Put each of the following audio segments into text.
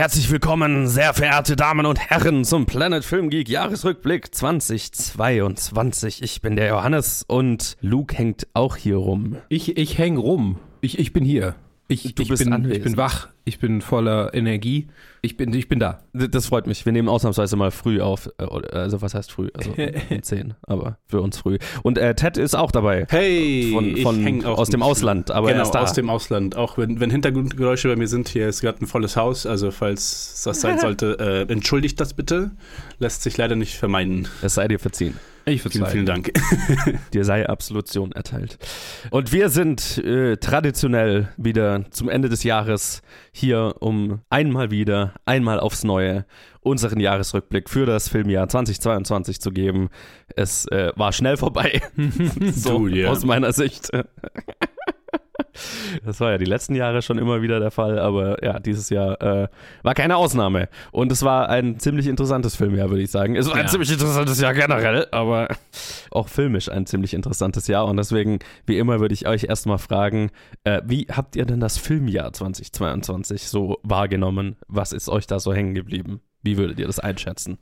Herzlich willkommen, sehr verehrte Damen und Herren, zum Planet Film Geek Jahresrückblick 2022. Ich bin der Johannes und Luke hängt auch hier rum. Ich, ich häng rum. Ich, ich bin hier. Ich, Du ich, bist bin, anwesend. ich bin wach. Ich bin voller Energie. Ich bin, ich bin da. Das freut mich. Wir nehmen ausnahmsweise mal früh auf. Äh, Also, was heißt früh? Also um 10, aber für uns früh. Und äh, Ted ist auch dabei. Hey, Von- ich von- häng auch aus dem. Ausland, aber er genau, ist da. aus dem Ausland. Auch wenn, wenn Hintergrundgeräusche bei mir sind, hier ist gerade ein volles Haus, also falls das sein sollte, äh, entschuldigt das bitte. Lässt sich leider nicht vermeiden. Es sei dir verziehen. Ich Vielen, vielen Dank. Dir sei Absolution erteilt. Und wir sind äh, traditionell wieder zum Ende des Jahres hier, um einmal wieder, einmal aufs Neue unseren Jahresrückblick für das Filmjahr 2022 zu geben. Es äh, war schnell vorbei, so Du, ja. aus meiner Sicht. Das war ja die letzten Jahre schon immer wieder der Fall, aber ja, dieses Jahr äh, war keine Ausnahme. Und es war ein ziemlich interessantes Filmjahr, würde ich sagen. Es war ein Ja. ziemlich interessantes Jahr generell, aber auch filmisch ein ziemlich interessantes Jahr. Und deswegen, wie immer, würde ich euch erstmal fragen, äh, wie habt ihr denn das Filmjahr 2022 so wahrgenommen? Was ist euch da so hängen geblieben? Wie würdet ihr das einschätzen?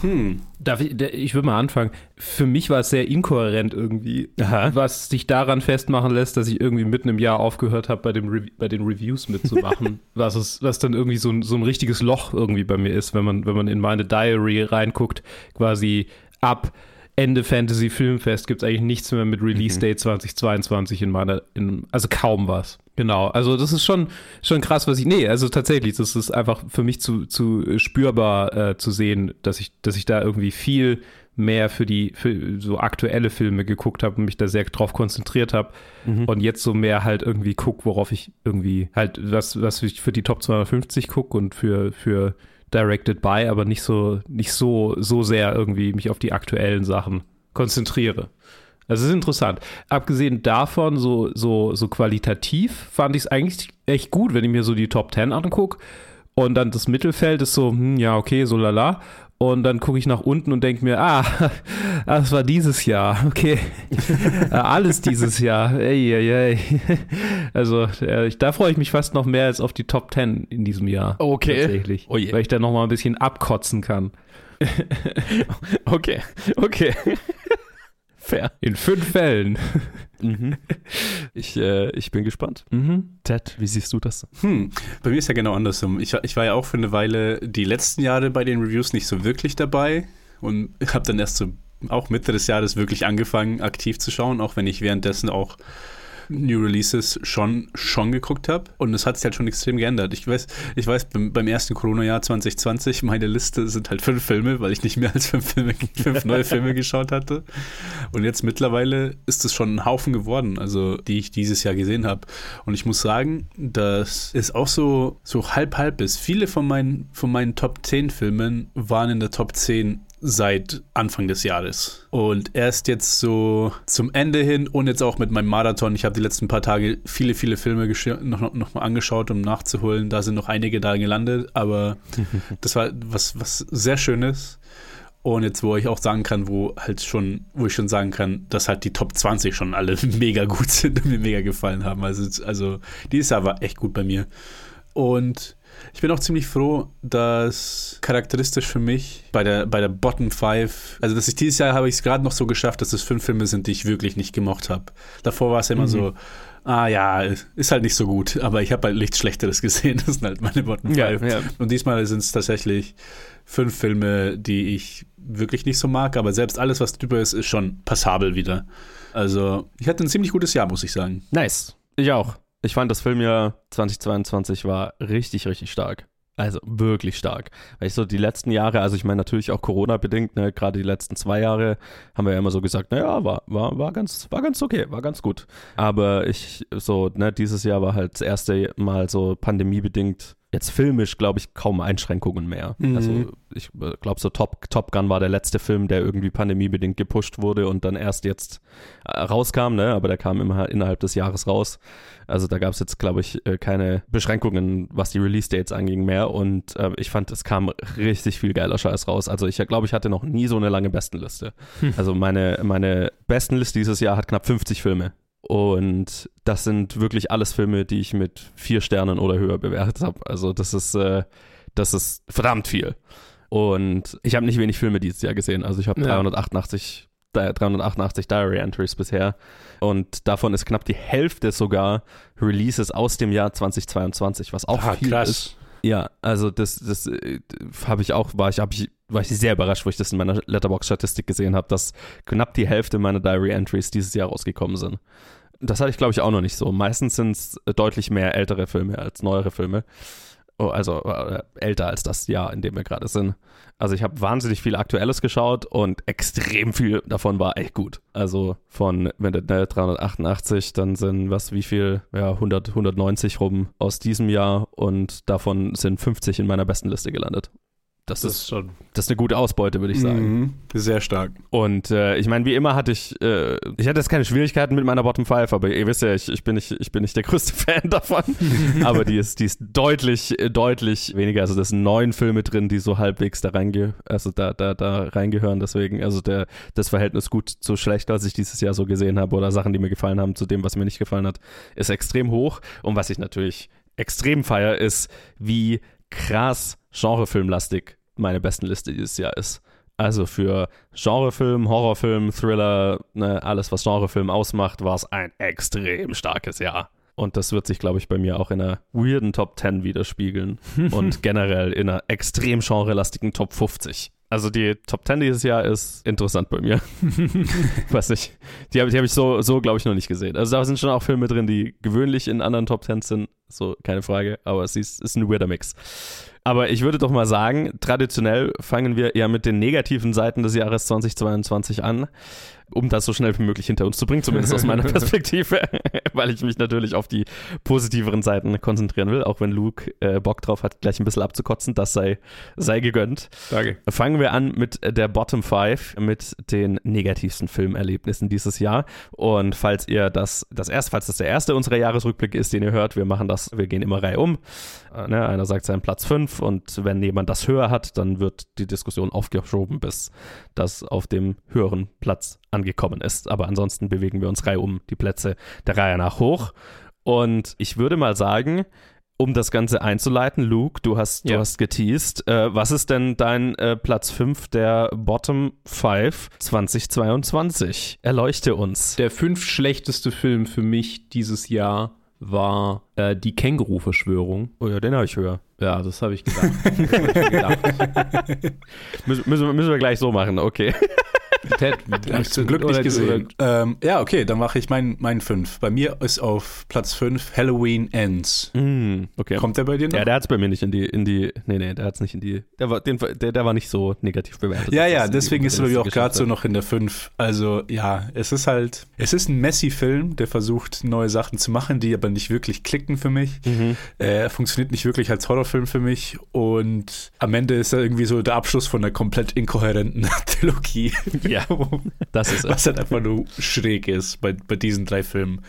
Hm. Darf ich, ich würde mal anfangen. Für mich war es sehr inkohärent irgendwie, Aha. was sich daran festmachen lässt, dass ich irgendwie mitten im Jahr aufgehört habe, bei, dem bei den Reviews mitzumachen. was, es, was dann irgendwie so ein, so ein richtiges Loch irgendwie bei mir ist, wenn man, wenn man in meine Diary reinguckt, quasi ab Ende Fantasy Filmfest gibt es eigentlich nichts mehr mit Release Date 2022 in meiner, in, also kaum was. Genau, also das ist schon, schon krass, was ich, nee, also tatsächlich, das ist einfach für mich zu, zu spürbar äh, zu sehen, dass ich, dass ich da irgendwie viel mehr für die, für so aktuelle Filme geguckt habe und mich da sehr drauf konzentriert habe und jetzt so mehr halt irgendwie guck, worauf ich irgendwie halt, was, was ich für die Top 250 gucke und für, für Directed by, aber nicht so, nicht so, so sehr irgendwie mich auf die aktuellen Sachen konzentriere. Also es ist interessant. Abgesehen davon, so, so, so qualitativ fand ich es eigentlich echt gut, wenn ich mir so die Top 10 angucke. Und dann das Mittelfeld ist so, hm, ja, okay, so lala. Und dann gucke ich nach unten und denke mir, ah, das war dieses Jahr, okay. Äh, Alles dieses Jahr. Ey, ey, ey. Also äh, da freue ich mich fast noch mehr als auf die Top 10 in diesem Jahr. Okay. Tatsächlich. Oh je. Weil ich da noch mal ein bisschen abkotzen kann. Okay, okay. Fair. In fünf Fällen. Mhm. Ich, äh, ich bin gespannt. Mhm. Ted, wie siehst du das? Hm. Bei mir ist ja genau andersrum. Ich, war- ich war ja auch für eine Weile die letzten Jahre bei den Reviews nicht so wirklich dabei und habe dann erst so auch Mitte des Jahres wirklich angefangen, aktiv zu schauen, auch wenn ich währenddessen auch New Releases schon, schon geguckt habe. Und es hat sich halt schon extrem geändert. Ich weiß, ich weiß beim, ersten Corona-Jahr 2020, meine Liste sind halt fünf Filme, weil ich nicht mehr als fünf, Filme, fünf neue Filme geschaut hatte. Und jetzt mittlerweile ist es schon ein Haufen geworden, also die ich dieses Jahr gesehen habe. Und ich muss sagen, dass es auch so, so halb-halb ist. Viele von meinen, von meinen Top 10 Filmen waren in der Top 10 seit Anfang des Jahres. Und erst jetzt so zum Ende hin und jetzt auch mit meinem Marathon. Ich habe die letzten paar Tage viele, viele Filme noch, noch mal angeschaut, um nachzuholen. Da sind noch einige da gelandet, aber das war was, was sehr Schönes. Und jetzt, wo ich auch sagen kann, wo halt schon, wo ich schon sagen kann, dass halt die Top 20 schon alle mega gut sind und mir mega gefallen haben. Also, also dieses Jahr war echt gut bei mir. Und ich bin auch ziemlich froh, dass charakteristisch für mich bei der, bei der Bottom 5, also dass ich dieses Jahr habe ich es gerade noch so geschafft, dass es fünf Filme sind, die ich wirklich nicht gemocht habe. Davor war es immer so, ah ja, ist halt nicht so gut, aber ich habe halt nichts Schlechteres gesehen. Das sind halt meine Bottom 5. Ja, ja. Und diesmal sind es tatsächlich fünf Filme, die ich wirklich nicht so mag, aber selbst alles, was drüber ist, ist schon passabel wieder. Also, ich hatte ein ziemlich gutes Jahr, muss ich sagen. Nice. Ich auch. Ich fand das Filmjahr 2022 war richtig, richtig stark. Also wirklich stark. Weil ich so die letzten Jahre, also ich meine natürlich auch Corona-bedingt, ne, gerade die letzten zwei Jahre haben wir ja immer so gesagt, naja, war, war, war ganz, war ganz okay, war ganz gut. Aber ich, so, ne, dieses Jahr war halt das erste Mal so pandemiebedingt jetzt filmisch, glaube ich, kaum Einschränkungen mehr. Mhm. Also ich glaube, so Top, Top Gun war der letzte Film, der irgendwie pandemiebedingt gepusht wurde und dann erst jetzt äh, rauskam, ne? aber der kam immer innerhalb des Jahres raus. Also da gab es jetzt, glaube ich, äh, keine Beschränkungen, was die Release-Dates anging mehr und äh, ich fand, es kam richtig viel geiler Scheiß raus. Also ich glaube, ich hatte noch nie so eine lange Bestenliste. Also meine, meine Bestenliste dieses Jahr hat knapp 50 Filme. Und das sind wirklich alles Filme, die ich mit vier Sternen oder höher bewertet habe. Also das ist, äh, das ist verdammt viel. Und ich habe nicht wenig Filme dieses Jahr gesehen. Also ich habe Ja. 388, 388 Diary Entries bisher. Und davon ist knapp die Hälfte sogar Releases aus dem Jahr 2022, was auch Ah, viel ist. Ja, also das, das äh, habe ich auch, war ich, hab ich, war ich sehr überrascht, wo ich das in meiner Letterbox-Statistik gesehen habe, dass knapp die Hälfte meiner Diary-Entries dieses Jahr rausgekommen sind. Das hatte ich, glaube ich, auch noch nicht so. Meistens sind es deutlich mehr ältere Filme als neuere Filme. Oh, also äh, älter als das Jahr, in dem wir gerade sind. Also ich habe wahnsinnig viel Aktuelles geschaut und extrem viel davon war echt gut. Also von, wenn ne, 388, dann sind was, wie viel? Ja, 100, 190 rum aus diesem Jahr und davon sind 50 in meiner besten Liste gelandet. Das, Das ist, schon. das ist eine gute Ausbeute, würde ich sagen. Mhm. Sehr stark. Und äh, ich meine, wie immer hatte ich, äh, ich hatte jetzt keine Schwierigkeiten mit meiner Bottom 5, aber ihr wisst ja, ich, ich, bin, nicht, ich bin nicht der größte Fan davon. aber die ist, die ist deutlich, äh, deutlich weniger. Also das sind neun Filme drin, die so halbwegs da, reinge also da, da, da reingehören. Deswegen, also der, das Verhältnis gut zu schlecht, was ich dieses Jahr so gesehen habe, oder Sachen, die mir gefallen haben, zu dem, was mir nicht gefallen hat, ist extrem hoch. Und was ich natürlich extrem feier, ist, wie krass genrefilmlastig meine besten Liste dieses Jahr ist. Also für Genrefilm, Horrorfilm, Thriller, ne, alles, was Genrefilm ausmacht, war es ein extrem starkes Jahr. Und das wird sich, glaube ich, bei mir auch in einer weirden Top 10 widerspiegeln. und generell in einer extrem genrelastigen Top 50. Also die Top 10 dieses Jahr ist interessant bei mir. Weiß nicht. Die habe die hab ich so, so glaube ich, noch nicht gesehen. Also da sind schon auch Filme drin, die gewöhnlich in anderen Top 10 sind. So, keine Frage. Aber es ist, ist ein weirder Mix. Aber ich würde doch mal sagen, traditionell fangen wir ja mit den negativen Seiten des Jahres 2022 an, um das so schnell wie möglich hinter uns zu bringen, zumindest aus meiner Perspektive, weil ich mich natürlich auf die positiveren Seiten konzentrieren will, auch wenn Luke äh, Bock drauf hat, gleich ein bisschen abzukotzen, das sei, sei gegönnt. Danke. Fangen wir an mit der Bottom 5, mit den negativsten Filmerlebnissen dieses Jahr. Und falls ihr das, das erste, falls das der erste unserer Jahresrückblicke ist, den ihr hört, wir machen das, wir gehen immer Reihe um. Äh, ne, einer sagt seinen Platz 5 und wenn jemand das höher hat, dann wird die Diskussion aufgeschoben, bis das auf dem höheren Platz angekommen ist. Aber ansonsten bewegen wir uns Reihe um die Plätze der Reihe nach hoch. Und ich würde mal sagen, um das Ganze einzuleiten, Luke, du hast, du Ja. hast geteased. Äh, was ist denn dein äh, Platz 5 der Bottom 5 2022? Erleuchte uns. Der fünf schlechteste Film für mich dieses Jahr war äh, die Känguru-Verschwörung. Oh ja, den habe ich höher. Ja, das habe ich gedacht. Das hab ich gedacht. Müssen, müssen, müssen wir gleich so machen, okay. Ted, Hab ich zum Glück nicht gesehen. Ähm, ja, okay, dann mache ich meinen mein fünf. Bei mir ist auf Platz 5 Halloween Ends. Mm, okay. Kommt der bei dir noch? Ja, der hat es bei mir nicht in die, in die, nee, nee, der hat es nicht in die, der war, den, der, der war nicht so negativ bewertet. Ja, ja, deswegen ist er bei mir auch gerade so noch in der 5. Also ja, es ist halt, es ist ein Messi-Film, der versucht, neue Sachen zu machen, die aber nicht wirklich klicken für mich. Mhm. Äh, Er funktioniert nicht wirklich als Horrorfilm für mich und am Ende ist er irgendwie so der Abschluss von einer komplett inkohärenten Trilogie. Ja, das ist es. was halt einfach nur schräg ist bei, bei diesen drei Filmen.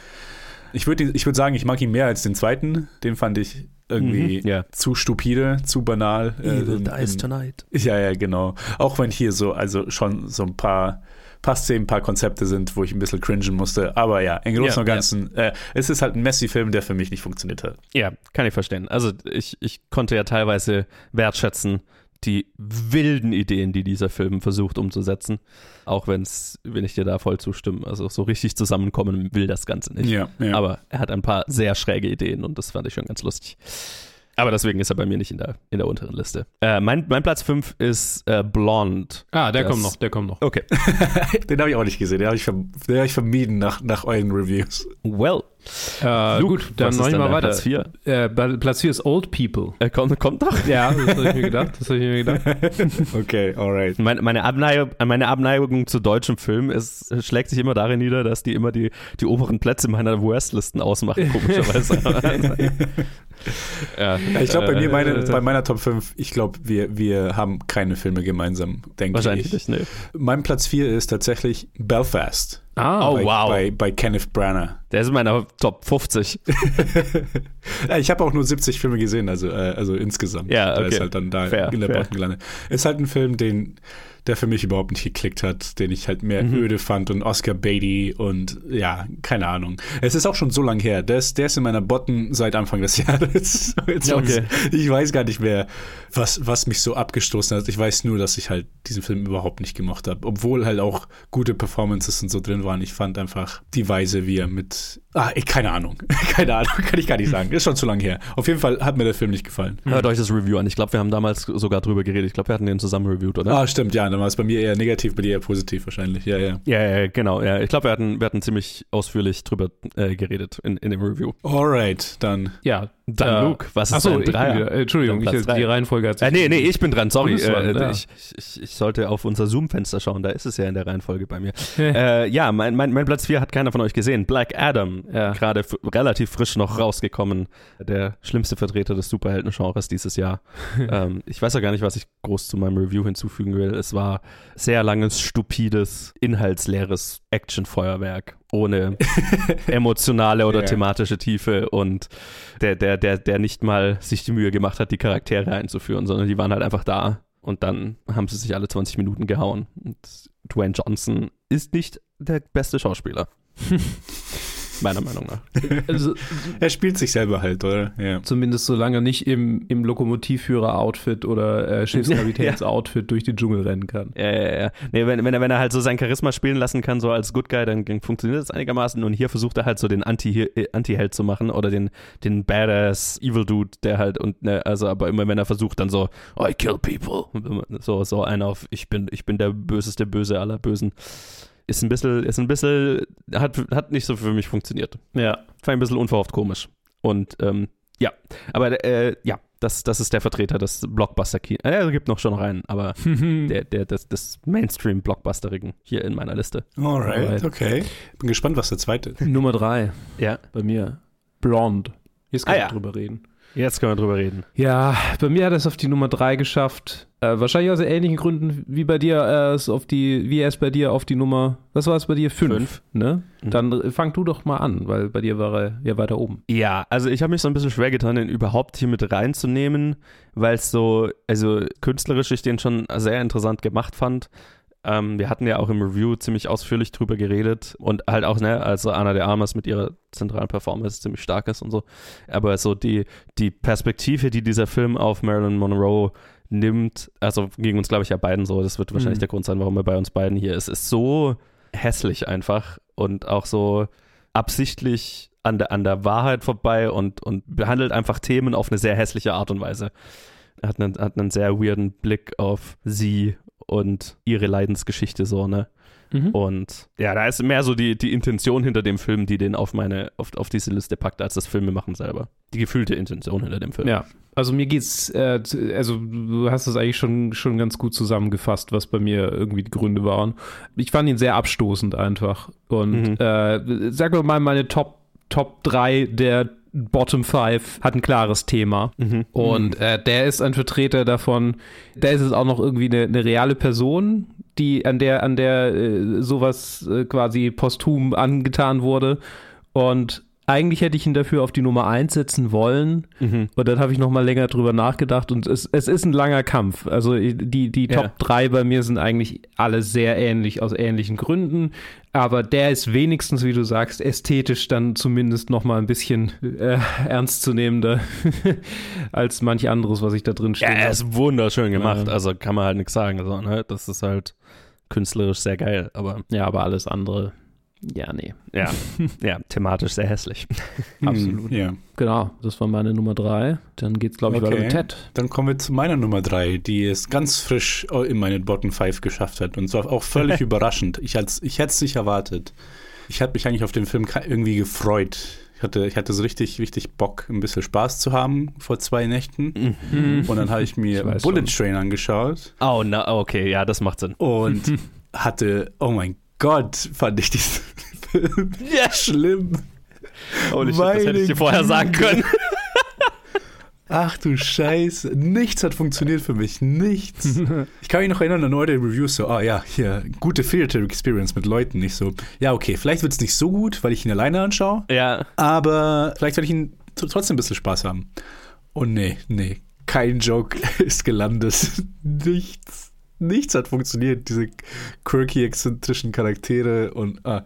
Ich würde ich würd sagen, ich mag ihn mehr als den zweiten. Den fand ich irgendwie Mhm, ja. zu stupide, zu banal. äh, Evil in- dies tonight. ja, ja, genau. Auch wenn hier so, also schon so ein paar, Szenen, ein paar Konzepte sind, wo ich ein bisschen cringen musste. Aber ja, im Großen Ja, und Ganzen, äh, es ist halt ein Messi-Film, der für mich nicht funktioniert hat. Ja, kann ich verstehen. Also ich, ich konnte ja teilweise wertschätzen die wilden Ideen, die dieser Film versucht umzusetzen. Auch wenn's, wenn ich dir da voll zustimme. Also so richtig zusammenkommen will das Ganze nicht. Ja, ja. Aber er hat ein paar sehr schräge Ideen und das fand ich schon ganz lustig. Aber deswegen ist er bei mir nicht in der, in der unteren Liste. Äh, mein, mein Platz 5 ist äh, Blonde. Ah, der Das- kommt noch, der kommt noch. Okay. den habe ich auch nicht gesehen. Den habe ich, verm hab ich vermieden nach, nach euren Reviews. Well. Äh, Luke, gut, dann was mach ist ich mal weiter. Platz 4? Äh, Platz 4 ist Old People. Äh, kommt, kommt doch. Ja, das habe ich mir gedacht. Das habe ich mir gedacht. Okay, alright. Meine, meine, Abneigung, meine Abneigung zu deutschen Filmen ist, schlägt sich immer darin nieder, dass die immer die, die oberen Plätze meiner Worst-Listen ausmachen, komischerweise. ja, ich glaube, bei mir, meine, äh, bei meiner Top 5, ich glaube, wir, wir haben keine Filme gemeinsam, denke Wahrscheinlich ich. nicht, ne. Mein Platz 4 ist tatsächlich Belfast. Ah, Oh, bei, wow. Bei, bei Kenneth Branagh. Der ist in meiner Top 50. Ja, ich habe auch nur 70 Filme gesehen, also, äh, also insgesamt. Ja, okay. ist halt dann da Fair, in der fair. Bottom gelandet. Ist halt ein Film, den, der für mich überhaupt nicht geklickt hat, den ich halt mehr Mhm. öde fand und Oscar Beatty und ja, keine Ahnung. Es ist auch schon so lang her. Der ist, der ist in meiner Botten seit Anfang des Jahres. Jetzt Ja, okay. Ich weiß gar nicht mehr, was, was mich so abgestoßen hat. Ich weiß nur, dass ich halt diesen Film überhaupt nicht gemocht habe. Obwohl halt auch gute Performances und so drin waren. Ich fand einfach die Weise, wie er mit. Ah, ich, keine Ahnung. keine Ahnung, kann ich gar nicht sagen. Ist schon zu lang her. Auf jeden Fall hat mir der Film nicht gefallen. Hört euch das Review an. Ich glaube, wir haben damals sogar drüber geredet. Ich glaube, wir hatten den zusammen reviewed, oder? Ah, stimmt, ja. Dann war es bei mir eher negativ, bei dir eher positiv wahrscheinlich. Ja, ja. Ja, ja, genau. Ja. Ich glaube, wir hatten, wir hatten ziemlich ausführlich drüber äh, geredet in, in dem Review. Alright, dann. Ja. Dann äh, Luke, was ist Achso, dein Dreier? äh, Entschuldigung, ich, die. Reihenfolge hat sich. Äh, nee, nee, ich bin dran, sorry. Äh, ja. ich, ich, ich sollte auf unser Zoom-Fenster schauen, da ist es ja in der Reihenfolge bei mir. äh, ja, mein, mein, mein Platz 4 hat keiner von euch gesehen. Black Adam, Ja. gerade relativ frisch noch rausgekommen. Der schlimmste Vertreter des Superhelden-Genres dieses Jahr. ähm, ich weiß ja gar nicht, was ich groß zu meinem Review hinzufügen will. Es war sehr langes, stupides, inhaltsleeres Actionfeuerwerk ohne emotionale oder Ja. thematische Tiefe und der, der, der, der nicht mal sich die Mühe gemacht hat, die Charaktere einzuführen, sondern die waren halt einfach da und dann haben sie sich alle 20 Minuten gehauen. Und Dwayne Johnson ist nicht der beste Schauspieler. Meiner Meinung nach. Also, Er spielt sich selber halt, oder? Ja. zumindest solange nicht im, im Lokomotivführer-Outfit oder äh, Schiffskapitäns-Outfit durch den Dschungel rennen kann. Ja, ja, ja. Nee, wenn, wenn, er, wenn er halt so sein Charisma spielen lassen kann, so als Good Guy, dann, dann funktioniert das einigermaßen. Und hier versucht er halt so den Anti- äh, Anti-Held zu machen oder den, den Badass Evil Dude, der halt und ne, also aber immer wenn er versucht, dann so, I kill people. So, so einer auf, ich bin, ich bin der böseste Böse aller Bösen. Ist ein bisschen, ist ein bisschen, hat, hat nicht so für mich funktioniert. Ja. Fand ich ein bisschen unverhofft komisch. Und ähm, ja, aber äh, ja, das, das ist der Vertreter des Blockbuster-Kino. Äh, es gibt noch schon noch einen, aber der, der, des, des Mainstream-Blockbusterigen hier in meiner Liste. Alright, Alright. okay. Bin gespannt, was der zweite ist. Nummer drei Ja, bei mir. Blonde. Jetzt kann Ah, ich ja. drüber reden. Jetzt können wir drüber reden. Ja, bei mir hat es auf die Nummer 3 geschafft. Äh, wahrscheinlich aus ähnlichen Gründen wie bei dir, äh, es auf die, wie er es bei dir auf die Nummer, was war es bei dir? 5. Fünf. Ne? Mhm. Dann fang du doch mal an, weil bei dir war er ja weiter oben. Ja, also ich habe mich so ein bisschen schwer getan, den überhaupt hier mit reinzunehmen, weil es so, also künstlerisch ich den schon sehr interessant gemacht fand. Ähm, wir hatten ja auch im Review ziemlich ausführlich drüber geredet und halt auch, ne, also Anna de Armas mit ihrer zentralen Performance ziemlich stark ist und so. Aber so die, die Perspektive, die dieser Film auf Marilyn Monroe nimmt, also gegen uns glaube ich ja beiden so, das wird wahrscheinlich Mhm. der Grund sein, warum er bei uns beiden hier ist, ist so hässlich einfach und auch so absichtlich an der, an der Wahrheit vorbei und, und behandelt einfach Themen auf eine sehr hässliche Art und Weise. Er hat einen, hat einen sehr weirden Blick auf sie und ihre Leidensgeschichte so, ne? Mhm. Und ja, da ist mehr so die, die Intention hinter dem Film, die den auf meine, auf, auf diese Liste packt, als das Filmemachen selber. Die gefühlte Intention hinter dem Film. Ja, also mir geht's, äh, also du hast es eigentlich schon, schon ganz gut zusammengefasst, was bei mir irgendwie die Gründe waren. Ich fand ihn sehr abstoßend einfach. Und Mhm. äh, wir mal, meine Top, Top 3 der Bottom 5 hat ein klares Thema. Mhm. Und äh, der ist ein Vertreter davon, der ist es auch noch irgendwie eine, eine reale Person, die an der, an der äh, sowas äh, quasi posthum angetan wurde. Und eigentlich hätte ich ihn dafür auf die Nummer 1 setzen wollen. Mhm. Und dann habe ich noch mal länger drüber nachgedacht und es, es ist ein langer Kampf. Also die, die Ja. Top 3 bei mir sind eigentlich alle sehr ähnlich, aus ähnlichen Gründen. Aber der ist wenigstens, wie du sagst, ästhetisch dann zumindest noch mal ein bisschen äh, ernstzunehmender als manch anderes, was ich da drin stehe. Ja, er ist wunderschön gemacht, Ja. also kann man halt nichts sagen. So, ne? Das ist halt künstlerisch sehr geil, aber ja, aber alles andere, ja, nee. ja, ja thematisch sehr hässlich. Absolut. Hm, Ja. Genau, das war meine Nummer 3. Dann geht's, glaube ich, weiter Okay. mit Ted. Dann kommen wir zu meiner Nummer drei, die es ganz frisch in meine Bottom 5 geschafft hat. Und zwar auch völlig überraschend. Ich, als- ich hätte es nicht erwartet. Ich hatte mich eigentlich auf den Film irgendwie gefreut. Ich hatte, ich hatte so richtig, richtig Bock, ein bisschen Spaß zu haben vor zwei Nächten. Und dann habe ich mir Ich Bullet schon. Train angeschaut Oh, na, okay, ja, das macht Sinn. und hatte, oh mein Gott, fand ich diesen Film schlimm. Holy shit, das hätte ich dir vorher sagen können. Ach du Scheiße, nichts hat funktioniert für mich, nichts. Ich kann mich noch erinnern an eure Reviews so, ah ja, hier, gute Theater Experience mit Leuten, nicht so, ja okay, vielleicht wird es nicht so gut, weil ich ihn alleine anschaue, Ja, aber vielleicht werde ich ihn tr- trotzdem ein bisschen Spaß haben. Und nee, nee, kein Joke ist gelandet, nichts. Nichts hat funktioniert. Diese quirky, exzentrischen Charaktere und ah,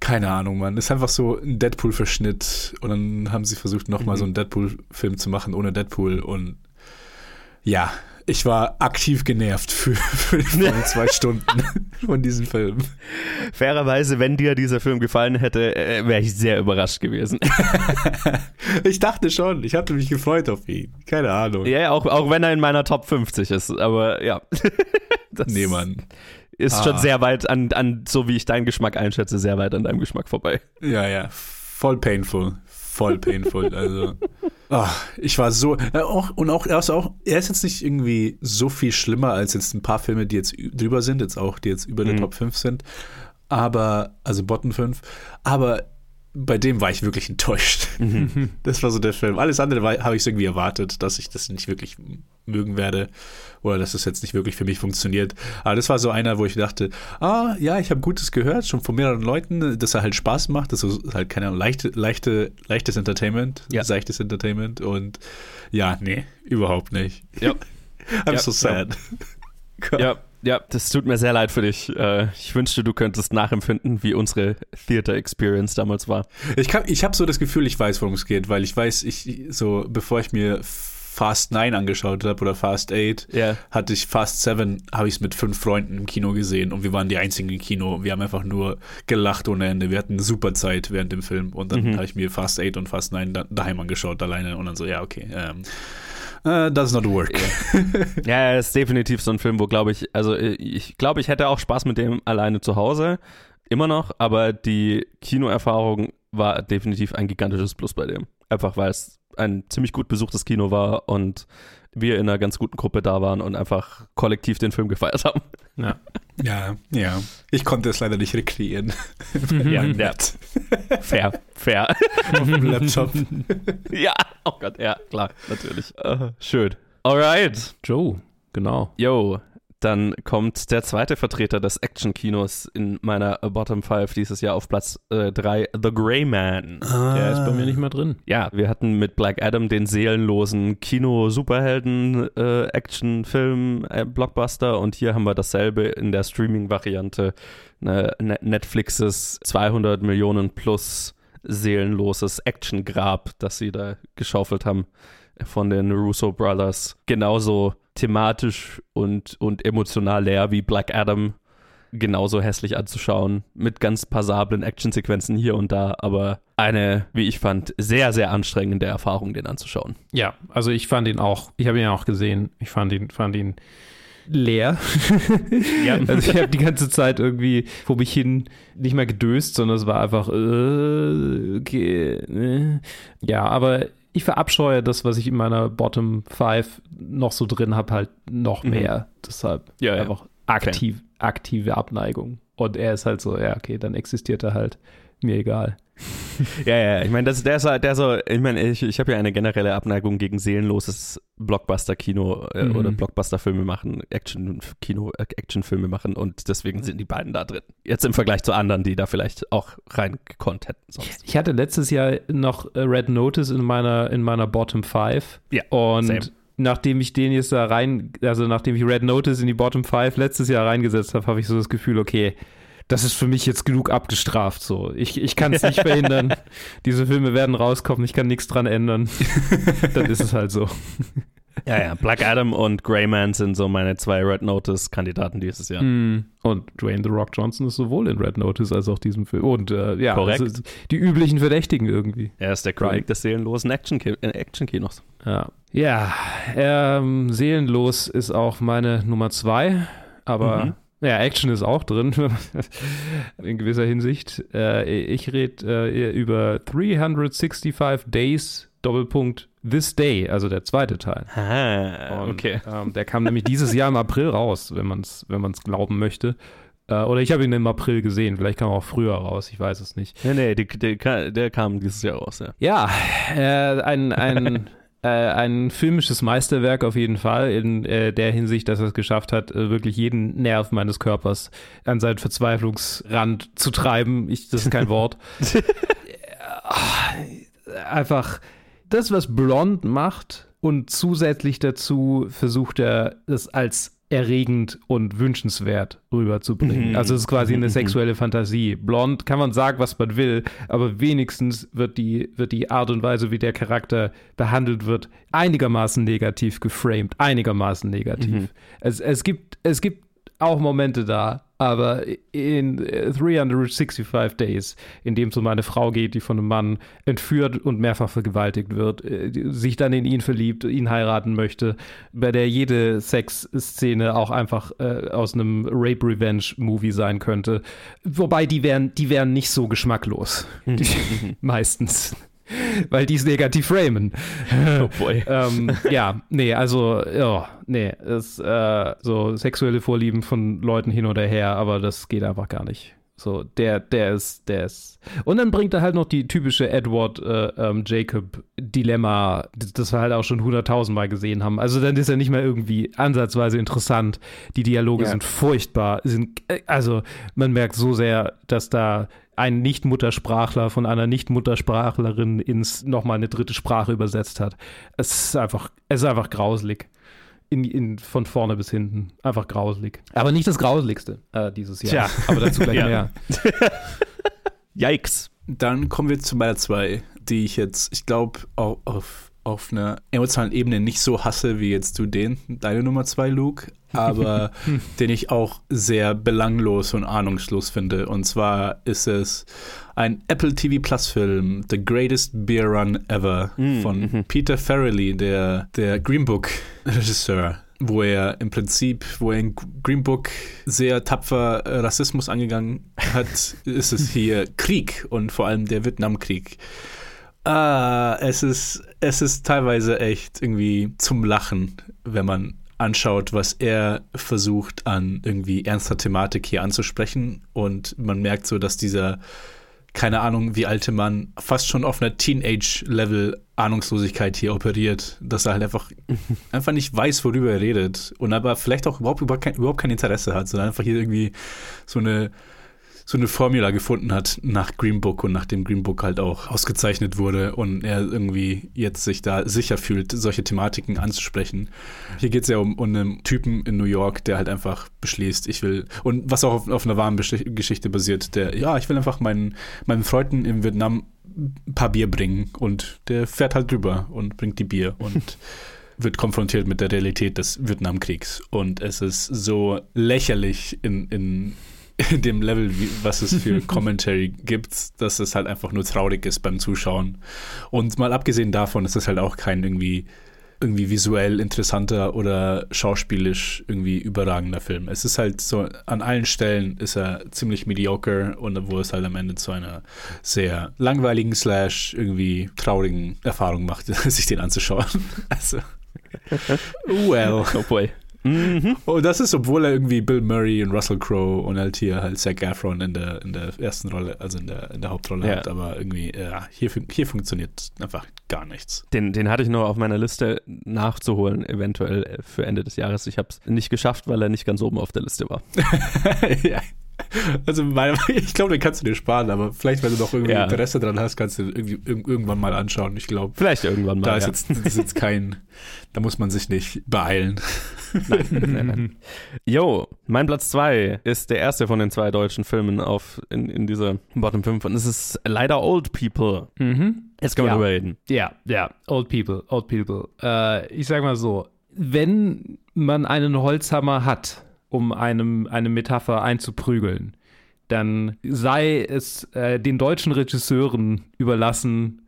keine Ahnung, Mann. Ist einfach so ein Deadpool-Verschnitt und dann haben sie versucht, nochmal Mhm. so einen Deadpool-Film zu machen ohne Deadpool und ja, ich war aktiv genervt für, für, zwei Stunden von diesem Film. Fairerweise, wenn dir dieser Film gefallen hätte, äh, wäre ich sehr überrascht gewesen. Ich dachte schon, ich hatte mich gefreut auf ihn. Keine Ahnung. ja, ja, auch, auch wenn er in meiner Top 50 ist, aber ja. Das Nee, Mann. ist Ah. schon sehr weit an, an, so wie ich deinen Geschmack einschätze, sehr weit an deinem Geschmack vorbei. Ja, ja, voll painful. Voll painful. Also, ah, ich war so. Äh, auch, und auch er, ist auch, er ist jetzt nicht irgendwie so viel schlimmer als jetzt ein paar Filme, die jetzt drüber sind, jetzt auch, die jetzt über der Mhm. Top 5 sind. Aber, also Bottom 5. Aber bei dem war ich wirklich enttäuscht. Das war so der Film. Alles andere habe ich irgendwie erwartet, dass ich das nicht wirklich mögen werde oder dass es jetzt nicht wirklich für mich funktioniert. Aber das war so einer, wo ich dachte, ah, ja, ich habe Gutes gehört, schon von mehreren Leuten, dass er halt Spaß macht, dass es halt, keine Ahnung, leichte, leichte, leichtes Entertainment, Ja. seichtes Entertainment und ja, nee, überhaupt nicht. Ja. I'm Ja, so sad. Ja, ja, das tut mir sehr leid für dich. Äh, Ich wünschte, du könntest nachempfinden, wie unsere Theater Experience damals war. Ich, kann- ich habe so das Gefühl, ich weiß, worum es geht, weil ich weiß, ich so, bevor ich mir Fast 9 angeschaut habe oder Fast 8, Ja. hatte ich Fast 7, habe ich es mit fünf Freunden im Kino gesehen und wir waren die einzigen im Kino. Wir haben einfach nur gelacht ohne Ende. Wir hatten eine super Zeit während dem Film und dann Mhm. habe ich mir Fast 8 und Fast 9 da, daheim angeschaut alleine und dann so, ja, okay, ähm, äh, does not work. Ja, er ist definitiv so ein Film, wo glaube ich, also äh, ich glaube, ich hätte auch Spaß mit dem alleine zu Hause. Immer noch, aber die Kinoerfahrung war definitiv ein gigantisches Plus bei dem. Einfach weil es ein ziemlich gut besuchtes Kino war und wir in einer ganz guten Gruppe da waren und einfach kollektiv den Film gefeiert haben. Ja, ja. Ich konnte es leider nicht rekreieren. Ja, ja. Fair, fair. Auf dem Laptop. ja, oh Gott, ja, klar, natürlich. Äh, schön. Alright. Joe, genau. Yo, dann kommt der zweite Vertreter des Action-Kinos in meiner Bottom 5 dieses Jahr auf Platz 3, The Grey Man. Der ist bei mir nicht mehr drin. Ja, wir hatten mit Black Adam den seelenlosen Kino-Superhelden-Action-Film-Blockbuster und hier haben wir dasselbe in der Streaming-Variante. Ne- Netflixes 200 Millionen plus seelenloses Action-Grab, das sie da geschaufelt haben von den Russo Brothers. Genauso thematisch und, und emotional leer wie Black Adam. Genauso hässlich anzuschauen, mit ganz passablen Actionsequenzen hier und da, aber eine, wie ich fand, sehr, sehr anstrengende Erfahrung, den anzuschauen. Ja, also ich fand ihn auch, ich habe ihn auch gesehen, ich fand ihn, fand ihn leer. Ja. Also ich habe die ganze Zeit irgendwie vor mich hin nicht mehr gedöst, sondern es war einfach, äh, okay, äh. ja, aber ich verabscheue das, was ich in meiner Bottom 5 noch so drin habe, halt noch Mhm. mehr. Deshalb Ja, ja. einfach aktiv, aktive Abneigung. Und er ist halt so, ja, okay, dann existiert er halt. Mir egal. Ja, ja, ich meine, das, der, ist, halt- der so, ich meine, ich, ich habe ja eine generelle Abneigung gegen seelenloses Blockbuster-Kino äh, Mhm. oder Blockbuster-Filme machen, Action-Kino, äh, Action-Filme machen und deswegen sind die beiden da drin. Jetzt im Vergleich zu anderen, die da vielleicht auch reingekonnt hätten sonst. Ich hatte letztes Jahr noch äh, Red Notice in meiner, in meiner Bottom 5. Ja, Und same. nachdem ich den jetzt da rein, also nachdem ich Red Notice in die Bottom 5 letztes Jahr reingesetzt habe, habe ich so das Gefühl, okay, das ist für mich jetzt genug abgestraft. So. Ich, ich kann es nicht verhindern. Diese Filme werden rauskommen, ich kann nichts dran ändern. Dann ist es halt so. Ja, ja, Black Adam und Greyman sind so meine zwei Red Notice-Kandidaten dieses Jahr. Mm. Und Dwayne The Rock Johnson ist sowohl in Red Notice als auch diesem Film. Und äh, ja, Korrekt. also die üblichen Verdächtigen irgendwie. Er ist der König des seelenlosen äh, Action-Kinos. Ja, ja ähm, seelenlos ist auch meine Nummer zwei, aber Mhm. Ja, Action ist auch drin in gewisser Hinsicht. Äh, ich rede äh, über 365 Days Doppelpunkt This Day, also der zweite Teil. Ah, Und, okay. Ähm, der kam nämlich dieses Jahr im April raus, wenn man es wenn man's glauben möchte. Äh, oder ich habe ihn im April gesehen, vielleicht kam er auch früher raus, ich weiß es nicht. Nee, nee, die, die, der kam dieses Jahr raus, ja. Ja, äh, ein, ein, äh, ein filmisches Meisterwerk auf jeden Fall, in äh, der Hinsicht, dass er es geschafft hat, äh, wirklich jeden Nerv meines Körpers an seinen Verzweiflungsrand zu treiben. Ich, das ist kein Wort. Einfach das, was Blond macht und zusätzlich dazu versucht er, das als erregend und wünschenswert rüberzubringen. Mhm. Also es ist quasi eine Mhm. sexuelle Fantasie. Blond kann man sagen, was man will, aber wenigstens wird die, wird die Art und Weise, wie der Charakter behandelt wird, einigermaßen negativ geframed. Einigermaßen negativ. Mhm. Es, es, gibt, es gibt auch Momente da, aber in äh, 365 Days, in dem es um eine Frau geht, die von einem Mann entführt und mehrfach vergewaltigt wird, äh, sich dann in ihn verliebt, ihn heiraten möchte, bei der jede Sexszene auch einfach äh, aus einem Rape-Revenge-Movie sein könnte. Wobei die wären, die wären nicht so geschmacklos. Meistens. Weil die es negativ framen. Oh boy. ähm, ja, nee, also, ja, nee, es, äh, so sexuelle Vorlieben von Leuten hin oder her, aber das geht einfach gar nicht. So, der, der ist, der ist. Und dann bringt er halt noch die typische Edward äh, ähm, Jacob Dilemma, das, wir halt auch schon hunderttausendmal gesehen haben. Also dann ist er nicht mehr irgendwie ansatzweise interessant. Die Dialoge Ja. sind furchtbar. Sind, äh, also man merkt so sehr, dass da ein Nicht-Muttersprachler von einer Nicht-Muttersprachlerin ins nochmal eine dritte Sprache übersetzt hat. Es ist einfach, es ist einfach grauselig. In, in, von vorne bis hinten. Einfach grauselig. Aber nicht das Grauseligste äh, dieses Jahr. Tja. aber dazu gleich Ja. mehr. Yikes. Dann kommen wir zu meiner zwei, die ich jetzt, ich glaube, auf, auf, auf einer emotionalen Ebene nicht so hasse wie jetzt du den, deine Nummer zwei, Luke, aber den ich auch sehr belanglos und ahnungslos finde. Und zwar ist es ein Apple TV Plus Film, The Greatest Beer Run Ever Mm, von mhm. Peter Farrelly, der, der Green Book Regisseur. Wo er im Prinzip, wo er in Green Book sehr tapfer Rassismus angegangen hat, ist es hier Krieg und vor allem der Vietnamkrieg. Ah, es ist, es ist teilweise echt irgendwie zum Lachen, wenn man anschaut, was er versucht an irgendwie ernster Thematik hier anzusprechen. Und man merkt so, dass dieser, keine Ahnung, wie alte Mann fast schon auf einer Teenage-Level Ahnungslosigkeit hier operiert, dass er halt einfach, einfach nicht weiß, worüber er redet und aber vielleicht auch überhaupt, überhaupt, kein, überhaupt kein Interesse hat, sondern einfach hier irgendwie so eine so eine Formula gefunden hat nach Green Book und nachdem Green Book halt auch ausgezeichnet wurde und er irgendwie jetzt sich da sicher fühlt, solche Thematiken anzusprechen. Hier geht es ja um, um einen Typen in New York, der halt einfach beschließt, ich will, und was auch auf, auf einer wahren Geschichte basiert, der, ja, ich will einfach meinen, meinen Freunden in Vietnam ein paar Bier bringen und der fährt halt drüber und bringt die Bier und wird konfrontiert mit der Realität des Vietnamkriegs und es ist so lächerlich in, in dem Level, wie, was es für Commentary gibt, dass es halt einfach nur traurig ist beim Zuschauen. Und mal abgesehen davon ist es halt auch kein irgendwie irgendwie visuell interessanter oder schauspielisch irgendwie überragender Film. Es ist halt so, an allen Stellen ist er ziemlich mediocre und wo es halt am Ende zu einer sehr langweiligen slash irgendwie traurigen Erfahrung macht, sich den anzuschauen. Also, well. Oh boy. Mhm. Und das ist, obwohl er irgendwie Bill Murray und Russell Crowe und halt hier halt Zac Efron in der, in der ersten Rolle, also in der, in der Hauptrolle Ja. hat, aber irgendwie, ja, hier, hier funktioniert einfach gar nichts. Den, den hatte ich nur auf meiner Liste nachzuholen, eventuell für Ende des Jahres. Ich habe es nicht geschafft, weil er nicht ganz oben auf der Liste war. ja. Also ich glaube, den kannst du dir sparen, aber vielleicht, wenn du noch irgendwie Ja. Interesse dran hast, kannst du irgendwie irg- irgendwann mal anschauen. Ich glaube, Vielleicht irgendwann mal. da ist, ja. jetzt, das ist jetzt kein, da muss man sich nicht beeilen. Nein, nein, nein. Jo, mein Platz 2 ist der erste von den zwei deutschen Filmen auf, in, in dieser Bottom 5 und es ist leider Old People. Mhm. Jetzt können wir Ja. drüber reden. Ja, ja, old people, old people. Äh, ich sag mal so, wenn man einen Holzhammer hat, um einem eine Metapher einzuprügeln, dann sei es äh, den deutschen Regisseuren überlassen,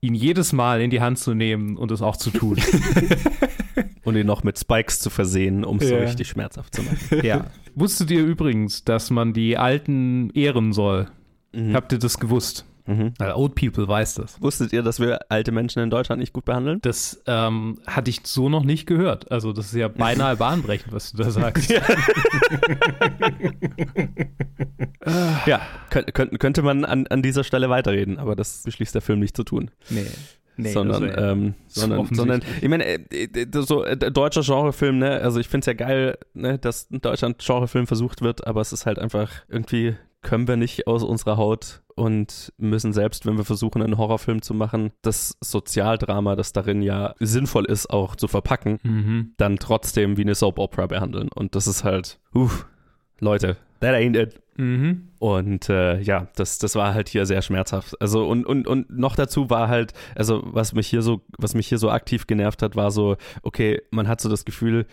ihn jedes Mal in die Hand zu nehmen und es auch zu tun. Und ihn noch mit Spikes zu versehen, um es so Ja. richtig schmerzhaft zu machen. ja. Wusstet ihr übrigens, dass man die Alten ehren soll? Mhm. Habt ihr das gewusst? Mhm. Weil Old People weiß das. Wusstet ihr, dass wir alte Menschen in Deutschland nicht gut behandeln? Das ähm, hatte ich so noch nicht gehört. Also das ist ja beinahe bahnbrechend, was du da sagst. Ja, könnt, könnt, könnte man an, an dieser Stelle weiterreden, aber das beschließt der Film nicht zu tun. Nee. Nee, sondern, wär- ähm, sondern, sondern, ich meine, äh, äh, so äh, deutscher Genrefilm, ne, also ich finde es ja geil, ne, dass ein deutscher Genrefilm versucht wird, aber es ist halt einfach irgendwie können wir nicht aus unserer Haut und müssen selbst, wenn wir versuchen, einen Horrorfilm zu machen, das Sozialdrama, das darin ja sinnvoll ist, auch zu verpacken, Mhm. dann trotzdem wie eine Soap Opera behandeln. Und das ist halt, uff, Leute, that ain't it. Mhm. Und äh, ja, das, das war halt hier sehr schmerzhaft. Also und, und, und noch dazu war halt, also was mich hier so, was mich hier so aktiv genervt hat, war so, okay, man hat so das Gefühl,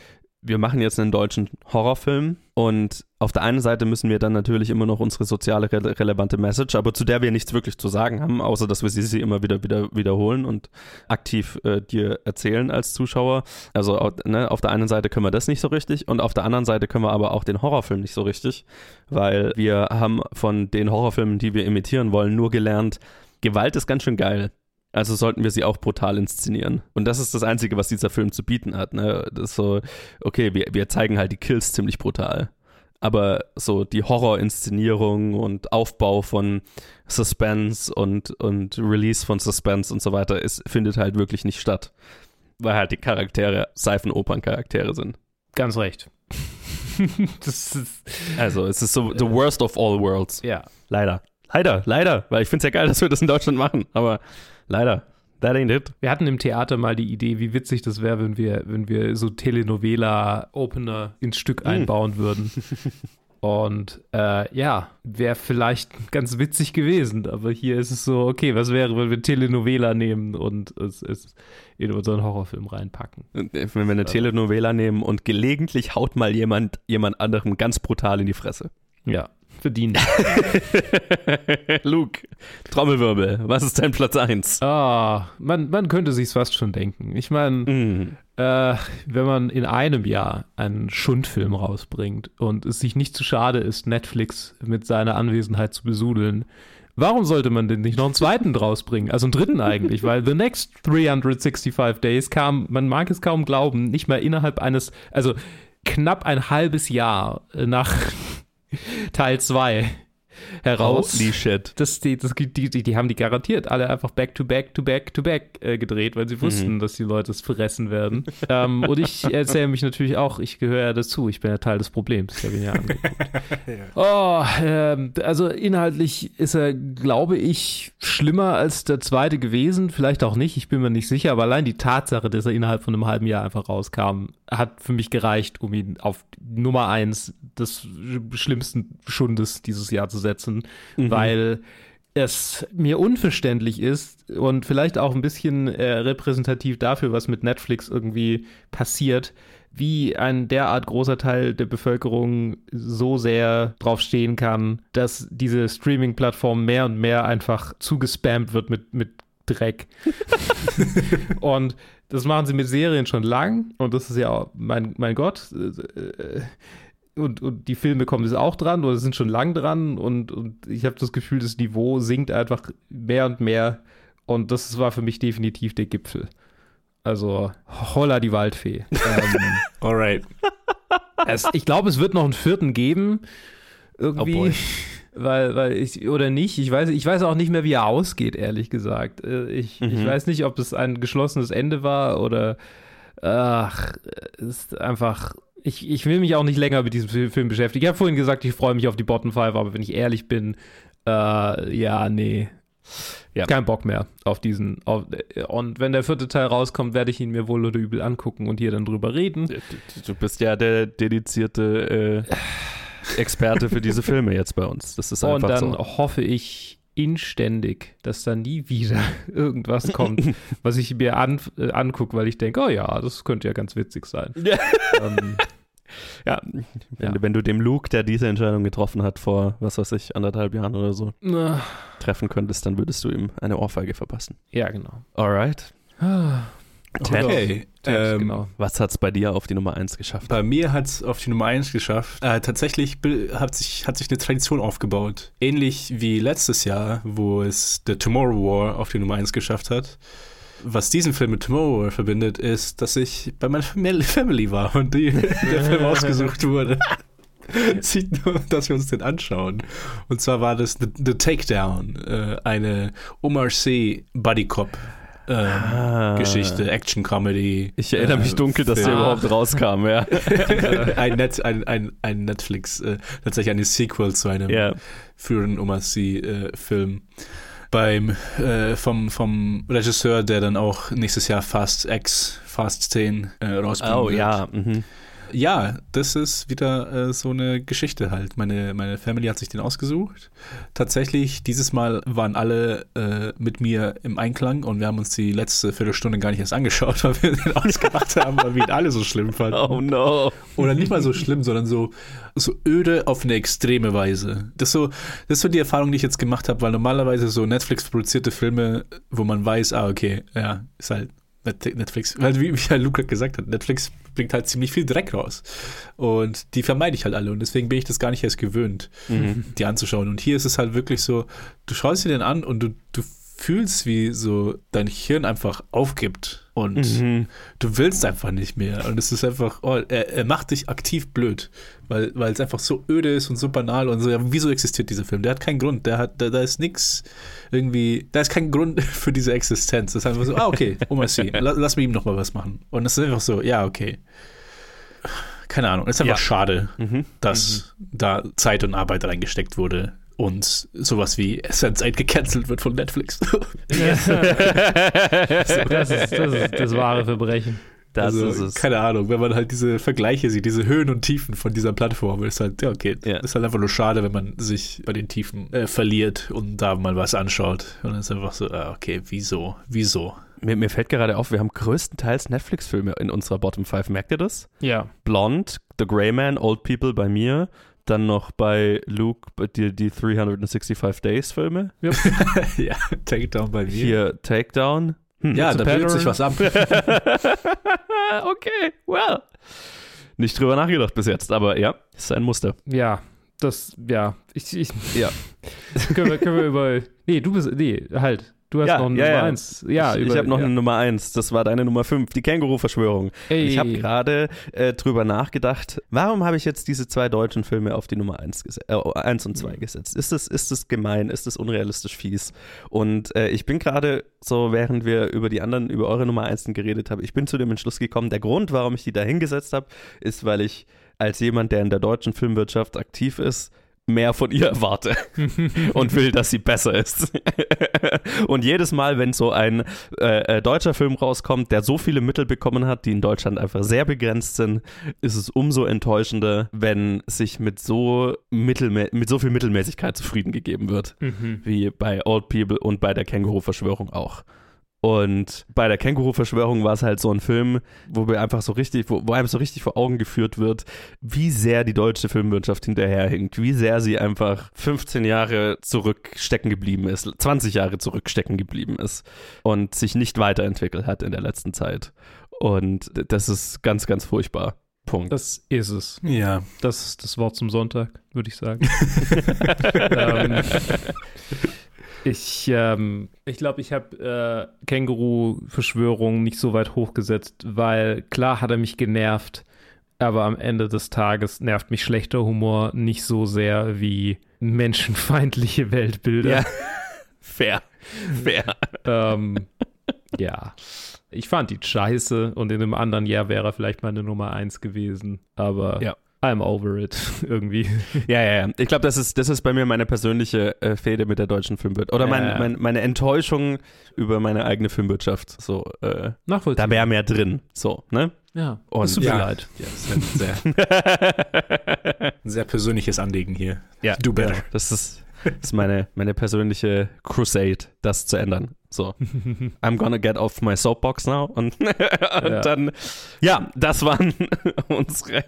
wir machen jetzt einen deutschen Horrorfilm und auf der einen Seite müssen wir dann natürlich immer noch unsere soziale rele relevante Message, aber zu der wir nichts wirklich zu sagen haben, außer dass wir sie, sie immer wieder, wieder wiederholen und aktiv äh, dir erzählen als Zuschauer. Also ne, auf der einen Seite können wir das nicht so richtig und auf der anderen Seite können wir aber auch den Horrorfilm nicht so richtig, weil wir haben von den Horrorfilmen, die wir imitieren wollen, nur gelernt, Gewalt ist ganz schön geil. Also sollten wir sie auch brutal inszenieren. Und das ist das Einzige, was dieser Film zu bieten hat. Ne? Das ist so, okay, wir, wir zeigen halt die Kills ziemlich brutal. Aber so die Horrorinszenierung und Aufbau von Suspense und, und Release von Suspense und so weiter ist, findet halt wirklich nicht statt. Weil halt die Charaktere Seifenopern-Charaktere sind. Ganz recht. Also es ist so the worst of all worlds. ja. Leider. Leider, leider. Weil ich finde es ja geil, dass wir das in Deutschland machen. Aber leider. That ain't it. Wir hatten im Theater mal die Idee, wie witzig das wäre, wenn wir, wenn wir so Telenovela-Opener ins Stück Mm. einbauen würden. Und äh, ja, wäre vielleicht ganz witzig gewesen, aber hier ist es so, okay, was wäre, wenn wir Telenovela nehmen und es, es in unseren Horrorfilm reinpacken? Wenn wir eine Telenovela nehmen und gelegentlich haut mal jemand jemand anderem ganz brutal in die Fresse. Ja, verdient. Luke, Trommelwirbel, was ist dein Platz 1? Ah, man, man könnte sich's fast schon denken. Ich meine, Mm. äh, wenn man in einem Jahr einen Schundfilm rausbringt und es sich nicht zu schade ist, Netflix mit seiner Anwesenheit zu besudeln, warum sollte man denn nicht noch einen zweiten draus bringen? Also einen dritten eigentlich, weil The Next 365 Days kam, man mag es kaum glauben, nicht mal innerhalb eines, also knapp ein halbes Jahr nach Teil 2 heraus. Holy shit. Das, die, das, die, die, die haben die garantiert alle einfach back to back to back to back äh, gedreht, weil sie wussten, dass die Leute es fressen werden. ähm, und ich erzähle mich natürlich auch, ich gehöre ja dazu, ich bin ja Teil des Problems. Ich habe ihn ja angeguckt. Oh, ähm, also inhaltlich ist er, glaube ich, schlimmer als der zweite gewesen. Vielleicht auch nicht, ich bin mir nicht sicher, aber allein die Tatsache, dass er innerhalb von einem halben Jahr einfach rauskam, hat für mich gereicht, um ihn auf Nummer eins des schlimmsten Schundes dieses Jahr zu setzen, weil es mir unverständlich ist und vielleicht auch ein bisschen äh, repräsentativ dafür, was mit Netflix irgendwie passiert, wie ein derart großer Teil der Bevölkerung so sehr drauf stehen kann, dass diese Streaming-Plattform mehr und mehr einfach zugespammt wird mit, mit Dreck. und das machen sie mit Serien schon lang und das ist ja, auch, mein, mein Gott, äh, und, und die Filme kommen jetzt auch dran oder sind schon lang dran und, und ich habe das Gefühl, das Niveau sinkt einfach mehr und mehr und das war für mich definitiv der Gipfel. Also, holla die Waldfee. ähm, Alright. es, ich glaube, es wird noch einen vierten geben. Irgendwie. Oh. Weil, weil ich, oder nicht, ich weiß, ich weiß auch nicht mehr, wie er ausgeht, ehrlich gesagt. Äh, Ich, ich Mhm. weiß nicht, ob es ein geschlossenes Ende war oder, ach, es ist einfach, ich, ich will mich auch nicht länger mit diesem Fil- Film beschäftigen. Ich habe vorhin gesagt, ich freue mich auf die Bottom Five, aber wenn ich ehrlich bin, äh, ja, nee. Ja. Kein Bock mehr auf diesen. Auf, und wenn der vierte Teil rauskommt, werde ich ihn mir wohl oder übel angucken und hier dann drüber reden. Du, du bist ja der dedizierte äh, Experte für diese Filme jetzt bei uns. Das ist Und einfach dann so. hoffe ich inständig, dass da nie wieder irgendwas kommt, was ich mir an, äh, angucke, weil ich denke, oh ja, das könnte ja ganz witzig sein. Ja. ähm, Ja, wenn, Ja. Du, wenn du dem Luke, der diese Entscheidung getroffen hat, vor, was weiß ich, anderthalb Jahren oder so, na, treffen könntest, dann würdest du ihm eine Ohrfeige verpassen. ja, genau. Alright. Ted, Okay. Ted, Ähm, genau. was hat's bei dir auf die Nummer 1 geschafft? Bei mir hat es auf die Nummer 1 geschafft. Äh, tatsächlich hat sich, hat sich eine Tradition aufgebaut. Ähnlich wie letztes Jahr, wo es The Tomorrow War auf die Nummer 1 geschafft hat. Was diesen Film mit Tomorrow War verbindet, ist, dass ich bei meiner Family, war und die, der Film ausgesucht wurde. Sieht nur, dass wir uns den anschauen. Und zwar war das The, The Takedown, äh, eine Omar Sy Buddy Cop ähm, Ah. Geschichte, Action-Comedy. Ich erinnere mich äh, dunkel, dass der überhaupt rauskam, ja. ein, Net, ein, ein, ein Netflix, äh, tatsächlich eine Sequel zu einem ja. früheren Omasi-Film. Beim, äh, vom, vom Regisseur, der dann auch nächstes Jahr Fast X, Fast 10 äh, rausbringen Oh wird. ja. Mhm. Ja, das ist wieder äh, so eine Geschichte halt. Meine, meine Family hat sich den ausgesucht. Tatsächlich, dieses Mal waren alle äh, mit mir im Einklang und wir haben uns die letzte Viertelstunde gar nicht erst angeschaut, weil wir den ausgemacht haben, weil wir ihn alle so schlimm fanden. Oh no. Oder nicht mal so schlimm, sondern so, so öde auf eine extreme Weise. Das ist, so, das ist so die Erfahrung, die ich jetzt gemacht habe, weil normalerweise so Netflix-produzierte Filme, wo man weiß, ah, okay, ja, ist halt Netflix, weil wie, wie Luca gesagt hat, Netflix bringt halt ziemlich viel Dreck raus. Und die vermeide ich halt alle und deswegen bin ich das gar nicht erst gewöhnt, Mhm. die anzuschauen. Und hier ist es halt wirklich so, du schaust dir den an und du, du fühlst, wie so dein Hirn einfach aufgibt und Mhm. du willst einfach nicht mehr. Und es ist einfach, oh, er, er macht dich aktiv blöd, weil, weil es einfach so öde ist und so banal und so. Ja, wieso existiert dieser Film? Der hat keinen Grund. Der hat, da, da ist nichts irgendwie, da ist kein Grund für diese Existenz. Das ist einfach so, ah, okay, Oma C, la, lass mir ihm nochmal was machen. Und es ist einfach so, ja, okay. Keine Ahnung, es ist einfach Ja. schade, Mhm. dass da Zeit und Arbeit reingesteckt wurde. Und sowas wie Sense8 gecancelt wird von Netflix. Das ist, das ist das wahre Verbrechen. Das also, ist es. Keine Ahnung, wenn man halt diese Vergleiche sieht, diese Höhen und Tiefen von dieser Plattform, ist halt, ja, okay, Ja. ist halt einfach nur schade, wenn man sich bei den Tiefen äh, verliert und da mal was anschaut. Und dann ist einfach so, ah, okay, wieso, wieso? Mir, mir fällt gerade auf, wir haben größtenteils Netflix-Filme in unserer Bottom 5. Merkt ihr das? Ja. Blonde, The Grey Man, Old People bei mir. Dann noch bei Luke die, die 365 Days-Filme. ja, Takedown bei mir. Hier Takedown. Hm. ja, da bildet sich was ab. okay, well. Nicht drüber nachgedacht bis jetzt, aber ja, ist ein Muster. Ja. Das, ja. Ich, ich, Ja. können, wir, können wir über. Nee, du bist. Nee, halt. Du hast Ja, noch eine ja, Nummer ja. eins. Ja, ich ich habe noch ja. eine Nummer eins. Das war deine Nummer fünf, die Känguru-Verschwörung. Ich habe gerade äh, drüber nachgedacht, warum habe ich jetzt diese zwei deutschen Filme auf die Nummer 1, gese äh, eins und zwei gesetzt? Ist das, ist das gemein? Ist das unrealistisch fies? Und äh, ich bin gerade so, während wir über die anderen, über eure Nummer 1 geredet haben, ich bin zu dem Entschluss gekommen, der Grund, warum ich die da hingesetzt habe, ist, weil ich als jemand, der in der deutschen Filmwirtschaft aktiv ist, mehr von ihr erwarte und will, dass sie besser ist. und jedes Mal, wenn so ein äh, äh, deutscher Film rauskommt, der so viele Mittel bekommen hat, die in Deutschland einfach sehr begrenzt sind, ist es umso enttäuschender, wenn sich mit so, mittelmä mit so viel Mittelmäßigkeit zufrieden gegeben wird, Mhm. wie bei Old People und bei der Känguru-Verschwörung auch. Und bei der Känguru-Verschwörung war es halt so ein Film, wo wir einfach so richtig, wo, wo einem so richtig vor Augen geführt wird, wie sehr die deutsche Filmwirtschaft hinterherhinkt, wie sehr sie einfach 15 Jahre zurückstecken geblieben ist, 20 Jahre zurückstecken geblieben ist und sich nicht weiterentwickelt hat in der letzten Zeit. Und das ist ganz, ganz furchtbar. Punkt. Das ist es. ja. Das ist das Wort zum Sonntag, würde ich sagen. ähm, ich ähm, ich glaube, ich habe äh, Känguru-Verschwörung nicht so weit hochgesetzt, weil klar hat er mich genervt, aber am Ende des Tages nervt mich schlechter Humor nicht so sehr wie menschenfeindliche Weltbilder. Ja. Fair. Fair. Ähm, ja. Ich fand die scheiße und in einem anderen Jahr wäre er vielleicht meine Nummer eins gewesen, aber Ja. I'm over it irgendwie. Ja, ja, ja. Ich glaube, das ist, das ist bei mir meine persönliche äh, Fehde mit der deutschen Filmwirtschaft. Oder mein, Ja. mein, meine Enttäuschung über meine eigene Filmwirtschaft. So, äh, Nachvollziehbar. da wäre mehr drin. So, ne? Ja, Und- es tut mir Ja. leid. ja, das ist ein sehr, sehr persönliches Anliegen hier. ja, Do better. Ja, das ist, das ist meine, meine persönliche Crusade, das zu ändern. So, I'm gonna get off my soapbox now. Und, und Ja. dann, ja, das waren unsere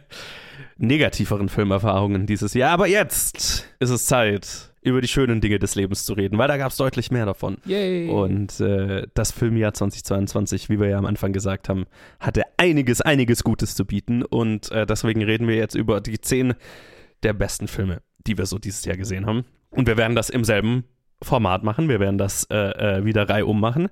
negativeren Filmerfahrungen dieses Jahr. Aber jetzt ist es Zeit, über die schönen Dinge des Lebens zu reden, weil da gab es deutlich mehr davon. Yay. Und äh, das Filmjahr 2022, wie wir ja am Anfang gesagt haben, hatte einiges, einiges Gutes zu bieten. Und äh, deswegen reden wir jetzt über die zehn der besten Filme, die wir so dieses Jahr gesehen haben. Und wir werden das im selben Format machen. Wir werden das äh, äh, wieder reihum machen.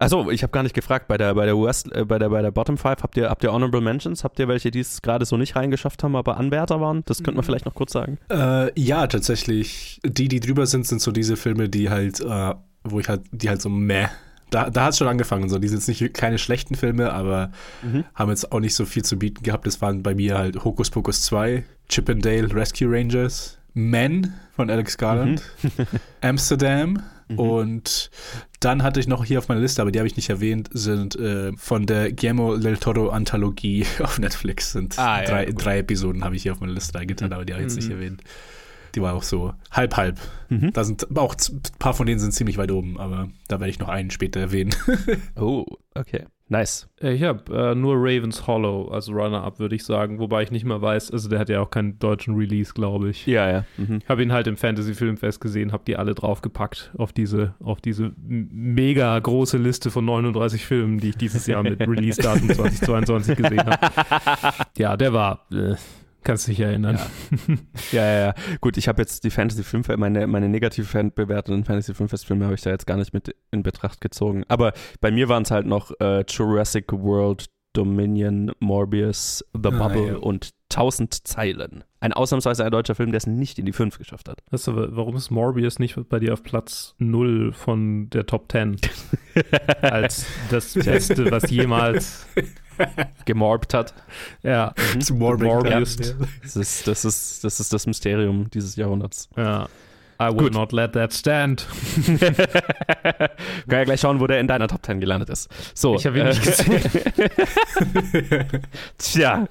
Also, ich habe gar nicht gefragt bei der bei der US äh, bei der bei der Bottom Five habt ihr habt ihr Honorable Mentions? Habt ihr welche, die es gerade so nicht reingeschafft haben, aber Anwärter waren? Das könnte man vielleicht noch kurz sagen. Äh, ja, tatsächlich. Die, die drüber sind, sind so diese Filme, die halt, äh, wo ich halt, die halt so meh da, da hat es schon angefangen. So. Die sind jetzt nicht keine schlechten Filme, aber Mhm. haben jetzt auch nicht so viel zu bieten gehabt. Das waren bei mir halt Hocus Pocus 2, Chip and Dale Rescue Rangers, Men von Alex Garland, Amsterdam und dann hatte ich noch hier auf meiner Liste, aber die habe ich nicht erwähnt, sind äh, von der Guillermo del Toro Anthologie auf Netflix. Sind Ah, ja, drei, gut. drei Episoden habe ich hier auf meine Liste eingetan, aber die habe ich jetzt nicht Mhm. erwähnt. Die war auch so halb halb. Mhm. Da sind auch ein paar von denen sind ziemlich weit oben, aber da werde ich noch einen später erwähnen. Oh, okay. Nice. Äh, Ich habe äh, nur Ravens Hollow als Runner-Up, würde ich sagen. Wobei ich nicht mal weiß, also der hat ja auch keinen deutschen Release, glaube ich. Ja, ja. Mhm. Ich habe ihn halt im Fantasy-Filmfest gesehen, habe die alle draufgepackt auf diese, auf diese mega große Liste von 39 Filmen, die ich dieses Jahr mit Release-Datum 2022 gesehen habe. Ja, der war, äh, kannst dich erinnern. Ja, ja, ja. Gut, ich habe jetzt die Fantasy Filmfest, meine, meine negativ bewerteten Fantasy Filmfest Filme habe ich da jetzt gar nicht mit in Betracht gezogen. Aber bei mir waren es halt noch äh, Jurassic World, Dominion, Morbius, The Ah, Bubble ja. und 1000 Zeilen. Ein ausnahmsweise ein deutscher Film, der es nicht in die 5 geschafft hat. Weißt du, warum ist Morbius nicht bei dir auf Platz 0 von der Top 10 als das Beste, was jemals, Gemorbt hat. ja, Zum Morbid. Morbius. Das ist, das ist, das ist das Mysterium dieses Jahrhunderts. ja. I will Gut. not let that stand. Kann ja gleich schauen, wo der in deiner Top 10 gelandet ist. So. Ich habe ihn nicht gesehen. Tja.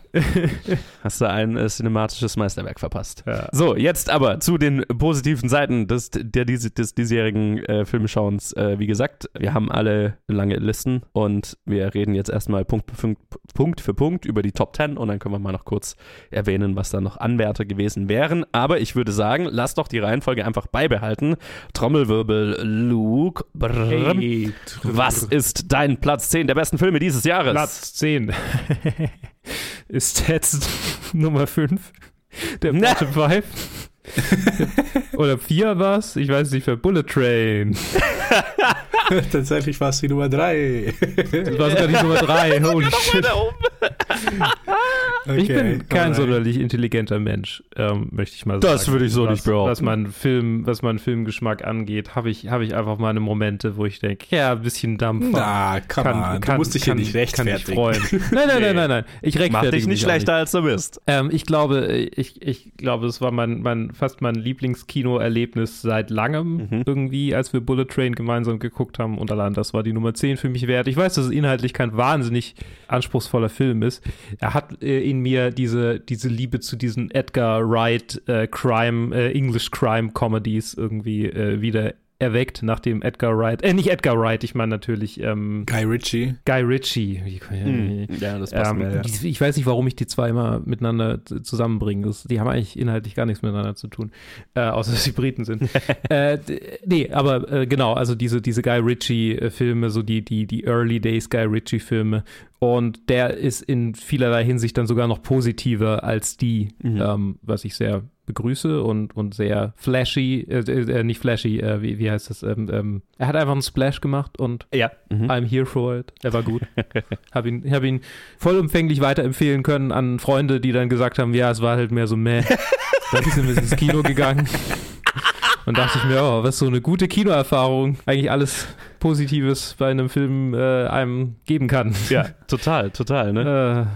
Hast du ein äh, cinematisches Meisterwerk verpasst. Ja. So, jetzt aber zu den positiven Seiten des, der, des, des diesjährigen äh, Filmschauens. Äh, wie gesagt, wir haben alle lange Listen und wir reden jetzt erstmal Punkt für, Punkt, Punkt für Punkt über die Top 10 und dann können wir mal noch kurz erwähnen, was da noch Anwärter gewesen wären. Aber ich würde sagen, lass doch die Reihenfolge einfach beibehalten. Trommelwirbel, Luke. Brrrm. Hey, Was ist dein Platz 10 der besten Filme dieses Jahres? Platz 10 ist jetzt Nummer 5. Der Na. Bottom 5. Oder 4 war's? Ich weiß nicht, für Bullet Train. Tatsächlich war es die Nummer drei. Das war sogar die Nummer 3. Holy shit. Oben. Ich bin kein sonderlich intelligenter Mensch, ähm, möchte ich mal sagen. Das würde ich so was, nicht behaupten. Was meinen Film, was meinen Filmgeschmack angeht, habe ich, habe ich einfach meine Momente, wo ich denke, ja, ein bisschen Dampf. Na, kann, on. kann, du musst dich kann, hier nicht rechtfertigen. Kann mich freuen. Nein, nein, nein, nein, nein. Ich Mach rechtfertige dich nicht schlechter, als du bist. Ähm, ich glaube, ich, ich glaube, es war mein, mein, fast mein Lieblingskino-Erlebnis seit langem Mhm. irgendwie, als wir Bullet Train gemeinsam geguckt haben. Und allein das war die Nummer 10 für mich wert. Ich weiß, dass es inhaltlich kein wahnsinnig anspruchsvoller Film ist. Er hat äh, in mir diese, diese Liebe zu diesen Edgar Wright äh, Crime, äh, English Crime Comedies irgendwie äh, wieder erweckt, nachdem Edgar Wright, äh, nicht Edgar Wright, ich meine natürlich ähm, Guy Ritchie. Guy Ritchie. Hm. Ja, das passt ähm, mir, ja. die, ich weiß nicht, warum ich die zwei immer miteinander zusammenbringe. Das, die haben eigentlich inhaltlich gar nichts miteinander zu tun, äh, außer dass sie Briten sind. äh, nee, aber äh, genau, also diese, diese Guy Ritchie-Filme, so die, die, die Early Days Guy Ritchie-Filme. Und der ist in vielerlei Hinsicht dann sogar noch positiver als die, Mhm. ähm, was ich sehr begrüße und, und sehr flashy, äh, äh, nicht flashy, äh, wie, wie heißt das? Ähm, ähm, er hat einfach einen Splash gemacht und Ja. Mhm. I'm here for it. Er war gut. hab ihn, hab ihn vollumfänglich weiterempfehlen können an Freunde, die dann gesagt haben, ja, es war halt mehr so meh. dann sind wir ins Kino gegangen. Und dachte ich mir, oh, was so eine gute Kinoerfahrung eigentlich alles Positives bei einem Film äh, einem geben kann. Ja, total, total, ne?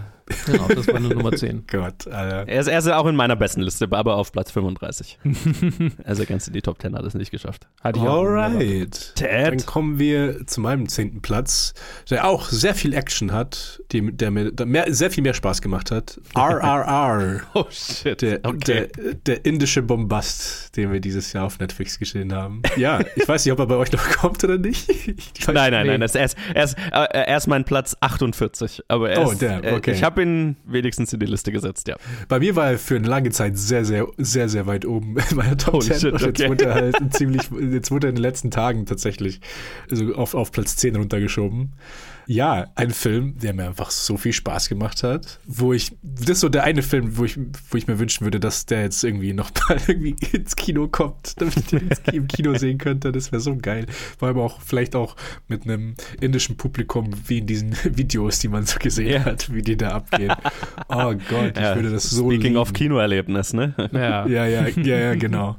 Äh, genau, das war eine Nummer 10. Gott, Alter. Er ist, er ist auch in meiner besten Liste, aber auf Platz 35. also ganz in die Top 10 hat es nicht geschafft. Auch Alright. Dann Ted. kommen wir zu meinem zehnten Platz, der auch sehr viel Action hat, die, der mir der mehr, sehr viel mehr Spaß gemacht hat. RRR. Oh shit. Der, okay. der, der indische Bombast, den wir dieses Jahr auf Netflix gesehen haben. Ja, ich weiß nicht, ob er bei euch noch kommt oder nicht. Ich weiß- Nein, nein, Nee. nein, das, er, ist, er, ist, äh, er ist mein Platz 48. Aber er Oh, ist, damn, äh, okay. ich habe ihn wenigstens in die Liste gesetzt, ja. Bei mir war er für eine lange Zeit sehr, sehr, sehr, sehr weit oben in meiner Top Holy 10. shit, und jetzt okay. wurde er halt ziemlich, jetzt wurde er in den letzten Tagen tatsächlich also auf, auf Platz 10 runtergeschoben. Ja, ein Film, der mir einfach so viel Spaß gemacht hat, wo ich, das ist so der eine Film, wo ich, wo ich mir wünschen würde, dass der jetzt irgendwie noch mal irgendwie ins Kino kommt, damit ich den im Kino sehen könnte. Das wäre so geil. Vor allem auch, vielleicht auch mit einem indischen Publikum, wie in diesen Videos, die man so gesehen Ja. hat, wie die da abgehen. Oh Gott, ich ja. würde das so Speaking lieben. of Kinoerlebnis, ne? Ja. Ja, ja, ja, ja, genau.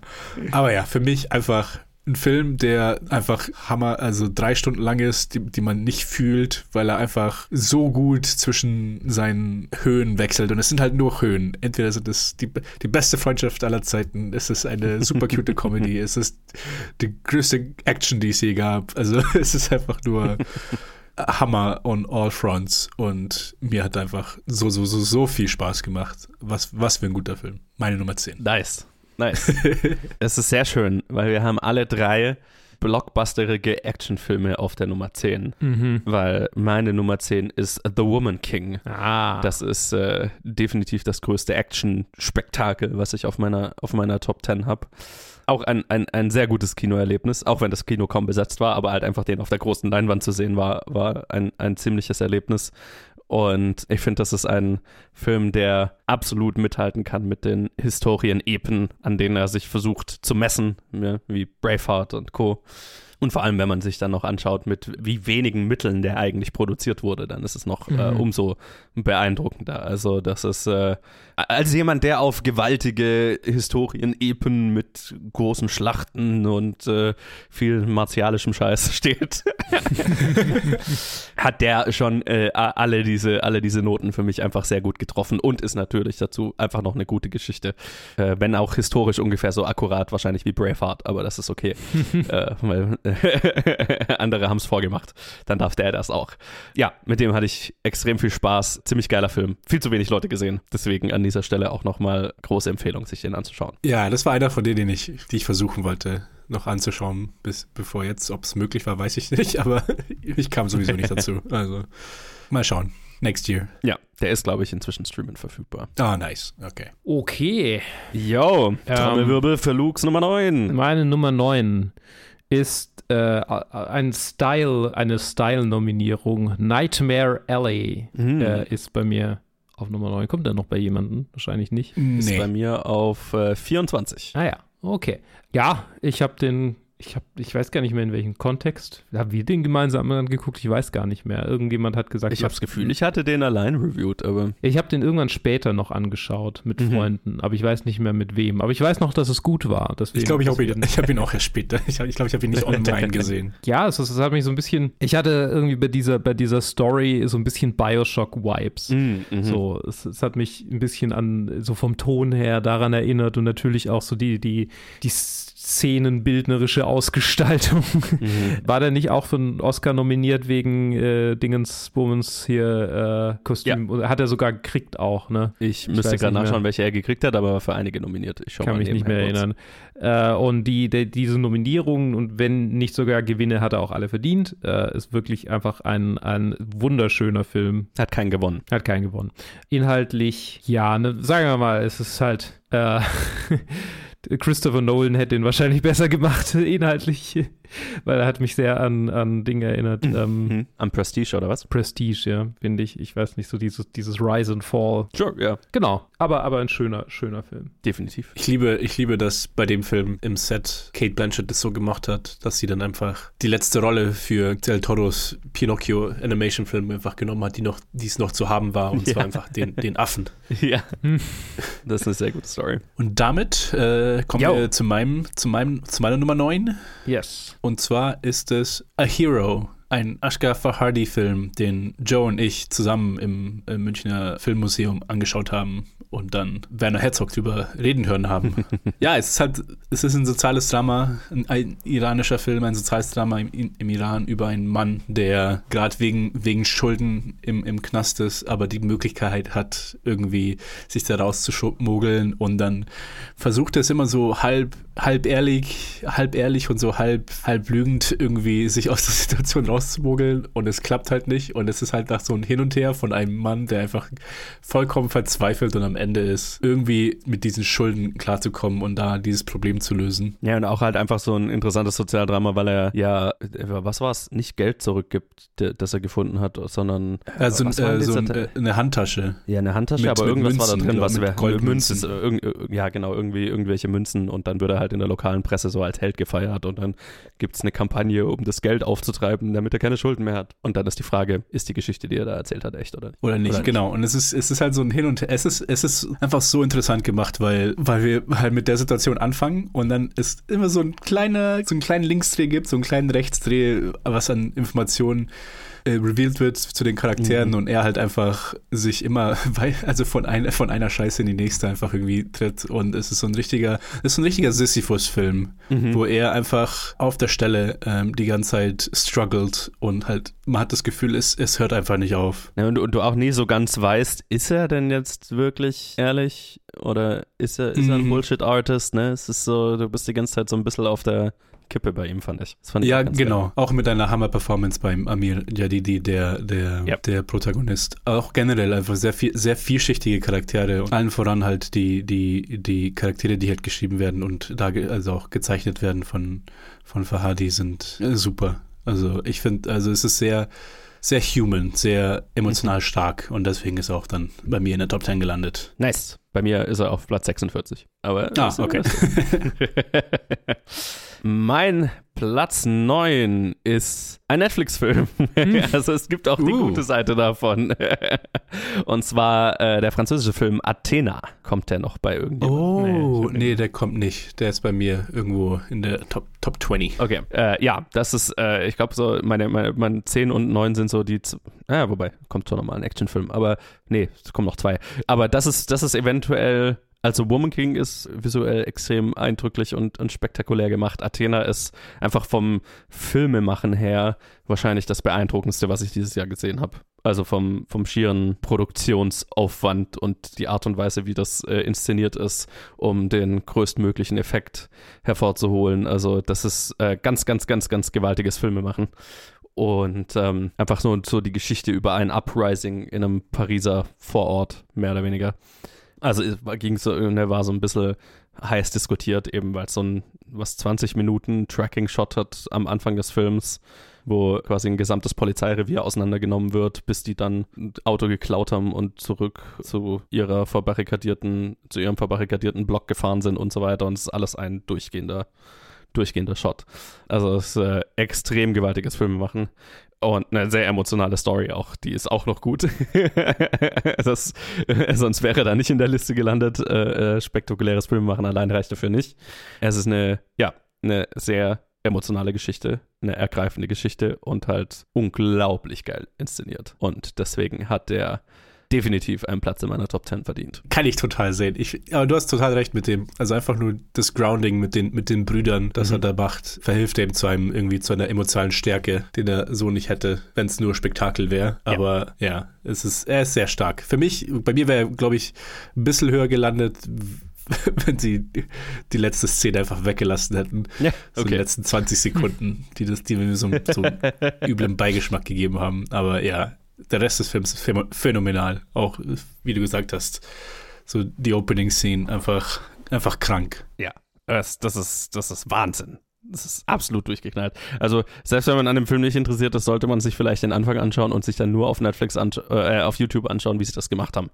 Aber ja, für mich einfach ein Film, der einfach Hammer, also drei Stunden lang ist, die, die man nicht fühlt, weil er einfach so gut zwischen seinen Höhen wechselt. Und es sind halt nur Höhen. Entweder sind es die, die beste Freundschaft aller Zeiten, es ist eine super cute Comedy, es ist die größte Action, die es je gab. Also es ist einfach nur Hammer on all fronts. Und mir hat einfach so, so, so, so viel Spaß gemacht. Was, was für ein guter Film. Meine Nummer 10. Nice. Nice. es ist sehr schön, weil wir haben alle drei blockbusterige Actionfilme auf der Nummer 10. Mhm. Weil meine Nummer 10 ist The Woman King. Ah. Das ist äh, definitiv das größte Action-Spektakel, was ich auf meiner, auf meiner Top 10 habe. Auch ein, ein, ein sehr gutes Kinoerlebnis, auch wenn das Kino kaum besetzt war, aber halt einfach den auf der großen Leinwand zu sehen war, war ein, ein ziemliches Erlebnis. Und ich finde, das ist ein Film, der absolut mithalten kann mit den Historien-Epen, an denen er sich versucht zu messen, wie Braveheart und Co. Und vor allem, wenn man sich dann noch anschaut, mit wie wenigen Mitteln der eigentlich produziert wurde, dann ist es noch äh, Mhm. umso beeindruckender. Also, das ist äh, als jemand, der auf gewaltige Historien-Epen mit großen Schlachten und äh, viel martialischem Scheiß steht, hat der schon äh, alle, diese, alle diese Noten für mich einfach sehr gut getroffen und ist natürlich dazu einfach noch eine gute Geschichte. Äh, wenn auch historisch ungefähr so akkurat wahrscheinlich wie Braveheart, aber das ist okay. äh, weil andere haben es vorgemacht. Dann darf der das auch. Ja, mit dem hatte ich extrem viel Spaß. Ziemlich geiler Film. Viel zu wenig Leute gesehen. Deswegen an dieser Stelle auch nochmal große Empfehlung, sich den anzuschauen. Ja, das war einer von denen, den ich, die ich versuchen wollte, noch anzuschauen, bis bevor jetzt. Ob es möglich war, weiß ich nicht, aber ich kam sowieso nicht dazu. Also mal schauen. Next year. Ja, der ist, glaube ich, inzwischen streamend verfügbar. Ah, nice. Okay. Okay. Yo, Ähm, Trommelwirbel für Lukes Nummer 9. Meine Nummer 9 ist äh, ein Style, eine Style-Nominierung. Nightmare Alley Mhm. äh, ist bei mir auf Nummer 9. Kommt der noch bei jemandem? Wahrscheinlich nicht. Ist bei Nee. mir auf äh, 24. Ah ja, okay. Ja, ich habe den, ich habe, ich weiß gar nicht mehr in welchem Kontext. Haben wir den gemeinsam angeguckt? Ich weiß gar nicht mehr. Irgendjemand hat gesagt, Ich habe das Gefühl, ich hatte den allein reviewed, aber Ich habe den irgendwann später noch angeschaut mit Mhm. Freunden, aber ich weiß nicht mehr mit wem. Aber ich weiß noch, dass es gut war. Deswegen, Ich glaube, ich habe ihn, ich hab ihn auch erst später. Ich glaube, ich, glaub, ich habe ihn nicht online gesehen. Ja, es, es hat mich so ein bisschen. Ich hatte irgendwie bei dieser, bei dieser Story so ein bisschen Bioshock-Vibes. Mhm, mhm. So, es, es hat mich ein bisschen an, so vom Ton her daran erinnert und natürlich auch so die, die, die szenenbildnerische Ausgestaltung. Mhm. War der nicht auch für einen Oscar nominiert wegen äh, Dingensbums hier äh, Kostüm? Oder Hat er sogar gekriegt auch, ne? Ich Ich müsste gerade nachschauen, welche er gekriegt hat, aber er war für einige nominiert. Ich kann mich nicht mehr erinnern. Äh, und die, die, diese Nominierungen und wenn nicht sogar Gewinne, hat er auch alle verdient. Äh, ist wirklich einfach ein, ein wunderschöner Film. Hat keinen gewonnen. Hat keinen gewonnen. Inhaltlich, ja, ne, sagen wir mal, es ist halt. Christopher Nolan hätte den wahrscheinlich besser gemacht, inhaltlich, weil er hat mich sehr an, an Dinge erinnert. Ähm, Mhm. Am Prestige oder was? Prestige, ja, finde ich. Ich weiß nicht, so dieses, dieses Rise and Fall. Sure, ja, Genau, aber, aber ein schöner, schöner Film. definitiv. Ich liebe, ich liebe, dass bei dem Film im Set Kate Blanchett das so gemacht hat, dass sie dann einfach die letzte Rolle für Del Toros Pinocchio Animation Film einfach genommen hat, die noch, die es noch zu haben war, und Ja. zwar einfach den, den Affen. Ja, das ist eine sehr gute Story. Und damit äh, kommen Jo. wir zu meinem, zu meinem, zu meiner Nummer 9. Yes. Und zwar ist es A Hero, ein Ashgar Fahardi-Film, den Joe und ich zusammen im, äh, Münchner Filmmuseum angeschaut haben und dann Werner Herzog drüber reden hören haben. ja, es ist halt, es ist ein soziales Drama, ein, ein iranischer Film, ein soziales Drama im, im Iran über einen Mann, der gerade wegen, wegen Schulden im, im Knast ist, aber die Möglichkeit hat, irgendwie sich da rauszumogeln und dann versucht er es immer so halb, halb ehrlich, halb ehrlich und so halb, halb lügend irgendwie sich aus der Situation rauszumogeln und es klappt halt nicht und es ist halt nach so ein Hin und Her von einem Mann, der einfach vollkommen verzweifelt und am Ende ist, irgendwie mit diesen Schulden klarzukommen und da dieses Problem zu lösen. Ja, und auch halt einfach so ein interessantes Sozialdrama, weil er ja, äh, was war es, nicht Geld zurückgibt, das er gefunden hat, sondern Also äh, so ein, dieser äh, eine Handtasche. ja, eine Handtasche, Mit- aber mit irgendwas war da Münzen, drin, was mit wäre Goldmünzen. Münzen, äh, äh, ja genau, irgendwie irgendwelche Münzen und dann würde er halt in der lokalen Presse so als Held gefeiert und dann gibt es eine Kampagne, um das Geld aufzutreiben, damit er keine Schulden mehr hat. Und dann ist die Frage, ist die Geschichte, die er da erzählt hat, echt oder nicht? Oder nicht, oder genau. Nicht. Und es ist, es ist halt so ein Hin und Her. Es ist, es ist einfach so interessant gemacht, weil, weil wir halt mit der Situation anfangen und dann ist immer so ein kleiner, so einen kleinen Linksdreh gibt, so einen kleinen Rechtsdreh, was an Informationen äh, revealed wird zu den Charakteren mhm. und er halt einfach sich immer, also von, ein, von einer Scheiße in die nächste einfach irgendwie tritt und es ist so ein richtiger, es ist so ein richtiger Sisyphus-Film, mhm. wo er einfach auf der Stelle ähm, die ganze Zeit struggelt und halt, man hat das Gefühl, es, es hört einfach nicht auf. Ja, und, und, du auch nie so ganz weißt, ist er denn jetzt wirklich ehrlich oder ist er, ist er ein mhm. Bullshit-Artist, ne? Es ist so, du bist die ganze Zeit so ein bisschen auf der Kippe bei ihm, fand ich. Fand ja, genau. Geil. Auch mit einer Hammer-Performance beim Amir Jadidi, der, der, ja. der Protagonist. Auch generell einfach sehr, viel, sehr vielschichtige Charaktere und allen voran halt die, die, die Charaktere, die halt geschrieben werden und da also auch gezeichnet werden von, von Fahadi, sind super. Also ich finde, also es ist sehr, sehr human, sehr emotional stark und deswegen ist er auch dann bei mir in der Top 10 gelandet. Nice. Bei mir ist er auf Platz 46. Aber ah, okay. Mein Platz 9 ist ein Netflix-Film. Hm. Also es gibt auch die uh. gute Seite davon. Und zwar äh, der französische Film Athena. Kommt der noch bei irgendjemandem? Oh, nee, nee, der kommt nicht. Der ist bei mir irgendwo in der Top, Top 20. Okay, äh, ja, das ist, äh, ich glaube so, meine, meine, meine 10 und 9 sind so die, ja, wobei, kommt schon nochmal ein Actionfilm, aber nee, es kommen noch zwei. Aber das ist, das ist eventuell also Woman King ist visuell extrem eindrücklich und, und spektakulär gemacht. Athena ist einfach vom Filmemachen her wahrscheinlich das beeindruckendste, was ich dieses Jahr gesehen habe. Also vom, vom schieren Produktionsaufwand und die Art und Weise, wie das äh, inszeniert ist, um den größtmöglichen Effekt hervorzuholen. Also das ist äh, ganz, ganz, ganz, ganz gewaltiges Filmemachen und ähm, einfach so, so die Geschichte über ein Uprising in einem Pariser Vorort, mehr oder weniger. Also ging so, ne, war so ein bisschen heiß diskutiert, eben weil es so ein, was 20 Minuten Tracking-Shot hat am Anfang des Films, wo quasi ein gesamtes Polizeirevier auseinandergenommen wird, bis die dann ein Auto geklaut haben und zurück zu ihrer verbarrikadierten, zu ihrem verbarrikadierten Block gefahren sind und so weiter. Und es ist alles ein durchgehender durchgehender Shot. Also es ist äh, extrem gewaltiges Filmemachen. Und eine sehr emotionale Story auch, die ist auch noch gut. das, sonst wäre da nicht in der Liste gelandet. Äh, äh, spektakuläres Filmemachen allein reicht dafür nicht. Es ist eine, ja, eine sehr emotionale Geschichte, eine ergreifende Geschichte und halt unglaublich geil inszeniert. Und deswegen hat der definitiv einen Platz in meiner Top 10 verdient. Kann ich total sehen. Ich, aber du hast total recht mit dem. Also einfach nur das Grounding mit den, mit den Brüdern, das mhm. er da macht, verhilft ihm zu einem irgendwie zu einer emotionalen Stärke, den er so nicht hätte, wenn es nur Spektakel wäre. Aber ja. ja, es ist, er ist sehr stark. Für mich, bei mir wäre er, glaube ich, ein bisschen höher gelandet, wenn sie die letzte Szene einfach weggelassen hätten. Ja, okay. So die letzten 20 Sekunden, die, das, die mir so, so einen üblen Beigeschmack gegeben haben. Aber ja, der Rest des Films ist phänomenal. Auch, wie du gesagt hast, so die Opening-Scene einfach, einfach krank. Ja, das, das, ist, das ist Wahnsinn. Das ist absolut durchgeknallt. Also, selbst wenn man an dem Film nicht interessiert ist, sollte man sich vielleicht den Anfang anschauen und sich dann nur auf Netflix, äh, auf YouTube anschauen, wie sie das gemacht haben.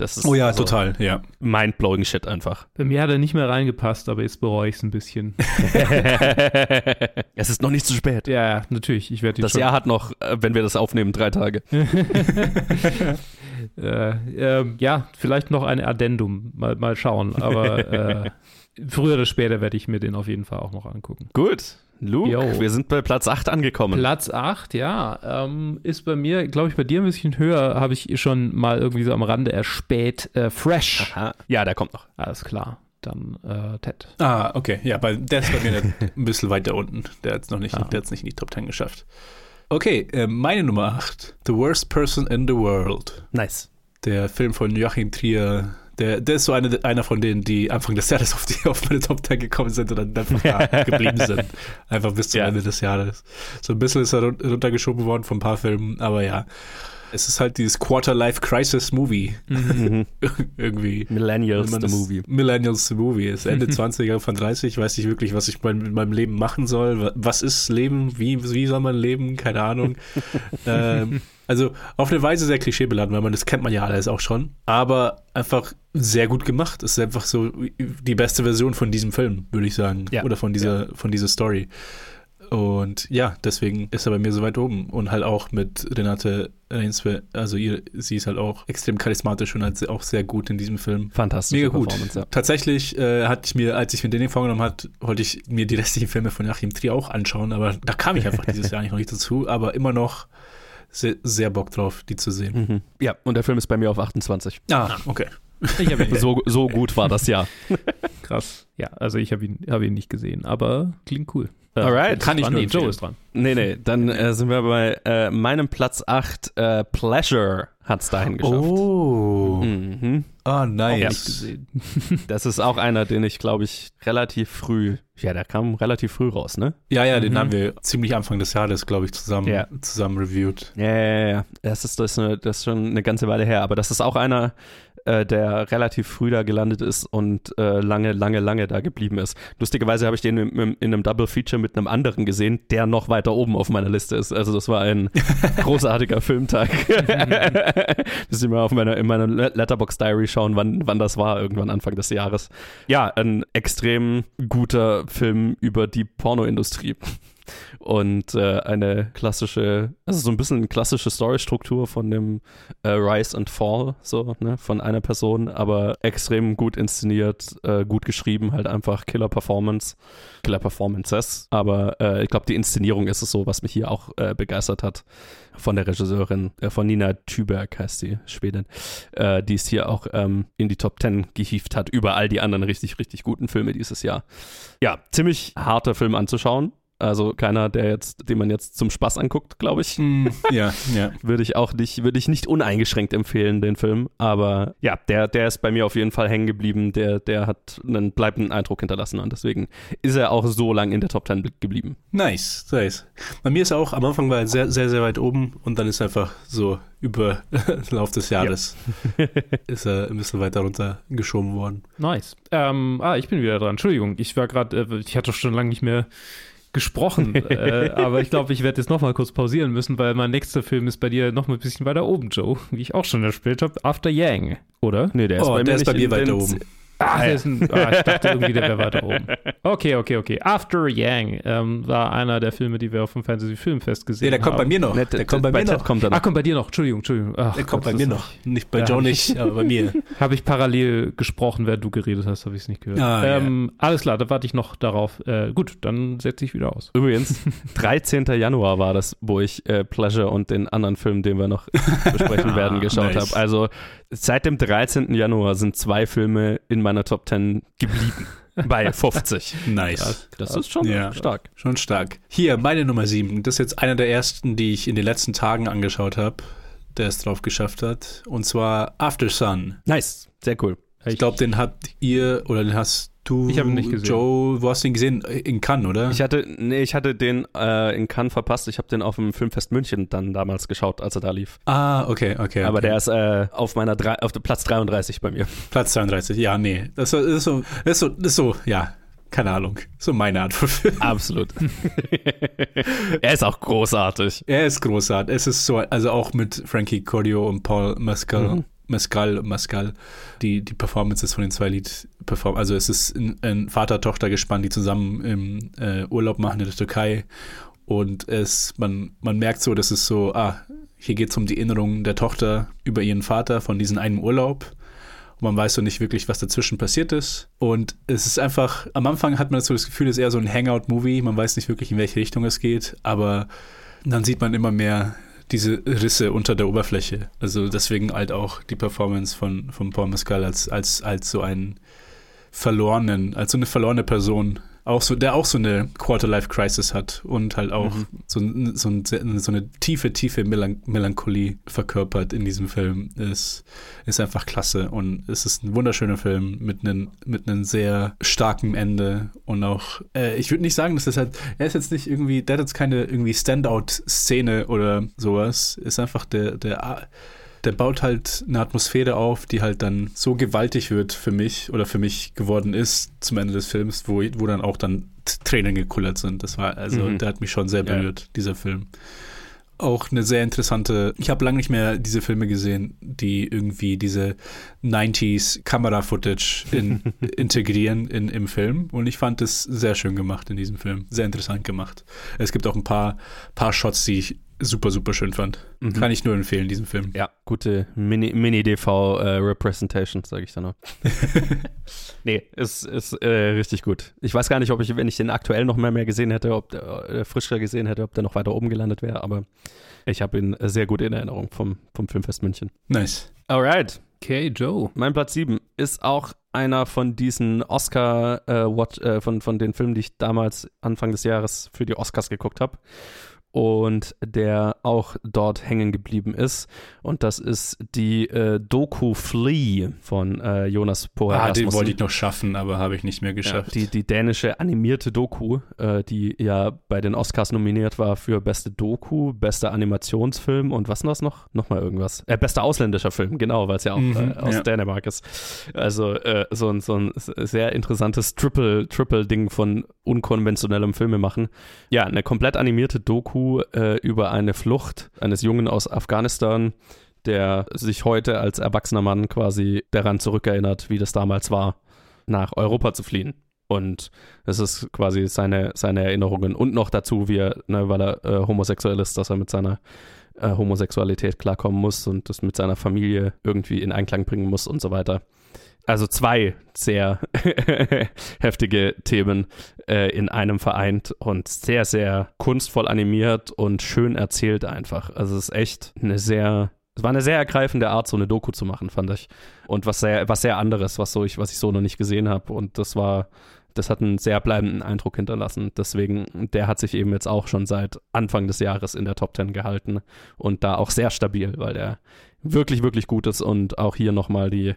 Das ist oh ja, so total, ja. Mindblowing Shit einfach. Bei mir hat er nicht mehr reingepasst, aber jetzt bereue ich es ein bisschen. es ist noch nicht zu spät. Ja, natürlich. Ich das Jahr hat noch, äh, wenn wir das aufnehmen, drei Tage. äh, äh, ja, vielleicht noch ein Addendum. Mal, mal schauen. Aber äh, früher oder später werde ich mir den auf jeden Fall auch noch angucken. Gut. Luke, Yo. wir sind bei Platz 8 angekommen. Platz 8, ja. Ähm, ist bei mir, glaube ich, bei dir ein bisschen höher, habe ich schon mal irgendwie so am Rande erspäht. Äh, Fresh. Aha. Ja, der kommt noch. Alles klar. Dann äh, Ted. Ah, okay. Ja, bei, der ist bei mir ein bisschen weiter unten. Der hat es noch nicht, ah. der nicht in die Top 10 geschafft. Okay, äh, meine Nummer 8. The Worst Person in the World. Nice. Der Film von Joachim Trier, der, der ist so eine, einer von denen, die Anfang des Jahres auf, die, auf meine Top 10 gekommen sind und dann einfach da geblieben sind. Einfach bis zum ja. Ende des Jahres. So ein bisschen ist er runtergeschoben worden von ein paar Filmen, aber ja. Es ist halt dieses Quarter-Life-Crisis-Movie. Mhm. Irgendwie. Millennials, the movie. Millennials the Movie. Es ist Ende 20er von 30, weiß nicht wirklich, was ich mein, mit meinem Leben machen soll. Wa- Was ist Leben? Wie, wie soll man leben? Keine Ahnung. ähm, also auf eine Weise sehr klischeebeladen, weil man das kennt man ja alles auch schon. Aber einfach sehr gut gemacht. Es ist einfach so die beste Version von diesem Film, würde ich sagen. Ja. Oder von dieser, von dieser Story. Und ja, deswegen ist er bei mir so weit oben. Und halt auch mit Renate Reinsve, also ihr, sie ist halt auch extrem charismatisch und halt auch sehr gut in diesem Film. Fantastische Mega gut. Ja. Tatsächlich äh, hatte ich mir, als ich mir den vorgenommen hat, wollte ich mir die restlichen Filme von Joachim Trier auch anschauen, aber da kam ich einfach dieses Jahr eigentlich noch nicht dazu, aber immer noch sehr, sehr Bock drauf, die zu sehen. Mhm. Ja, und der Film ist bei mir auf 28. Ah, okay. Ich habe ihn So, so gut war das Jahr. krass. Ja, also ich habe ihn, hab ihn nicht gesehen, aber klingt cool. Äh, Alright. Kann ich nur Joe ist dran. Nee, nee, dann äh, sind wir bei äh, meinem Platz 8. Äh, Pleasure hat es dahin geschafft. Oh, Mhm. ah, Auch nicht nice. gesehen. Das ist auch einer, den ich, glaube ich, relativ früh, ja, der kam relativ früh raus, ne? Ja, ja, den Mhm. haben wir ziemlich Anfang des Jahres, glaube ich, zusammen, Ja. zusammen reviewed. Ja, ja, ja, ja. Das ist, das, ist eine, das ist schon eine ganze Weile her, aber das ist auch einer, äh, der relativ früh da gelandet ist und äh, lange, lange, lange da geblieben ist. Lustigerweise habe ich den im, in einem Double Feature mit einem anderen gesehen, der noch weiter oben auf meiner Liste ist. Also das war ein großartiger Filmtag. Müssen wir mal auf meiner, in meiner Letterbox Diary schauen, wann, wann das war, irgendwann Anfang des Jahres. Ja, ein extrem guter Film über die Pornoindustrie. Und äh, eine klassische, also so ein bisschen eine klassische Storystruktur von dem äh, Rise and Fall, so, ne, von einer Person, aber extrem gut inszeniert, äh, gut geschrieben, halt einfach Killer Performance, Killer Performances. Aber äh, ich glaube, die Inszenierung ist es so, was mich hier auch äh, begeistert hat. Von der Regisseurin, äh, von Nina Thüberg heißt die, Schwedin, die es hier auch ähm, in die Top 10 gehievt hat, über all die anderen richtig, richtig guten Filme dieses Jahr. Ja, ziemlich harter Film anzuschauen. Also keiner, der jetzt, den man jetzt zum Spaß anguckt, glaube ich. Mm, ja, ja. Würde ich auch nicht, würde ich nicht uneingeschränkt empfehlen, den Film. Aber ja, der, der ist bei mir auf jeden Fall hängen geblieben. Der, der hat einen bleibenden Eindruck hinterlassen und deswegen ist er auch so lang in der Top 10 geblieben. Nice, nice. Bei mir ist er auch, am Anfang war er sehr, sehr, sehr weit oben und dann ist einfach so über den Lauf des Jahres ist er ein bisschen weiter runtergeschoben worden. Nice. Ähm, ah, ich bin wieder dran. Entschuldigung, ich war gerade, äh, ich hatte schon lange nicht mehr gesprochen, äh, aber ich glaube, ich werde jetzt noch mal kurz pausieren müssen, weil mein nächster Film ist bei dir noch mal ein bisschen weiter oben, Joe, wie ich auch schon erzählt habe, After Yang, oder? Nee, der ist Oh, bei mir der ist nicht bei mir weiter oben. Ah, der ist ein, ah, ich dachte irgendwie, der wäre weiter oben. Okay, okay, okay. After Yang ähm, war einer der Filme, die wir auf dem Fantasy Filmfest gesehen Nee, der kommt bei haben. mir noch. Nee, Der kommt bei mir Ted noch. kommt dann Ah, noch. kommt bei dir noch. Entschuldigung, Entschuldigung. Ach, Der kommt Gott, bei mir noch. Nicht bei Ja, Joe nicht, aber bei mir. Habe ich parallel gesprochen, während du geredet hast, habe ich es nicht gehört. Ah, ja. ähm, Alles klar, da warte ich noch darauf. Äh, gut, dann setze ich wieder aus. Übrigens, 13. Januar war das, wo ich äh, Pleasure und den anderen Film, den wir noch besprechen werden, geschaut Nice. habe. Also seit dem 13. Januar sind zwei Filme in meiner Top 10 geblieben. Bei 50. Nice. Das ist schon Ja. stark. Schon stark. Hier, meine Nummer 7. Das ist jetzt einer der ersten, die ich in den letzten Tagen angeschaut habe, der es drauf geschafft hat. Und zwar After Sun. Nice. Sehr cool. Ich glaube, den habt ihr oder den hast du, Ich hab ihn nicht gesehen. Joe, wo hast du ihn gesehen? In Cannes, oder? Ich hatte, nee, ich hatte den äh, in Cannes verpasst. Ich habe den auf dem Filmfest München dann damals geschaut, als er da lief. ah, okay, okay. Aber okay. der ist äh, auf meiner drei, auf Platz 33 bei mir. Platz 32. Ja, nee. Das ist so, das ist so, das ist so, ja, keine Ahnung. So meine Art von Film. Absolut. er ist auch großartig. Er ist großartig. Es ist so, also auch mit Frankie Cordio und Paul Mescal. Mhm. Mescal, Mescal, die, die Performances von den zwei Lied performen. Also es ist ein, ein Vater-Tochter-Gespann, die zusammen im äh, Urlaub machen in der Türkei. Und es, man, man merkt so, dass es so, ah, hier geht es um die Erinnerung der Tochter über ihren Vater von diesem einen Urlaub. Und man weiß so nicht wirklich, was dazwischen passiert ist. Und es ist einfach, am Anfang hat man so das Gefühl, es ist eher so ein Hangout-Movie. Man weiß nicht wirklich, in welche Richtung es geht. Aber dann sieht man immer mehr diese Risse unter der Oberfläche. Also deswegen halt auch die Performance von, von Paul Mescal als, als, als so einen verlorenen, als so eine verlorene Person auch so, der auch so eine Quarter-Life-Crisis hat und halt auch mhm. so, so, so, eine tiefe, tiefe Melan Melancholie verkörpert in diesem Film. Ist, ist einfach klasse und es ist ein wunderschöner Film mit einem mit einem sehr starken Ende und auch, äh, ich würde nicht sagen, dass das halt, er ist jetzt nicht irgendwie, der hat jetzt keine irgendwie Standout-Szene oder sowas, ist einfach der, der der baut halt eine Atmosphäre auf, die halt dann so gewaltig wird für mich oder für mich geworden ist zum Ende des Films, wo, wo dann auch dann Tränen gekullert sind. Das war, also, mhm. der hat mich schon sehr berührt, ja. dieser Film. Auch eine sehr interessante, ich habe lange nicht mehr diese Filme gesehen, die irgendwie diese 90s Kamera-Footage in, integrieren in, im Film. Und ich fand es sehr schön gemacht in diesem Film. Sehr interessant gemacht. Es gibt auch ein paar, paar Shots, die ich super, super schön fand. Mhm. Kann ich nur empfehlen, diesen Film. Ja, gute Mini-DV-Representation, Mini äh, sage ich dann noch. nee, ist, ist äh, richtig gut. Ich weiß gar nicht, ob ich, wenn ich den aktuell noch mehr, mehr gesehen hätte, ob der äh, frischer gesehen hätte, ob der noch weiter oben gelandet wäre, aber ich habe ihn sehr gut in Erinnerung vom, vom Filmfest München. Nice. Alright. Okay, Joe. Mein Platz 7 ist auch einer von diesen Oscar, äh, Watch, äh, von, von den Filmen, die ich damals Anfang des Jahres für die Oscars geguckt habe und der auch dort hängen geblieben ist. Und das ist die äh, Doku Flea von äh, Jonas Poher. Ah, den wollte ich noch schaffen, aber habe ich nicht mehr geschafft. Ja, die, die dänische animierte Doku, äh, die ja bei den Oscars nominiert war für beste Doku, bester Animationsfilm und was noch? noch? Nochmal irgendwas. Äh, bester ausländischer Film, genau, weil es ja auch mhm, äh, aus ja. Dänemark ist. Also äh, so, ein, so ein sehr interessantes Triple-Ding Triple von unkonventionellem Filmemachen. Ja, eine komplett animierte Doku Doku äh, über eine Flucht eines Jungen aus Afghanistan, der sich heute als erwachsener Mann quasi daran zurückerinnert, wie das damals war, nach Europa zu fliehen. Und es ist quasi seine, seine Erinnerungen und noch dazu, wie er, ne, weil er äh, homosexuell ist, dass er mit seiner äh, Homosexualität klarkommen muss und das mit seiner Familie irgendwie in Einklang bringen muss und so weiter also zwei sehr heftige Themen äh, in einem vereint und sehr, sehr kunstvoll animiert und schön erzählt einfach. Also es ist echt eine sehr, es war eine sehr ergreifende Art, so eine Doku zu machen, fand ich. Und was sehr, was sehr anderes, was so ich, was ich so noch nicht gesehen habe. Und das war, das hat einen sehr bleibenden Eindruck hinterlassen. Deswegen, der hat sich eben jetzt auch schon seit Anfang des Jahres in der Top Ten gehalten und da auch sehr stabil, weil der wirklich, wirklich gut ist und auch hier nochmal die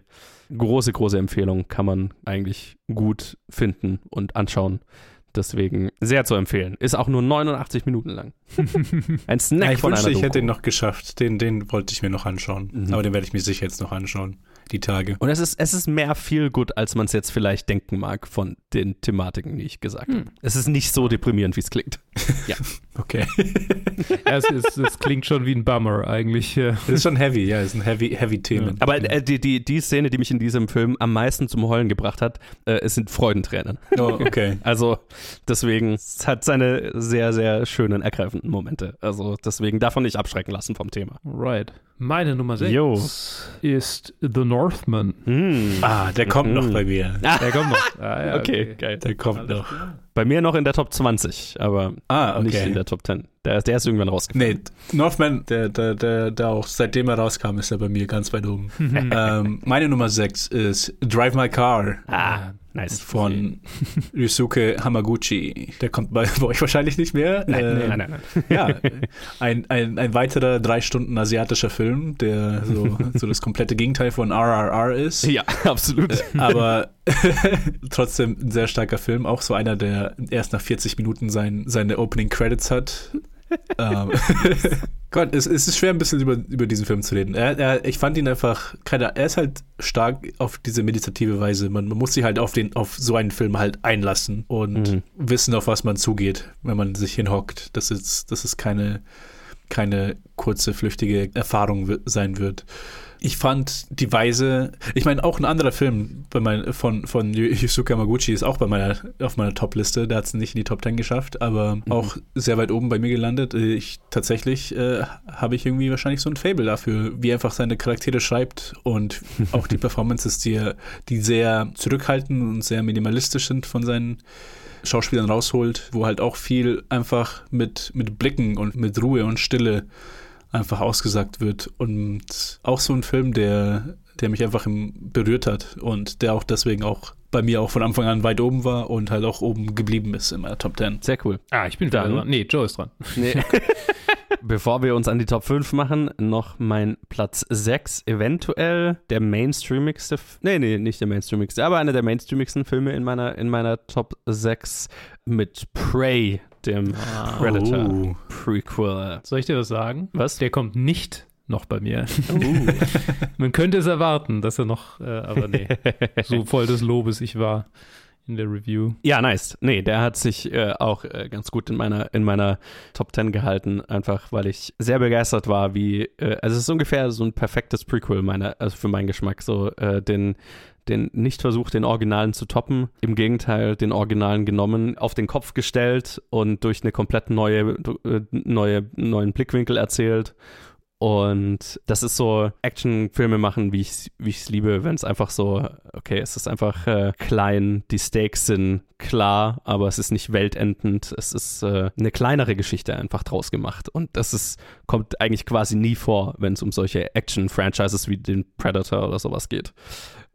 große, große Empfehlung kann man eigentlich gut finden und anschauen. Deswegen sehr zu empfehlen. Ist auch nur 89 Minuten lang. Ein Snack ja, ich von wünschte, einer ich hätte ihn noch geschafft. Den, den wollte ich mir noch anschauen. Mhm. Aber den werde ich mir sicher jetzt noch anschauen die Tage. Und es ist, es ist mehr viel gut, als man es jetzt vielleicht denken mag von den Thematiken, die ich gesagt hm. habe. Es ist nicht so deprimierend, wie es klingt. ja. Okay. ja, es, ist, es, klingt schon wie ein Bummer eigentlich. Es ist schon heavy, ja, es sind heavy, heavy Themen. Ja. Aber äh, die, die, die Szene, die mich in diesem Film am meisten zum Heulen gebracht hat, äh, es sind Freudentränen. Oh, okay. also deswegen, es hat seine sehr, sehr schönen, ergreifenden Momente. Also deswegen davon nicht abschrecken lassen vom Thema. Right. Meine Nummer 6 ist The Northman. Mm. Ah, der kommt mm. noch bei mir. Der kommt noch. Ah, ja, okay, okay, geil. Der kommt Alles noch. Klar. Bei mir noch in der Top 20, aber ah, okay. nicht in der Top 10. Der, der ist irgendwann rausgefallen. Nee, Northman, der, der, der, der auch seitdem er rauskam, ist er bei mir ganz weit oben. ähm, meine Nummer 6 ist Drive My Car. Ah, nice. Von Ryusuke Hamaguchi. Der kommt bei, bei euch wahrscheinlich nicht mehr. Nein, äh, nein, nein, nein. Ja, ein, ein, ein weiterer drei Stunden asiatischer Film, der so, so das komplette Gegenteil von RRR ist. Ja, absolut. Äh, aber trotzdem ein sehr starker Film. Auch so einer, der erst nach 40 Minuten sein, seine Opening Credits hat ähm, Gott, es, es, ist schwer, ein bisschen über, über diesen Film zu reden. Er, er, ich fand ihn einfach, keine, er ist halt stark auf diese meditative Weise. Man, man, muss sich halt auf, den, auf so einen Film halt einlassen und mhm. wissen, auf was man zugeht, wenn man sich hinhockt. Dass es, dass es keine, keine kurze, flüchtige Erfahrung sein wird ich fand die Weise, ich meine, auch ein anderer Film bei mein, von, von Yusuke Yamaguchi ist auch bei meiner, auf meiner Top-Liste. Der hat es nicht in die Top 10 geschafft, aber mhm. auch sehr weit oben bei mir gelandet. Ich tatsächlich äh, habe ich irgendwie wahrscheinlich so ein Fable dafür, wie er einfach seine Charaktere schreibt und auch die Performances, die, er, die sehr zurückhaltend und sehr minimalistisch sind von seinen Schauspielern rausholt, wo halt auch viel einfach mit, mit Blicken und mit Ruhe und Stille einfach ausgesagt wird. Und auch so ein Film, der der mich einfach berührt hat und der auch deswegen auch bei mir auch von Anfang an weit oben war und halt auch oben geblieben ist in meiner Top 10. Sehr cool. Ah, ich bin da dran. Nee, Joe ist dran. Nee. Bevor wir uns an die Top 5 machen, noch mein Platz 6, eventuell der mainstreamigste, nee, nee, nicht der mainstreamigste, aber einer der mainstreamigsten Filme in meiner, in meiner Top 6 mit Prey, dem ah. Predator oh. Prequel. Soll ich dir was sagen? Was? Der kommt nicht noch bei mir. Uh. Man könnte es erwarten, dass er noch, äh, aber nee, so voll des Lobes ich war in der Review. Ja, nice. Nee, der hat sich äh, auch äh, ganz gut in meiner, in meiner Top 10 gehalten, einfach weil ich sehr begeistert war, wie, äh, also es ist ungefähr so ein perfektes Prequel meiner, also für meinen Geschmack, so äh, den den nicht versucht, den Originalen zu toppen. Im Gegenteil, den Originalen genommen, auf den Kopf gestellt und durch eine komplett neue, äh, neue, neuen Blickwinkel erzählt und das ist so Actionfilme machen, wie ich es liebe, wenn es einfach so, okay, es ist einfach äh, klein, die Stakes sind klar, aber es ist nicht weltendend. Es ist äh, eine kleinere Geschichte einfach draus gemacht. Und das ist, kommt eigentlich quasi nie vor, wenn es um solche Action-Franchises wie den Predator oder sowas geht.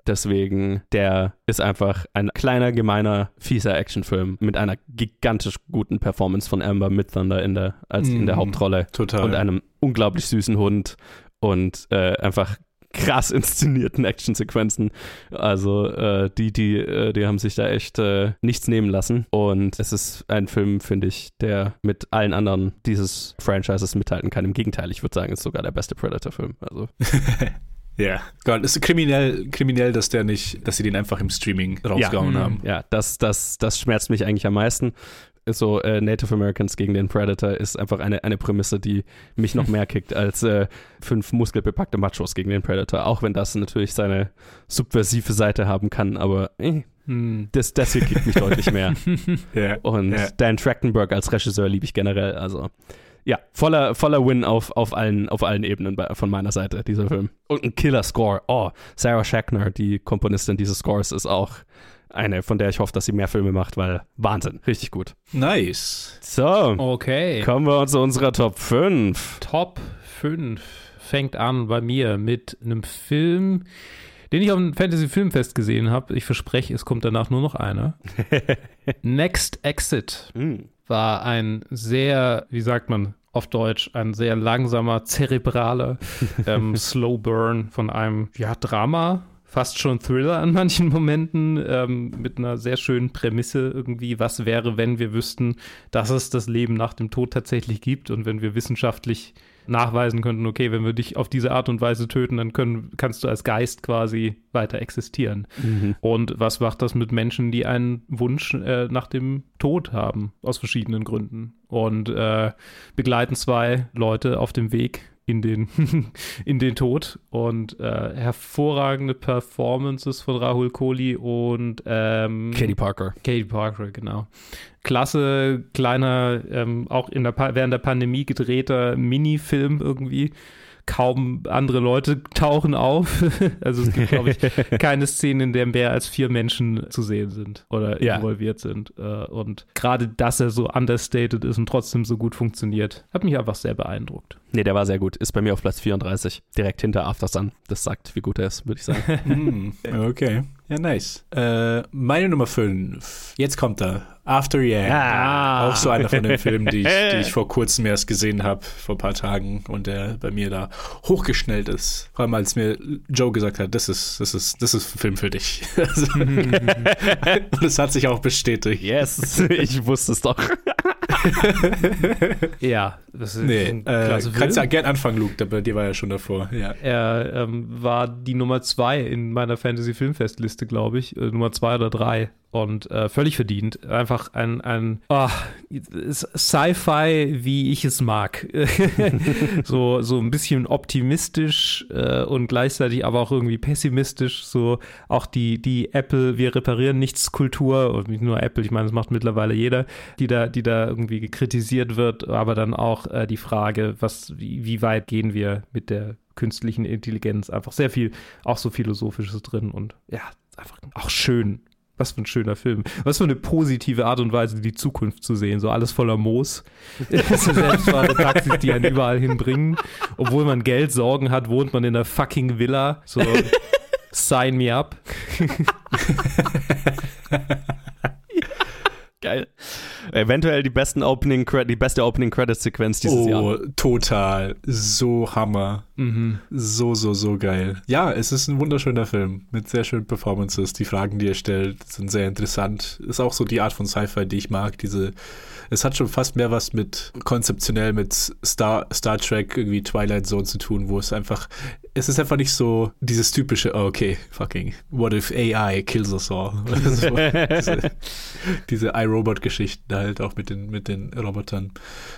Deswegen, der ist einfach ein kleiner, gemeiner, fieser Actionfilm mit einer gigantisch guten Performance von Amber mit Thunder in der, als mm, in der mhm. Hauptrolle. Total. Und einem unglaublich süßen Hund und äh, einfach krass inszenierten Actionsequenzen. Also äh, die, die, äh, die haben sich da echt äh, nichts nehmen lassen. Und es ist ein Film, finde ich, der mit allen anderen dieses Franchises mithalten kann. Im Gegenteil, ich würde sagen, ist sogar der beste Predator-Film. Also. Ja, Gott, ist kriminell, kriminell, dass der nicht, dass sie den einfach im Streaming rausgehauen ja, haben. Ja, das, das, das schmerzt mich eigentlich am meisten. So äh, Native Americans gegen den Predator ist einfach eine, eine Prämisse, die mich noch mehr kickt als äh, fünf muskelbepackte Machos gegen den Predator. Auch wenn das natürlich seine subversive Seite haben kann, aber äh, hm. das, das hier kickt mich deutlich mehr. yeah, Und yeah. Dan Trachtenberg als Regisseur liebe ich generell. Also ja, voller, voller Win auf, auf, allen, auf allen Ebenen bei, von meiner Seite, dieser Film. Und ein Killer-Score. Oh, Sarah Schachner, die Komponistin dieses Scores, ist auch eine, von der ich hoffe, dass sie mehr Filme macht, weil Wahnsinn, richtig gut. Nice. So, okay. Kommen wir zu unserer Top 5. Top 5 fängt an bei mir mit einem Film, den ich auf dem Fantasy Filmfest gesehen habe. Ich verspreche, es kommt danach nur noch einer. Next Exit mm. War ein sehr, wie sagt man, auf Deutsch ein sehr langsamer, zerebraler ähm, Slow Burn von einem ja, Drama, fast schon Thriller an manchen Momenten, ähm, mit einer sehr schönen Prämisse irgendwie, was wäre, wenn wir wüssten, dass es das Leben nach dem Tod tatsächlich gibt und wenn wir wissenschaftlich nachweisen könnten, okay, wenn wir dich auf diese Art und Weise töten, dann können, kannst du als Geist quasi weiter existieren. Mhm. Und was macht das mit Menschen, die einen Wunsch äh, nach dem Tod haben, aus verschiedenen Gründen? Und äh, begleiten zwei Leute auf dem Weg in den, in den Tod und äh, hervorragende Performances von Rahul Kohli und ähm, Katie Parker. Katie Parker, genau. Klasse, kleiner, ähm, auch in der während der Pandemie gedrehter Minifilm irgendwie kaum andere Leute tauchen auf. also es gibt, glaube ich, keine Szene, in der mehr als vier Menschen zu sehen sind oder ja. involviert sind. Äh, und gerade, dass er so understated ist und trotzdem so gut funktioniert, hat mich einfach sehr beeindruckt. Nee, der war sehr gut. Ist bei mir auf Platz 34, direkt hinter After Sun. Das sagt, wie gut er ist, würde ich sagen. Hm, okay. Ja, nice. Äh, meine Nummer 5. Jetzt kommt er. After Yeah. Ah. Auch so einer von den Filmen, die ich, die ich vor kurzem erst gesehen habe, vor ein paar Tagen, und der bei mir da hochgeschnellt ist. Vor allem, als mir Joe gesagt hat, das ist, das ist, das ist ein Film für dich. und es hat sich auch bestätigt. Yes, ich wusste es doch. ja, das ist nee, ein äh. Kannst ja gern anfangen, Luke, bei dir war ja schon davor. Ja. Er ähm, war die Nummer zwei in meiner Fantasy-Filmfestliste, glaube ich. Äh, Nummer zwei oder drei und äh, völlig verdient. Einfach ein, ein oh, Sci-Fi, wie ich es mag. so, so ein bisschen optimistisch äh, und gleichzeitig aber auch irgendwie pessimistisch. So auch die, die Apple, wir reparieren nichts Kultur und nicht nur Apple, ich meine, das macht mittlerweile jeder, die da, die da irgendwie kritisiert wird, aber dann auch äh, die Frage, was, wie, wie weit gehen wir mit der künstlichen Intelligenz? Einfach sehr viel, auch so philosophisches drin und ja, einfach auch schön Was für ein schöner Film. Was für eine positive Art und Weise, die Zukunft zu sehen. So alles voller Moos. Selbstfahrende Taxis, die einen überall hinbringen. Obwohl man Geld, Sorgen hat, wohnt man in einer fucking Villa. So, sign me up. Geil. Eventuell die besten Opening die beste Opening Credit Sequenz dieses oh, Jahr. Oh, total. So Hammer. Mhm. So, so, so geil. Ja, es ist ein wunderschöner Film mit sehr schönen Performances. Die Fragen, die er stellt, sind sehr interessant. Ist auch so die Art von Sci-Fi, die ich mag. Diese, es hat schon fast mehr was mit konzeptionell mit Star, Star Trek, irgendwie Twilight Zone zu tun, wo es einfach es ist einfach nicht so dieses typische, oh, okay, fucking, what if AI kills us all? diese, diese iRobot-Geschichten halt auch mit den, mit den Robotern.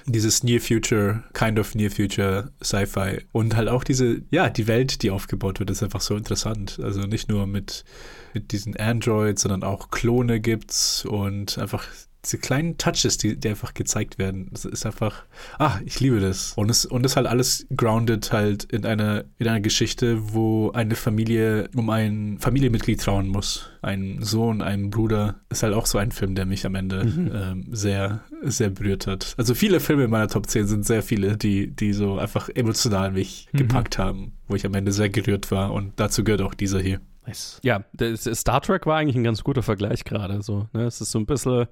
Dieses Near Future, kind of Near Future Sci-Fi. Und halt auch diese, ja, die Welt, die aufgebaut wird, ist einfach so interessant. Also nicht nur mit, mit diesen Androids, sondern auch Klone gibt's und einfach diese kleinen Touches, die, die einfach gezeigt werden, das ist einfach, ah, ich liebe das. Und es, und es halt alles grounded halt in einer, in einer Geschichte, wo eine Familie um ein Familienmitglied trauen muss. Ein Sohn, ein Bruder. Ist halt auch so ein Film, der mich am Ende mhm. ähm, sehr, sehr berührt hat. Also viele Filme in meiner Top 10 sind sehr viele, die, die so einfach emotional mich mhm. gepackt haben, wo ich am Ende sehr gerührt war. Und dazu gehört auch dieser hier. Nice. Ja, Star Trek war eigentlich ein ganz guter Vergleich gerade. So, ne? Es ist so ein bisschen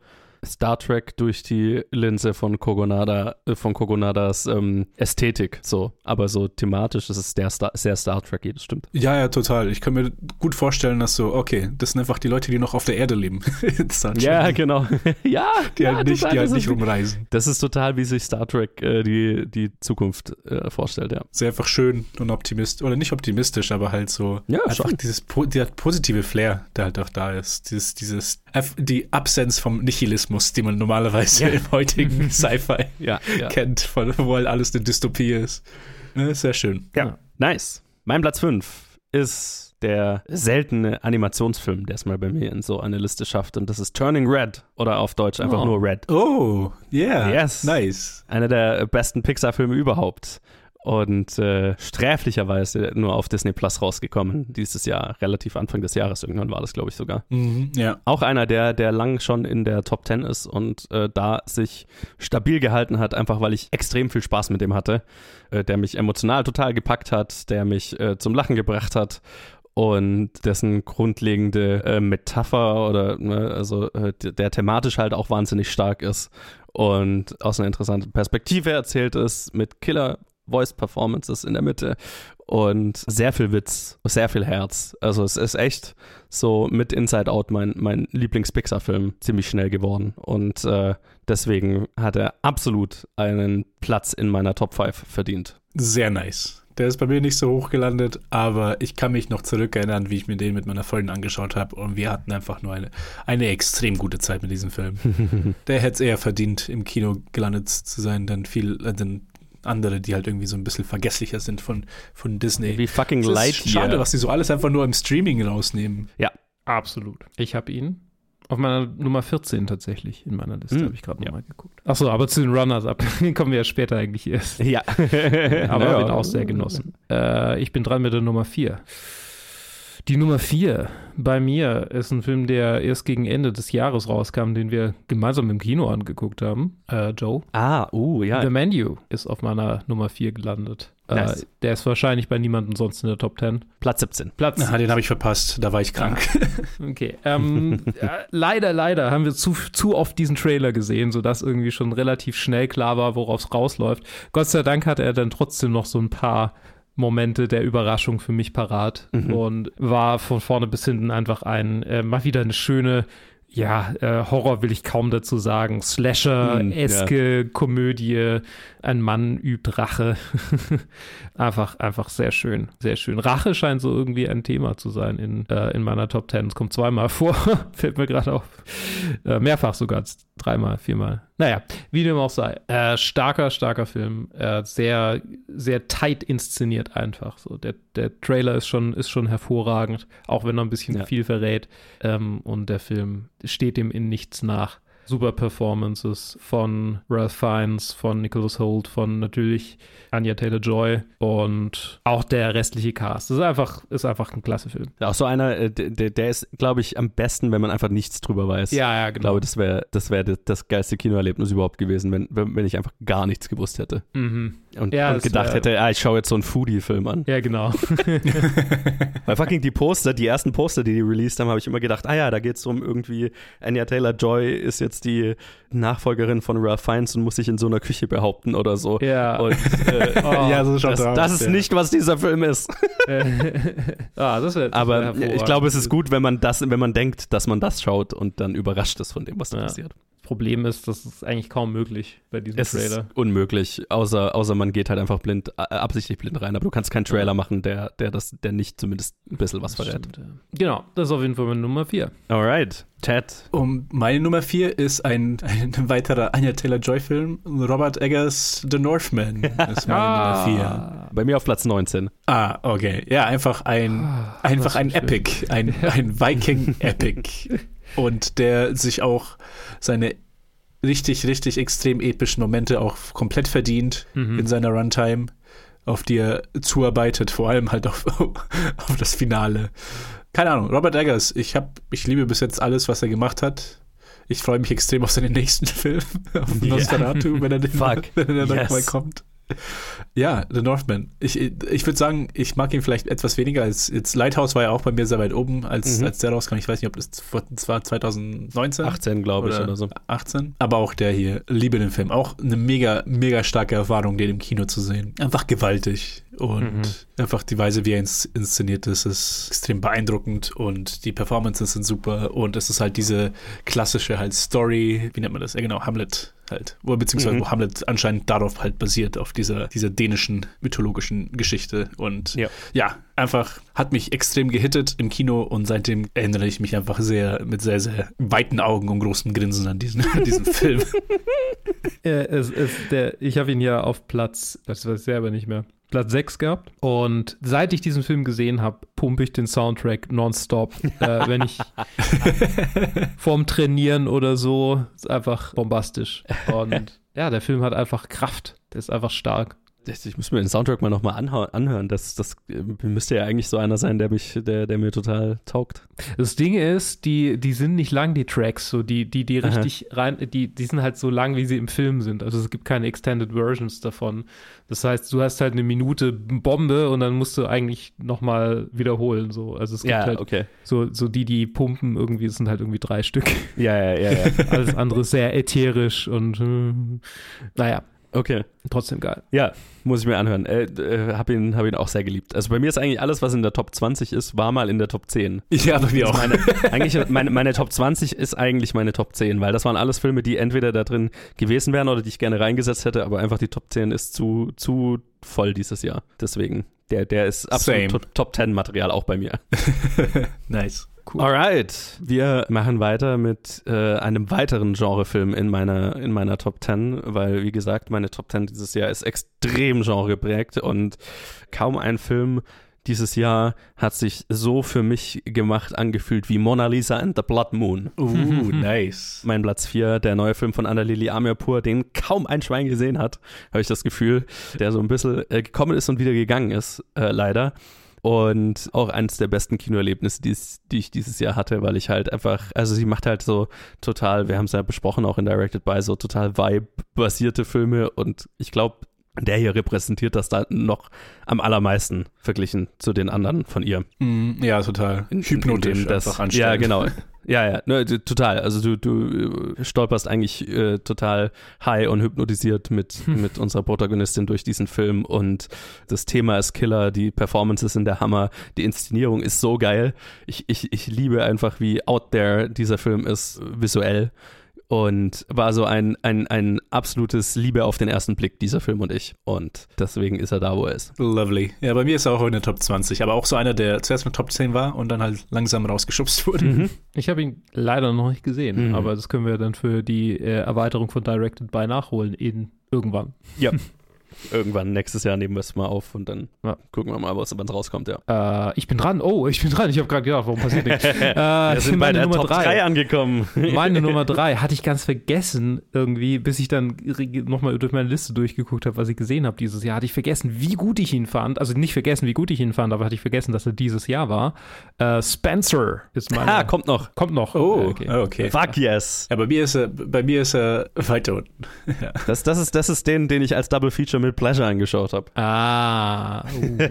Star Trek durch die Linse von Kogonada, äh, von Kogonadas ähm, Ästhetik. So, aber so thematisch ist es sehr Star, sehr Star Trek, das stimmt. Ja, ja, total. Ich kann mir gut vorstellen, dass so, okay, das sind einfach die Leute, die noch auf der Erde leben. ja, genau. ja, die ja, halt nicht, die halt nicht rumreisen. Das ist total, wie sich Star Trek äh, die, die Zukunft äh, vorstellt, ja. Sehr einfach schön und optimistisch, oder nicht optimistisch, aber halt so ja, einfach schon. dieses der positive Flair, der halt auch da ist. Dieses, dieses, die Absenz vom Nihilismus Realismus, die man normalerweise ja. im heutigen Sci-Fi ja, ja. kennt, von, wo halt alles eine Dystopie ist. sehr schön. Ja, nice. Mein Platz 5 ist der seltene Animationsfilm, der es mal bei mir in so eine Liste schafft. Und das ist Turning Red oder auf Deutsch einfach oh. nur Red. Oh, yeah. Yes. Nice. Einer der besten Pixar-Filme überhaupt und äh, sträflicherweise nur auf Disney Plus rausgekommen dieses Jahr, relativ Anfang des Jahres irgendwann war das, glaube ich, sogar. Mhm, ja. Auch einer, der, der lang schon in der Top 10 ist und äh, da sich stabil gehalten hat, einfach weil ich extrem viel Spaß mit dem hatte, äh, der mich emotional total gepackt hat, der mich äh, zum Lachen gebracht hat und dessen grundlegende äh, Metapher oder ne, also äh, der thematisch halt auch wahnsinnig stark ist und aus einer interessanten Perspektive erzählt ist mit Killer Voice Performances in der Mitte und sehr viel Witz, sehr viel Herz. Also es ist echt so mit Inside Out mein, mein Lieblings-Pixar-Film ziemlich schnell geworden und äh, deswegen hat er absolut einen Platz in meiner Top 5 verdient. Sehr nice. Der ist bei mir nicht so hoch gelandet, aber ich kann mich noch zurückerinnern, wie ich mir den mit meiner Freundin angeschaut habe und wir hatten einfach nur eine, eine extrem gute Zeit mit diesem Film. Der hätte es eher verdient, im Kino gelandet zu sein, denn viel, äh, denn andere, die halt irgendwie so ein bisschen vergesslicher sind von, von Disney. Wie fucking Lightyear. Schade, was die so alles einfach nur im Streaming rausnehmen. Ja. Absolut. Ich habe ihn auf meiner Nummer 14 tatsächlich in meiner Liste, hm. habe ich gerade nochmal ja. geguckt. Achso, aber zu den Runners-Up, kommen wir ja später eigentlich erst. Ja. aber ja. bin auch sehr genossen. Äh, ich bin dran mit der Nummer 4. Die Nummer 4 bei mir ist ein Film, der erst gegen Ende des Jahres rauskam, den wir gemeinsam im Kino angeguckt haben. Äh, Joe. Ah, uh, ja. The Menu ist auf meiner Nummer 4 gelandet. Äh, nice. Äh, der ist wahrscheinlich bei niemandem sonst in der Top 10. Platz 17. Platz. Ah, den habe ich verpasst, da war ich krank. okay. Ähm, äh, leider, leider haben wir zu, zu oft diesen Trailer gesehen, sodass irgendwie schon relativ schnell klar war, worauf es rausläuft. Gott sei Dank hatte er dann trotzdem noch so ein paar Momente der Überraschung für mich parat mhm. und war von vorne bis hinten einfach ein, äh, mal wieder eine schöne, ja, äh, Horror will ich kaum dazu sagen, Slasher-eske ja. Komödie, ein Mann übt Rache. einfach, einfach sehr schön, sehr schön. Rache scheint so irgendwie ein Thema zu sein in, äh, in meiner Top Ten. Es kommt zweimal vor, fällt mir gerade auf. Äh, mehrfach sogar, dreimal, viermal. Naja, wie dem auch sei. Äh, starker, starker Film. Äh, sehr, sehr tight inszeniert einfach. So, der, der Trailer ist schon, ist schon hervorragend, auch wenn er ein bisschen ja. viel verrät. Ähm, und der Film steht dem in nichts nach. Super Performances von Ralph Fiennes, von Nicholas Holt, von natürlich Anya Taylor-Joy und auch der restliche Cast. Das ist einfach, ist einfach ein klasse Film. Auch so einer, äh, der, der ist, glaube ich, am besten, wenn man einfach nichts drüber weiß. Ja, ja, Ich genau. glaube, das wäre das, wär das, das geilste Kinoerlebnis überhaupt gewesen, wenn, wenn wenn ich einfach gar nichts gewusst hätte. Mhm. Und, Ja, und das gedacht wär- hätte, ah, ich schaue jetzt so einen Foodie-Film an. Ja, genau. Weil fucking die Poster, die ersten Poster, die die released haben, habe ich immer gedacht, ah ja, da geht es um irgendwie, Anya Taylor-Joy ist jetzt die Nachfolgerin von Ralph Fiennes und muss sich in so einer Küche behaupten oder so. ja. Und äh, Oh, ja, so schaut das, aus, das ist ja. nicht, was dieser Film ist. ah, das wär, das Aber ich glaube, es ist gut, wenn man das, wenn man denkt, dass man das schaut und dann überrascht ist von dem, was da Ja. passiert. Problem ist, das ist eigentlich kaum möglich bei diesem Es Trailer. ist unmöglich, außer, außer man geht halt einfach blind, äh, absichtlich blind rein. Aber du kannst keinen Trailer machen, der, der, das, der nicht zumindest ein bisschen was Das verrät. stimmt, ja. Genau, das ist auf jeden Fall meine Nummer 4. Alright, Ted. Um meine Nummer vier ist ein, ein weiterer Anya Taylor-Joy-Film. Robert Eggers The Northman ist meine Nummer vier. Bei mir auf Platz 19. Ah, okay. Ja, einfach ein, Ah, einfach ein schön. Epic, ein, ein Viking-Epic. Und der sich auch seine richtig, richtig extrem epischen Momente auch komplett verdient Mhm. in seiner Runtime, auf die er zuarbeitet, vor allem halt auf, auf das Finale. Keine Ahnung, Robert Eggers, ich, hab, ich liebe bis jetzt alles, was er gemacht hat. Ich freue mich extrem auf seinen nächsten Film, auf. Nosferatu, wenn er, den, Fuck. wenn er Yes. nochmal kommt. Ja, The Northman. Ich, ich würde sagen, ich mag ihn vielleicht etwas weniger als jetzt Lighthouse war ja auch bei mir sehr weit oben, als, Mhm. als der rauskam. Ich weiß nicht, ob das vor- war 2019. 18, glaube ich, Oder oder so. 18. Aber auch der hier, liebe den Film. Auch eine mega, mega starke Erfahrung, den im Kino zu sehen. Einfach gewaltig. Und Mhm. einfach die Weise, wie er ins, inszeniert ist, ist extrem beeindruckend und die Performances sind super. Und es ist halt diese klassische halt Story, wie nennt man das? Ja, genau, Hamlet halt. Wo, beziehungsweise Mhm. wo Hamlet anscheinend darauf halt basiert, auf dieser, dieser dänischen mythologischen Geschichte. Und Ja. ja, einfach hat mich extrem gehittet im Kino und seitdem erinnere ich mich einfach sehr mit sehr, sehr weiten Augen und großem Grinsen an diesen, an diesen Film. Äh, es, es, der, ich habe ihn ja auf Platz, das weiß ich selber nicht mehr, Platz 6 gehabt. Und seit ich diesen Film gesehen habe, pumpe ich den Soundtrack nonstop. äh, wenn ich vorm Trainieren oder so, ist einfach bombastisch. Und ja, der Film hat einfach Kraft. Der ist einfach stark. Ich, muss mir den Soundtrack mal nochmal anhören. Das, das äh, müsste ja eigentlich so einer sein, der, mich, der, der mir total taugt. Das Ding ist, die, die sind nicht lang, die Tracks, so die, die, die Aha. richtig rein, die, die sind halt so lang, wie sie im Film sind. Also es gibt keine Extended Versions davon. Das heißt, du hast halt eine Minute Bombe und dann musst du eigentlich nochmal wiederholen. So. Also es gibt Ja, halt okay. so, so die, die pumpen irgendwie, es sind halt irgendwie drei Stück. Ja, ja, ja, ja. Alles andere sehr ätherisch und äh, naja, Okay. trotzdem geil. Ja, muss ich mir anhören. Äh, äh, hab, ihn, hab ihn auch sehr geliebt. Also bei mir ist eigentlich alles, was in der Top 20 ist, war mal in der Top 10. ja, bei mir auch. Meine, eigentlich, meine, meine Top 20 ist eigentlich meine Top 10, weil das waren alles Filme, die entweder da drin gewesen wären oder die ich gerne reingesetzt hätte, aber einfach die Top 10 ist zu, zu voll dieses Jahr. Deswegen, der, der ist absolut Same. to- Top 10 Material auch bei mir. nice. Cool. Alright, wir machen weiter mit äh, einem weiteren Genrefilm in meiner, in meiner Top 10, weil, wie gesagt, meine Top 10 dieses Jahr ist extrem genreprägt und kaum ein Film dieses Jahr hat sich so für mich gemacht angefühlt wie Mona Lisa and the Blood Moon. Uh, nice. Mein Platz 4, der neue Film von Annalili Amirpour, den kaum ein Schwein gesehen hat, habe ich das Gefühl, der so ein bisschen äh, gekommen ist und wieder gegangen ist, äh, leider. Und auch eines der besten Kinoerlebnisse, die, die ich dieses Jahr hatte, weil ich halt einfach, also sie macht halt so total, wir haben es ja besprochen, auch in Directed by, so total Vibe-basierte Filme und ich glaube, der hier repräsentiert das da noch am allermeisten verglichen zu den anderen von ihr. Mm, ja, total. In- in- Hypnotisch in das, Ja, genau. Ja, ja, ne, total. Also du, du äh, stolperst eigentlich äh, total high und hypnotisiert mit, mit unserer Protagonistin durch diesen Film und das Thema ist Killer, die Performances sind der Hammer, die Inszenierung ist so geil. Ich, ich, ich liebe einfach, wie out there dieser Film ist, äh, visuell. Und war so ein, ein, ein absolutes Liebe auf den ersten Blick, dieser Film und ich. Und deswegen ist er da, wo er ist. Lovely. Ja, bei mir ist er auch in der Top 20, aber auch so einer, der zuerst mit Top 10 war und dann halt langsam rausgeschubst wurde. Mhm. Ich habe ihn leider noch nicht gesehen, Mhm. aber das können wir dann für die äh, Erweiterung von Directed by nachholen in irgendwann. Ja. Irgendwann nächstes Jahr nehmen wir es mal auf und dann Ja. gucken wir mal, was wann es rauskommt, ja. Äh, ich bin dran. Oh, ich bin dran. Ich habe gerade gedacht, warum passiert nichts? Äh, wir sind bei meine der Nummer Top drei. 3 angekommen. Meine Nummer drei hatte ich ganz vergessen irgendwie, bis ich dann nochmal durch meine Liste durchgeguckt habe, was ich gesehen habe dieses Jahr. Hatte ich vergessen, wie gut ich ihn fand. Also nicht vergessen, wie gut ich ihn fand, aber hatte ich vergessen, dass er dieses Jahr war. Äh, Spencer ist meine. ah, kommt noch. kommt noch. Oh, okay. okay. Fuck yes. Ja, bei mir ist er, bei mir ist er weiter unten. ja. Das, das, ist, das ist den, den ich als Double Feature mit Pleasure angeschaut habe. Ah,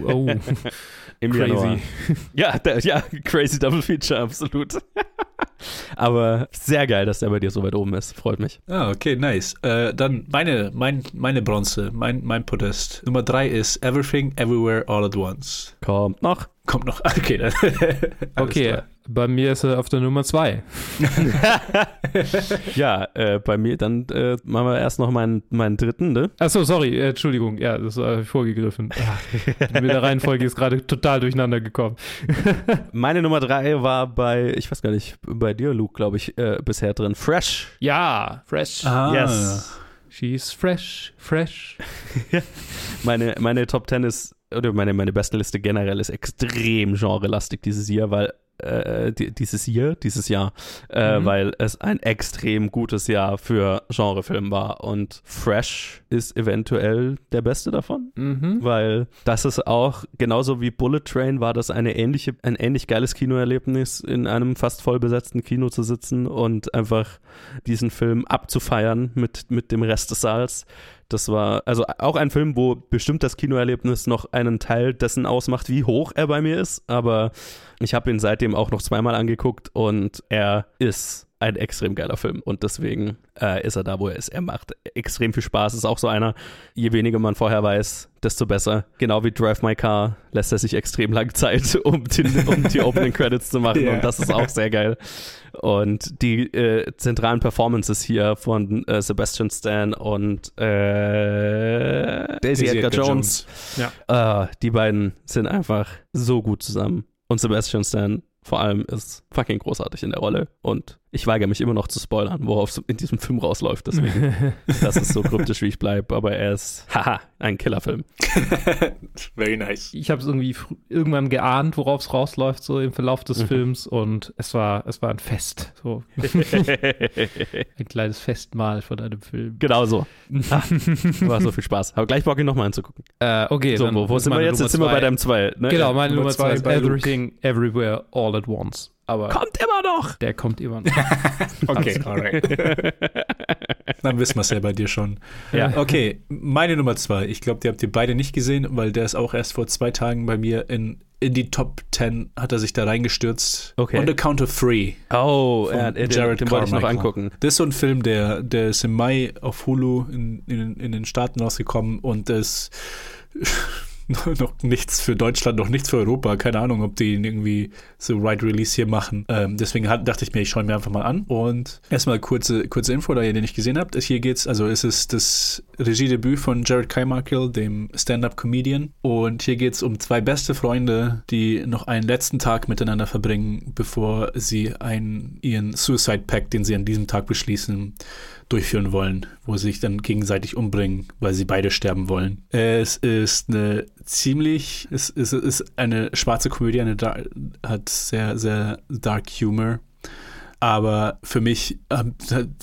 oh, oh. Im crazy. Januar. Ja, der, ja, crazy Double Feature, absolut. Aber sehr geil, dass der bei dir so weit oben ist. Freut mich. Ah, okay, nice. Äh, dann meine, mein, meine Bronze, mein, mein Podest. Nummer drei ist Everything, Everywhere, All at Once. Kommt noch. Kommt noch. Okay, Okay, klar. bei mir ist er auf der Nummer zwei. Ja, äh, bei mir, dann äh, machen wir erst noch meinen, meinen dritten, ne? Achso, sorry, äh, Entschuldigung, ja, das war vorgegriffen. Ah, mit der Reihenfolge ist gerade total durcheinander gekommen. Meine Nummer drei war bei, ich weiß gar nicht, bei dir, Luke, glaube ich, äh, bisher drin. Fresh. Ja, fresh. Ah, Yes. She's fresh, fresh. Meine, meine Top 10 ist, oder meine, meine beste Liste generell ist extrem genrelastig dieses Jahr, weil äh, die, dieses Jahr, dieses Jahr, äh, Mhm. weil es ein extrem gutes Jahr für Genrefilm war und Fresh ist eventuell der beste davon. Mhm. Weil das ist auch, genauso wie Bullet Train, war das eine ähnliche, ein ähnlich geiles Kinoerlebnis, in einem fast voll besetzten Kino zu sitzen und einfach diesen Film abzufeiern mit, mit dem Rest des Saals. Das war also auch ein Film, wo bestimmt das Kinoerlebnis noch einen Teil dessen ausmacht, wie hoch er bei mir ist. Aber ich habe ihn seitdem auch noch zweimal angeguckt und er ist ein extrem geiler Film und deswegen äh, ist er da, wo er ist. Er macht extrem viel Spaß. Ist auch so einer, je weniger man vorher weiß, desto besser. Genau wie Drive My Car lässt er sich extrem lang Zeit, um, den, um die Opening Credits zu machen Ja. und das ist auch sehr geil. Und die äh, zentralen Performances hier von äh, Sebastian Stan und äh, Daisy, Edgar, Jones, äh, die beiden sind einfach so gut zusammen. Und Sebastian Stan vor allem ist fucking großartig in der Rolle. Und ich weigere mich immer noch zu spoilern, worauf es in diesem Film rausläuft. Deswegen, das ist so kryptisch, wie ich bleibe. Aber er ist, haha, ein Killerfilm. Very nice. Ich habe es irgendwie irgendwann geahnt, worauf es rausläuft, so im Verlauf des Mhm. Films. Und es war, es war ein Fest. So ein kleines Festmahl von einem Film. genau so. Ah, war so viel Spaß. Aber gleich Bock, ihn nochmal anzugucken. Äh, okay, So, dann wo, wo sind wir jetzt? Nummer Jetzt sind wir bei deinem zwei. Ne? Genau, meine Nummer Nummer zwei zwei ist bei Luke. Everything, Everywhere, All at Once. Aber Kommt immer noch! der kommt immer noch. Okay, alright. Dann wissen wir es ja bei dir schon. Ja. Okay, meine Nummer zwei. Ich glaube, die habt ihr beide nicht gesehen, weil der ist auch erst vor zwei Tagen bei mir in, in die Top 10 hat er sich da reingestürzt. Okay. On the Count of Three. Oh, ja, den, Jared den wollte ich noch angucken. Das ist so ein Film, der, der ist im Mai auf Hulu in, in, in den Staaten rausgekommen und das noch nichts für Deutschland, noch nichts für Europa. Keine Ahnung, ob die irgendwie so Right Release hier machen. Ähm, deswegen hat, dachte ich mir, ich schaue mir einfach mal an. Und erstmal kurze, kurze Info, da ihr den nicht gesehen habt. Hier geht's, also es ist das Regiedebüt von Jared Carmichael, dem Stand-Up-Comedian. Und hier geht's um zwei beste Freunde, die noch einen letzten Tag miteinander verbringen, bevor sie einen, ihren Suicide Pact, den sie an diesem Tag beschließen, durchführen wollen, wo sie sich dann gegenseitig umbringen, weil sie beide sterben wollen. Es ist eine ziemlich, es ist, es ist eine schwarze Komödie, eine hat sehr, sehr dark Humor. Aber für mich, ähm,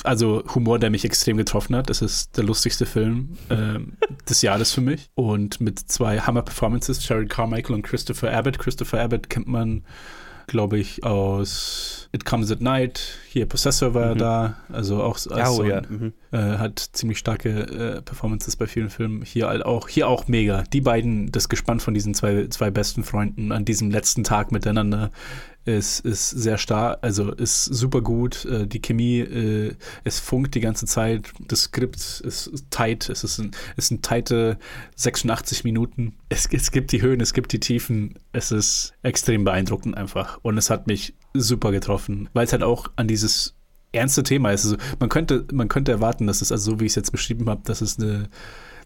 also Humor, der mich extrem getroffen hat. Das ist der lustigste Film ähm, des Jahres für mich. Und mit zwei Hammer-Performances, Jared Carmichael und Christopher Abbott. Christopher Abbott kennt man, glaube ich, aus It Comes at Night. Hier Possessor war Mhm. da. Also auch als oh, so ja. Mhm. äh, hat ziemlich starke äh, Performances bei vielen Filmen. Hier halt auch, hier auch mega. Die beiden, das Gespann von diesen zwei, zwei besten Freunden an diesem letzten Tag miteinander ist, ist sehr stark, also ist super gut. Äh, die Chemie, äh, es funkt die ganze Zeit. Das Skript ist tight. Es ist ein, es sind tighte 86 Minuten. Es, es gibt die Höhen, es gibt die Tiefen. Es ist extrem beeindruckend einfach. Und es hat mich super getroffen, weil es halt auch an dieses ernste Thema ist. Also man könnte, man könnte erwarten, dass es, also so wie ich es jetzt beschrieben habe, dass es eine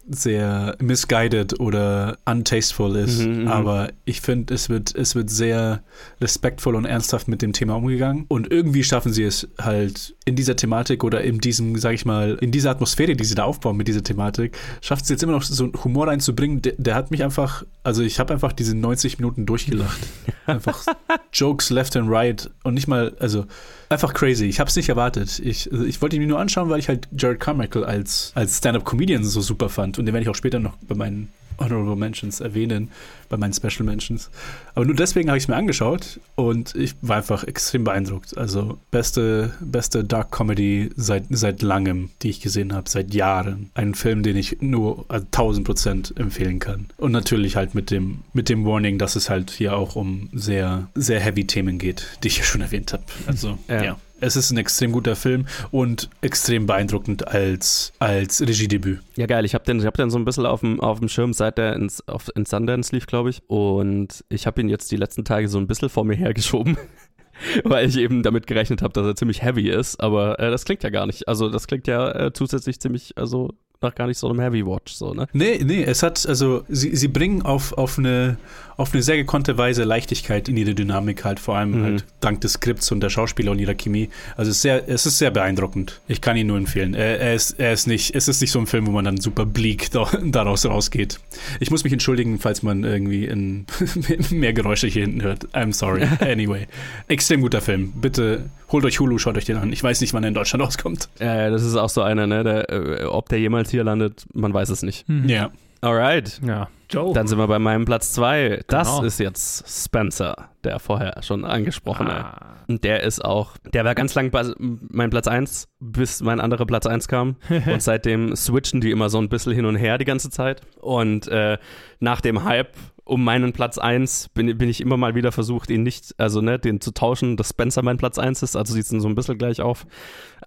sehr misguided oder untasteful ist. Mhm, mhm. aber ich finde, es wird, es wird sehr respektvoll und ernsthaft mit dem Thema umgegangen. Und irgendwie schaffen sie es halt in dieser Thematik oder in diesem, sag ich mal, in dieser Atmosphäre, die sie da aufbauen mit dieser Thematik, schafft sie jetzt immer noch so einen Humor reinzubringen. Der, der hat mich einfach, also ich habe einfach diese 90 Minuten durchgelacht. Einfach Jokes left and right und nicht mal, also einfach crazy. Ich habe es nicht erwartet. Ich, also ich wollte ihn mir nur anschauen, weil ich halt Jared Carmichael als, als Stand-Up-Comedian so super fand. Und den werde ich auch später noch bei meinen Honorable Mentions erwähnen, bei meinen Special Mentions. Aber nur deswegen habe ich es mir angeschaut und ich war einfach extrem beeindruckt. Also beste, beste Dark Comedy seit, seit langem, die ich gesehen habe, seit Jahren. Ein Film, den ich nur also 1000 Prozent empfehlen kann. Und natürlich halt mit dem, mit dem Warning, dass es halt hier auch um sehr, sehr heavy Themen geht, die ich ja schon erwähnt habe. Also, Ja. ja. Es ist ein extrem guter Film und extrem beeindruckend als, als Regiedebüt. Ja, geil. Ich habe den, hab den so ein bisschen auf dem, auf dem Schirm, seit der ins, auf, in Sundance lief, glaube ich. Und ich habe ihn jetzt die letzten Tage so ein bisschen vor mir hergeschoben. Weil ich eben damit gerechnet habe, dass er ziemlich heavy ist. Aber äh, das klingt ja gar nicht. Also, das klingt ja äh, zusätzlich ziemlich, also nach gar nicht so einem Heavy Watch, so, ne? Nee, nee, es hat, also sie, sie bringen auf, auf, eine, auf eine sehr gekonnte Weise Leichtigkeit in ihre Dynamik halt, vor allem Mhm. halt dank des Skripts und der Schauspieler und ihrer Chemie. Also es ist sehr, es ist sehr beeindruckend. Ich kann ihn nur empfehlen. Er, er, ist, er ist nicht, es ist nicht so ein Film, wo man dann super bleak da, daraus rausgeht. Ich muss mich entschuldigen, falls man irgendwie in, mehr Geräusche hier hinten hört. I'm sorry. Anyway. Extrem guter Film. Bitte holt euch Hulu, schaut euch den an. Ich weiß nicht, wann er in Deutschland rauskommt. Äh, das ist auch so einer, ne? Der, äh, ob der jemals hier landet, man weiß es nicht. Hm. Ja. Alright. Ja. Joe. Dann sind wir bei meinem Platz zwei. Das Genau. ist jetzt Spencer, der vorher schon angesprochene. Ah. Und der ist auch, der war ganz lang bei- mein Platz 1, bis mein anderer Platz 1 kam. Und seitdem switchen die immer so ein bisschen hin und her die ganze Zeit. Und äh, nach dem Hype um meinen Platz 1 bin, bin ich immer mal wieder versucht, ihn nicht, also ne, den zu tauschen, dass Spencer mein Platz 1 ist. Also sieht es so ein bisschen gleich auf.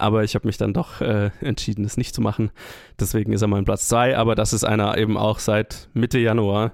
Aber ich habe mich dann doch äh, entschieden, es nicht zu machen. Deswegen ist er mein Platz 2. Aber das ist einer eben auch seit Mitte Januar,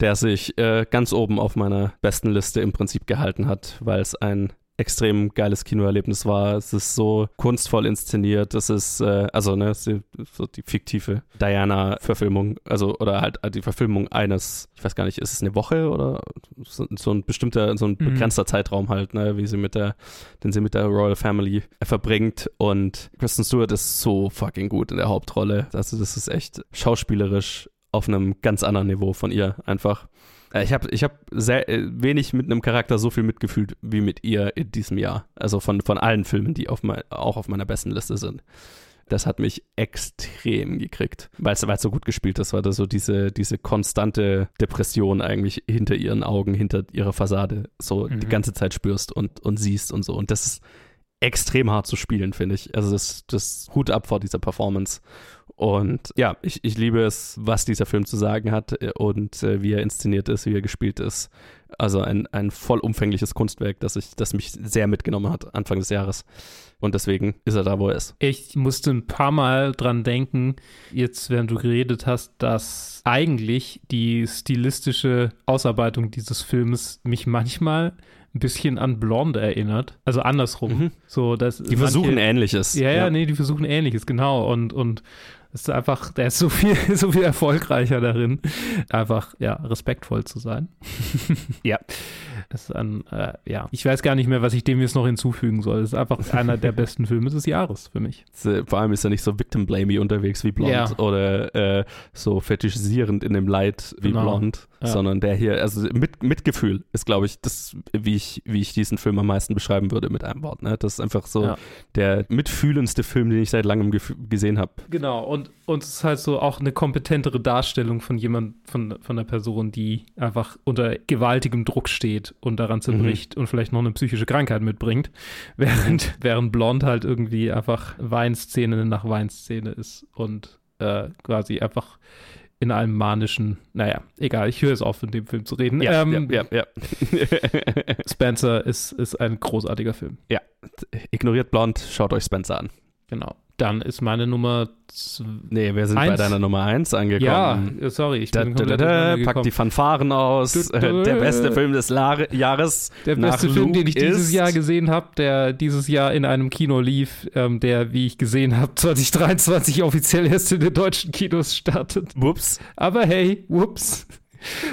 der sich äh, ganz oben auf meiner besten Liste im Prinzip gehalten hat, weil es ein extrem geiles Kinoerlebnis war. Es ist so kunstvoll inszeniert. Es ist, äh, also, ne, die, so die fiktive Diana-Verfilmung, also, oder halt die Verfilmung eines, ich weiß gar nicht, ist es eine Woche oder so, so ein bestimmter, so ein Mhm. begrenzter Zeitraum halt, ne, wie sie mit der, den sie mit der Royal Family verbringt. Und Kristen Stewart ist so fucking gut in der Hauptrolle. Also, das ist echt schauspielerisch auf einem ganz anderen Niveau von ihr einfach. Äh, Ich habe ich hab sehr äh, wenig mit einem Charakter so viel mitgefühlt wie mit ihr in diesem Jahr. Also von, von allen Filmen, die auf mein, auch auf meiner besten Liste sind. Das hat mich extrem gekriegt, weil es so gut gespielt ist, weil da so diese, diese konstante Depression eigentlich hinter ihren Augen, hinter ihrer Fassade so die Mhm. ganze Zeit spürst und, und siehst und so. Und das ist extrem hart zu spielen, finde ich. Also das, das Hut ab vor dieser Performance. Und ja, ich, ich liebe es, was dieser Film zu sagen hat äh, und äh, wie er inszeniert ist, wie er gespielt ist. Also ein, ein vollumfängliches Kunstwerk, das, ich, das mich sehr mitgenommen hat Anfang des Jahres. Und deswegen ist er da, wo er ist. Ich musste ein paar Mal dran denken, jetzt während du geredet hast, dass eigentlich die stilistische Ausarbeitung dieses Films mich manchmal ein bisschen an Blonde erinnert. Also andersrum. Mhm. So, dass Die versuchen manche- Ähnliches. Ja, ja, nee, die versuchen Ähnliches, genau. Und, und es ist einfach, der ist so viel, so viel erfolgreicher darin, einfach, ja, respektvoll zu sein. Ja. Das ist ein, äh, ja, ich weiß gar nicht mehr, was ich dem jetzt noch hinzufügen soll. Es ist einfach einer der besten Filme des Jahres für mich. Äh, Vor allem ist er nicht so victim-blamey unterwegs wie Blond Ja. oder äh, so fetischisierend in dem Leid wie Genau. Blond, Ja. sondern der hier, also mit, Mitgefühl ist, glaube ich, das, wie ich, wie ich diesen Film am meisten beschreiben würde mit einem Wort. Ne? Das ist einfach so Ja. der mitfühlendste Film, den ich seit langem gesehen habe. Genau, und, und es ist halt so auch eine kompetentere Darstellung von jemand, von, von einer Person, die einfach unter gewaltigem Druck steht und daran zerbricht und vielleicht noch eine psychische Krankheit mitbringt, während, während Blond halt irgendwie einfach Weinszene nach Weinszene ist und äh, quasi einfach in einem manischen, naja, egal, ich höre es auf, in dem Film zu reden. Ähm, ja, ja, ja. Spencer ist, ist ein großartiger Film. Ignoriert Blond, schaut euch Spencer an. Genau. Dann ist meine Nummer. Nee, wir sind eins. bei deiner Nummer 1 angekommen. Ja, sorry, ich bin da, da, da, Pack die Fanfaren aus. der beste Film des La Jahres. Der beste Film, den ich dieses Jahr gesehen habe, der dieses Jahr in einem Kino lief, ähm, der, wie ich gesehen habe, 2023 offiziell erst in den deutschen Kinos startet. Whoops. Aber hey, whoops.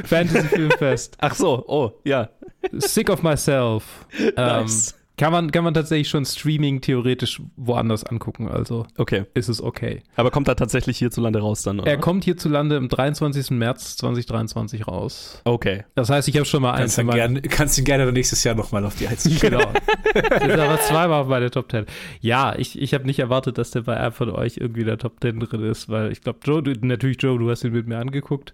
Fantasy Filmfest. Ach so, oh, ja. Sick of Myself. nice. Ähm, kann man, kann man tatsächlich schon Streaming theoretisch woanders angucken, also okay. ist es okay. Aber kommt er tatsächlich hierzulande raus dann, oder? Er kommt hierzulande im 23. März 2023 raus. Okay. Das heißt, ich habe schon mal kannst eins. Gern, kannst ihn gerne nächstes Jahr nochmal auf die Eins Genau. ist aber zweimal bei der Top 10. Ja, ich, ich habe nicht erwartet, dass der bei einem von euch irgendwie der Top 10 drin ist, weil ich glaube, Joe, du, natürlich Joe, du hast ihn mit mir angeguckt,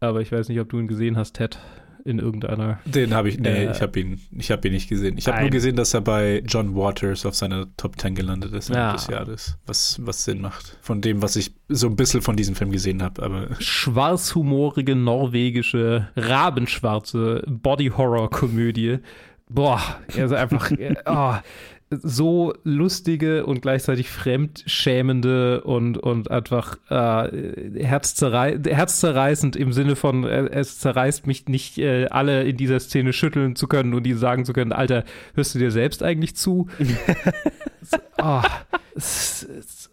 aber ich weiß nicht, ob du ihn gesehen hast, Ted in irgendeiner. Den habe ich, nee, äh, ich habe ihn, ich habe ihn nicht gesehen. Ich habe nur gesehen, dass er bei John Waters auf seiner Top 10 gelandet ist ja. des Jahres, was, was Sinn macht. Von dem, was ich so ein bisschen von diesem Film gesehen habe, aber. Schwarzhumorige, norwegische, rabenschwarze Body-Horror-Komödie. Boah, er ist einfach, oh, so lustige und gleichzeitig fremdschämende und, und einfach äh, herzzerrei herzzerreißend im Sinne von, äh, es zerreißt mich nicht, äh, alle in dieser Szene schütteln zu können und die sagen zu können, Alter, hörst du dir selbst eigentlich zu? oh, es,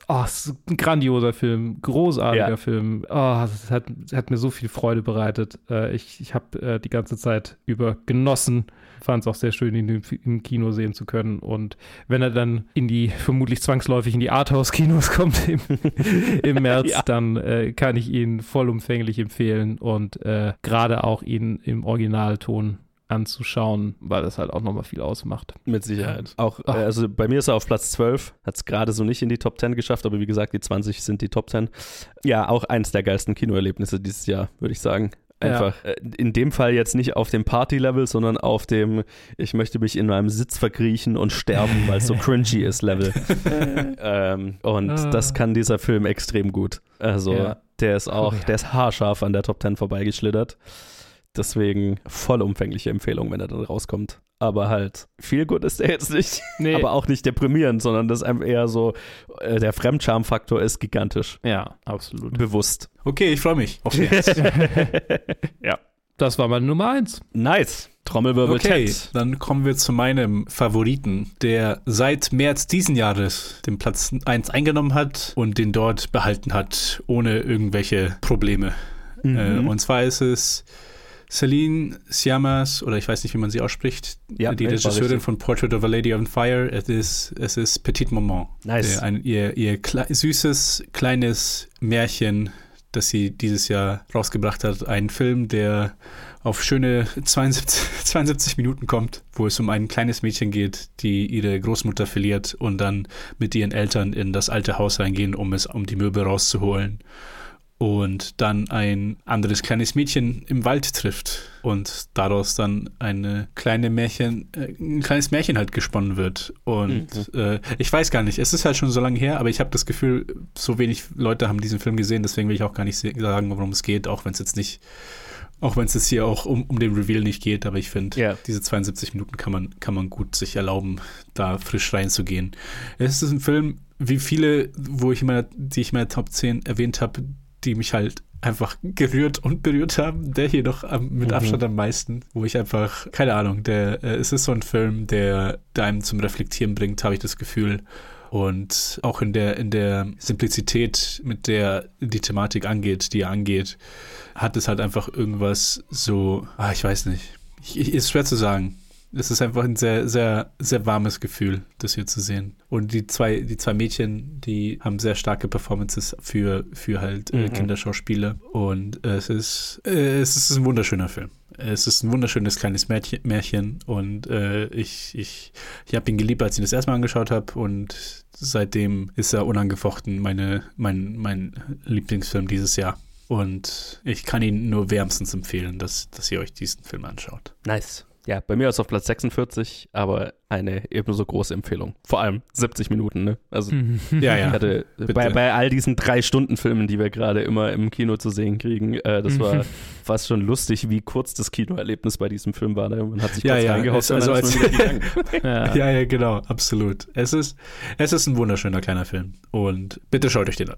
oh, ein grandioser Film, großartiger ja. Film. Oh, es hat, hat mir so viel Freude bereitet. Äh, ich ich habe äh, die ganze Zeit über genossen fand es auch sehr schön, ihn im Kino sehen zu können. Und wenn er dann in die, vermutlich zwangsläufig in die Arthouse-Kinos kommt im, im März, ja. dann äh, kann ich ihn vollumfänglich empfehlen und äh, gerade auch ihn im Originalton anzuschauen, weil das halt auch nochmal viel ausmacht. Mit Sicherheit. Auch, äh, also bei mir ist er auf Platz 12, hat es gerade so nicht in die Top 10 geschafft, aber wie gesagt, die 20 sind die Top 10. Ja, auch eins der geilsten Kinoerlebnisse dieses Jahr, würde ich sagen. Einfach ja. Äh, in dem Fall jetzt nicht auf dem Party-Level, sondern auf dem, ich möchte mich in meinem Sitz verkriechen und sterben, weil es so cringy ist, Level. ähm, und ah. das kann dieser Film extrem gut. Also, ja. der ist auch, oh, der ist haarscharf an der Top 10 vorbeigeschlittert. Deswegen vollumfängliche Empfehlung, wenn er dann rauskommt. Aber halt, viel gut ist er jetzt nicht. Nee. Aber auch nicht deprimierend, sondern das ist einfach eher so, äh, der Fremdscham-Faktor ist gigantisch. Ja, absolut. Bewusst. Okay, ich freue mich. Auf ja. Das war meine Nummer eins. Nice. Trommelwirbel Okay, Ted. dann kommen wir zu meinem Favoriten, der seit März diesen Jahres den Platz 1 eingenommen hat und den dort behalten hat, ohne irgendwelche Probleme. Mhm. Äh, und zwar ist es Celine Siamas, oder ich weiß nicht, wie man sie ausspricht, ja, die Regisseurin von Portrait of a Lady on Fire. Es ist, es ist Petit Moment. Nice. Ein, ihr ihr kle süßes, kleines Märchen, das sie dieses Jahr rausgebracht hat. Ein Film, der auf schöne 72, 72 Minuten kommt, wo es um ein kleines Mädchen geht, die ihre Großmutter verliert und dann mit ihren Eltern in das alte Haus reingehen, um es, um die Möbel rauszuholen und dann ein anderes kleines Mädchen im Wald trifft und daraus dann eine kleine Märchen, äh, ein kleines Märchen halt gesponnen wird. Und mhm. äh, ich weiß gar nicht, es ist halt schon so lange her, aber ich habe das Gefühl, so wenig Leute haben diesen Film gesehen, deswegen will ich auch gar nicht sagen, worum es geht, auch wenn es jetzt nicht, auch wenn es jetzt hier auch um, um den Reveal nicht geht, aber ich finde, yeah. diese 72 Minuten kann man, kann man gut sich erlauben, da frisch reinzugehen. Es ist ein Film, wie viele, wo ich immer, die ich in meiner Top 10 erwähnt habe, die mich halt einfach gerührt und berührt haben. Der hier doch mit mhm. Abstand am meisten, wo ich einfach, keine Ahnung, der, äh, es ist so ein Film, der, der einem zum Reflektieren bringt, habe ich das Gefühl. Und auch in der, in der Simplizität, mit der die Thematik angeht, die er angeht, hat es halt einfach irgendwas so, ah, ich weiß nicht. Ich, ich, ist schwer zu sagen es ist einfach ein sehr, sehr, sehr warmes Gefühl, das hier zu sehen. Und die zwei, die zwei Mädchen, die haben sehr starke Performances für, für halt äh, mhm. Kinderschauspieler. Und äh, es ist, äh, es ist ein wunderschöner Film. Es ist ein wunderschönes kleines Märchen, Märchen und äh, ich, ich, ich habe ihn geliebt, als ich ihn das erste Mal angeschaut habe und seitdem ist er unangefochten meine, mein, mein Lieblingsfilm dieses Jahr. Und ich kann ihn nur wärmstens empfehlen, dass, dass ihr euch diesen Film anschaut. Nice. Ja, bei mir ist es auf Platz 46, aber eine ebenso große Empfehlung. Vor allem 70 Minuten, ne? Also Ja, ja. ich hatte bei, bei all diesen drei Stunden Filmen, die wir gerade immer im Kino zu sehen kriegen, äh, das war fast schon lustig, wie kurz das Kinoerlebnis bei diesem Film war. Ne? Man hat sich Ja, kurz ja, dann also gegangen. Ja. Ja, ja, genau, absolut. Es ist, es ist ein wunderschöner kleiner Film. Und bitte schaut euch den an.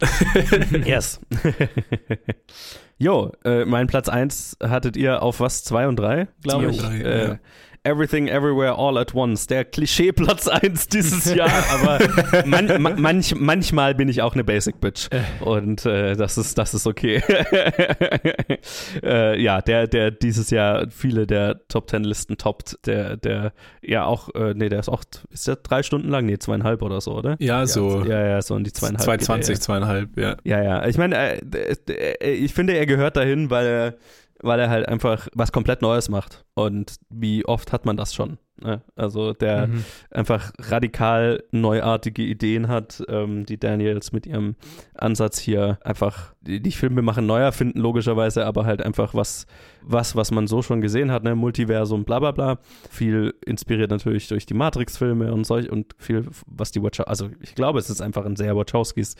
Yes. jo, äh, mein Platz 1 hattet ihr auf was? 2 und 3, glaube ich. und drei, äh, ja. Everything Everywhere All at Once, der Klischee-Platz 1 dieses Jahr, aber man, ma, manch, manchmal bin ich auch eine Basic Bitch und äh, das, ist, das ist okay. äh, ja, der, der dieses Jahr viele der Top 10 Listen toppt, der, der ja auch, äh, nee, der ist auch, ist der drei Stunden lang? Nee, zweieinhalb oder so, oder? Ja, so Ja, ja, so in die zweieinhalb. geht er, 220, ja. zweieinhalb, ja. Ja, ja. Ich meine, äh, äh, ich finde, er gehört dahin, weil er, weil er halt einfach was komplett Neues macht. Und wie oft hat man das schon? Ne? Also der Mhm. einfach radikal neuartige Ideen hat, ähm, die Daniels mit ihrem Ansatz hier einfach die, die Filme machen neuer finden, logischerweise, aber halt einfach was, was, was man so schon gesehen hat, ne? Multiversum, bla bla bla. Viel inspiriert natürlich durch die Matrix-Filme und solch und viel, was die Wachowskis, also ich glaube, es ist einfach ein sehr Wachowskis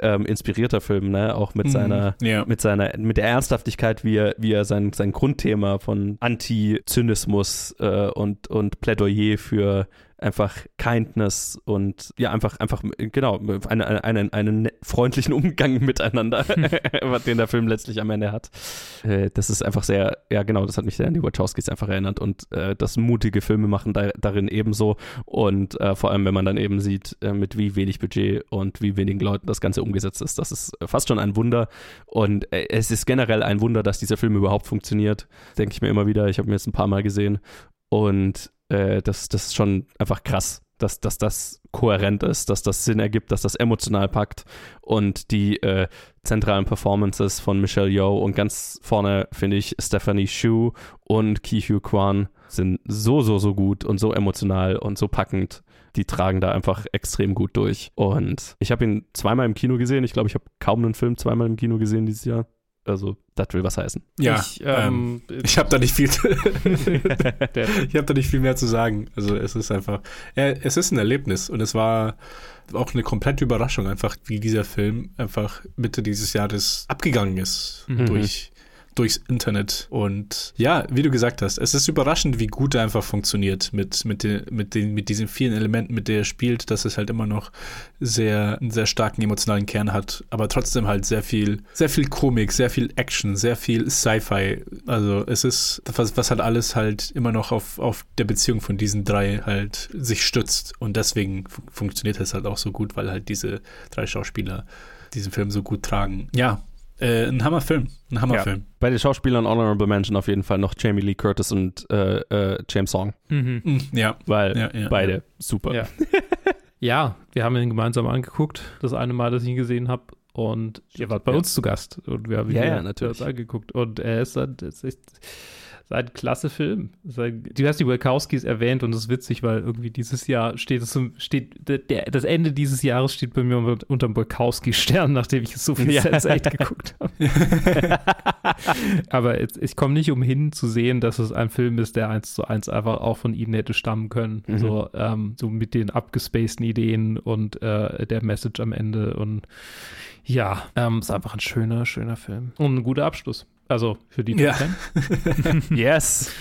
ähm, inspirierter Film, ne? Auch mit Mhm. seiner Ja. mit seiner, mit der Ernsthaftigkeit, wie er, wie er sein, sein Grundthema von Anti-Zynismus äh, und, und Plädoyer für einfach Kindness und ja, einfach, einfach, genau, einen, einen, einen ne- freundlichen Umgang miteinander, was den der Film letztlich am Ende hat. Äh, das ist einfach sehr, ja genau, das hat mich sehr an die Wachowskis einfach erinnert und äh, das mutige Filme machen da, darin ebenso und äh, vor allem, wenn man dann eben sieht, äh, mit wie wenig Budget und wie wenigen Leuten das Ganze umgesetzt ist, das ist fast schon ein Wunder und äh, es ist generell ein Wunder, dass dieser Film überhaupt funktioniert, denke ich mir immer wieder, ich habe mir jetzt ein paar Mal gesehen und äh, das, das ist schon einfach krass, dass, dass das kohärent ist, dass das Sinn ergibt, dass das emotional packt und die äh, zentralen Performances von Michelle Yeoh und ganz vorne finde ich Stephanie Shu und Ki Hugh Kwan sind so, so, so gut und so emotional und so packend. Die tragen da einfach extrem gut durch. Und ich habe ihn zweimal im Kino gesehen. Ich glaube, ich habe kaum einen Film zweimal im Kino gesehen dieses Jahr. Also, das will was heißen. Ja, ich, ähm, Ich habe da nicht viel. Ich habe da nicht viel mehr zu sagen. Also es ist einfach, ja, es ist ein Erlebnis und es war auch eine komplette Überraschung einfach, wie dieser Film einfach Mitte dieses Jahres abgegangen ist Mhm. durch durchs Internet und ja, wie du gesagt hast, es ist überraschend, wie gut er einfach funktioniert mit mit den mit den mit diesen vielen Elementen, mit der er spielt, dass es halt immer noch sehr einen sehr starken emotionalen Kern hat, aber trotzdem halt sehr viel sehr viel Komik, sehr viel Action, sehr viel Sci-Fi. Also es ist was was halt alles halt immer noch auf auf der Beziehung von diesen drei halt sich stützt und deswegen fu- funktioniert es halt auch so gut, weil halt diese drei Schauspieler diesen Film so gut tragen. Ja, äh, ein Hammerfilm, ein Hammerfilm. Bei den Schauspielern Honorable Mention auf jeden Fall noch Jamie Lee Curtis und äh, äh, James Song, Mhm. Mm, Ja, weil Ja, ja, beide super. Ja. Ja, wir haben ihn gemeinsam angegucut, das eine Mal, dass ich ihn gesehen habe. Und ihr wart bei Ja. uns zu Gast und wir haben ihn Ja, ja, ja, natürlich. angeguckt. Und er ist, das ist, das ist ein klasse Film. Ein- Du hast die Wachowskis erwähnt und das ist witzig, weil irgendwie dieses Jahr steht es zum- steht der, das Ende dieses Jahres steht bei mir unter, unterm Wachowski-Stern, nachdem ich so viel Ja. Sense8 geguckt habe. Aber jetzt, ich komme nicht umhin zu sehen, dass es ein Film ist, der eins zu eins einfach auch von ihnen hätte stammen können. Mhm. So, ähm, so mit den abgespaceden Ideen und äh, der Message am Ende. Und ja, ähm, ist einfach ein schöner, schöner Film. Und ein guter Abschluss. Also für die Ja. Top 10. Yes.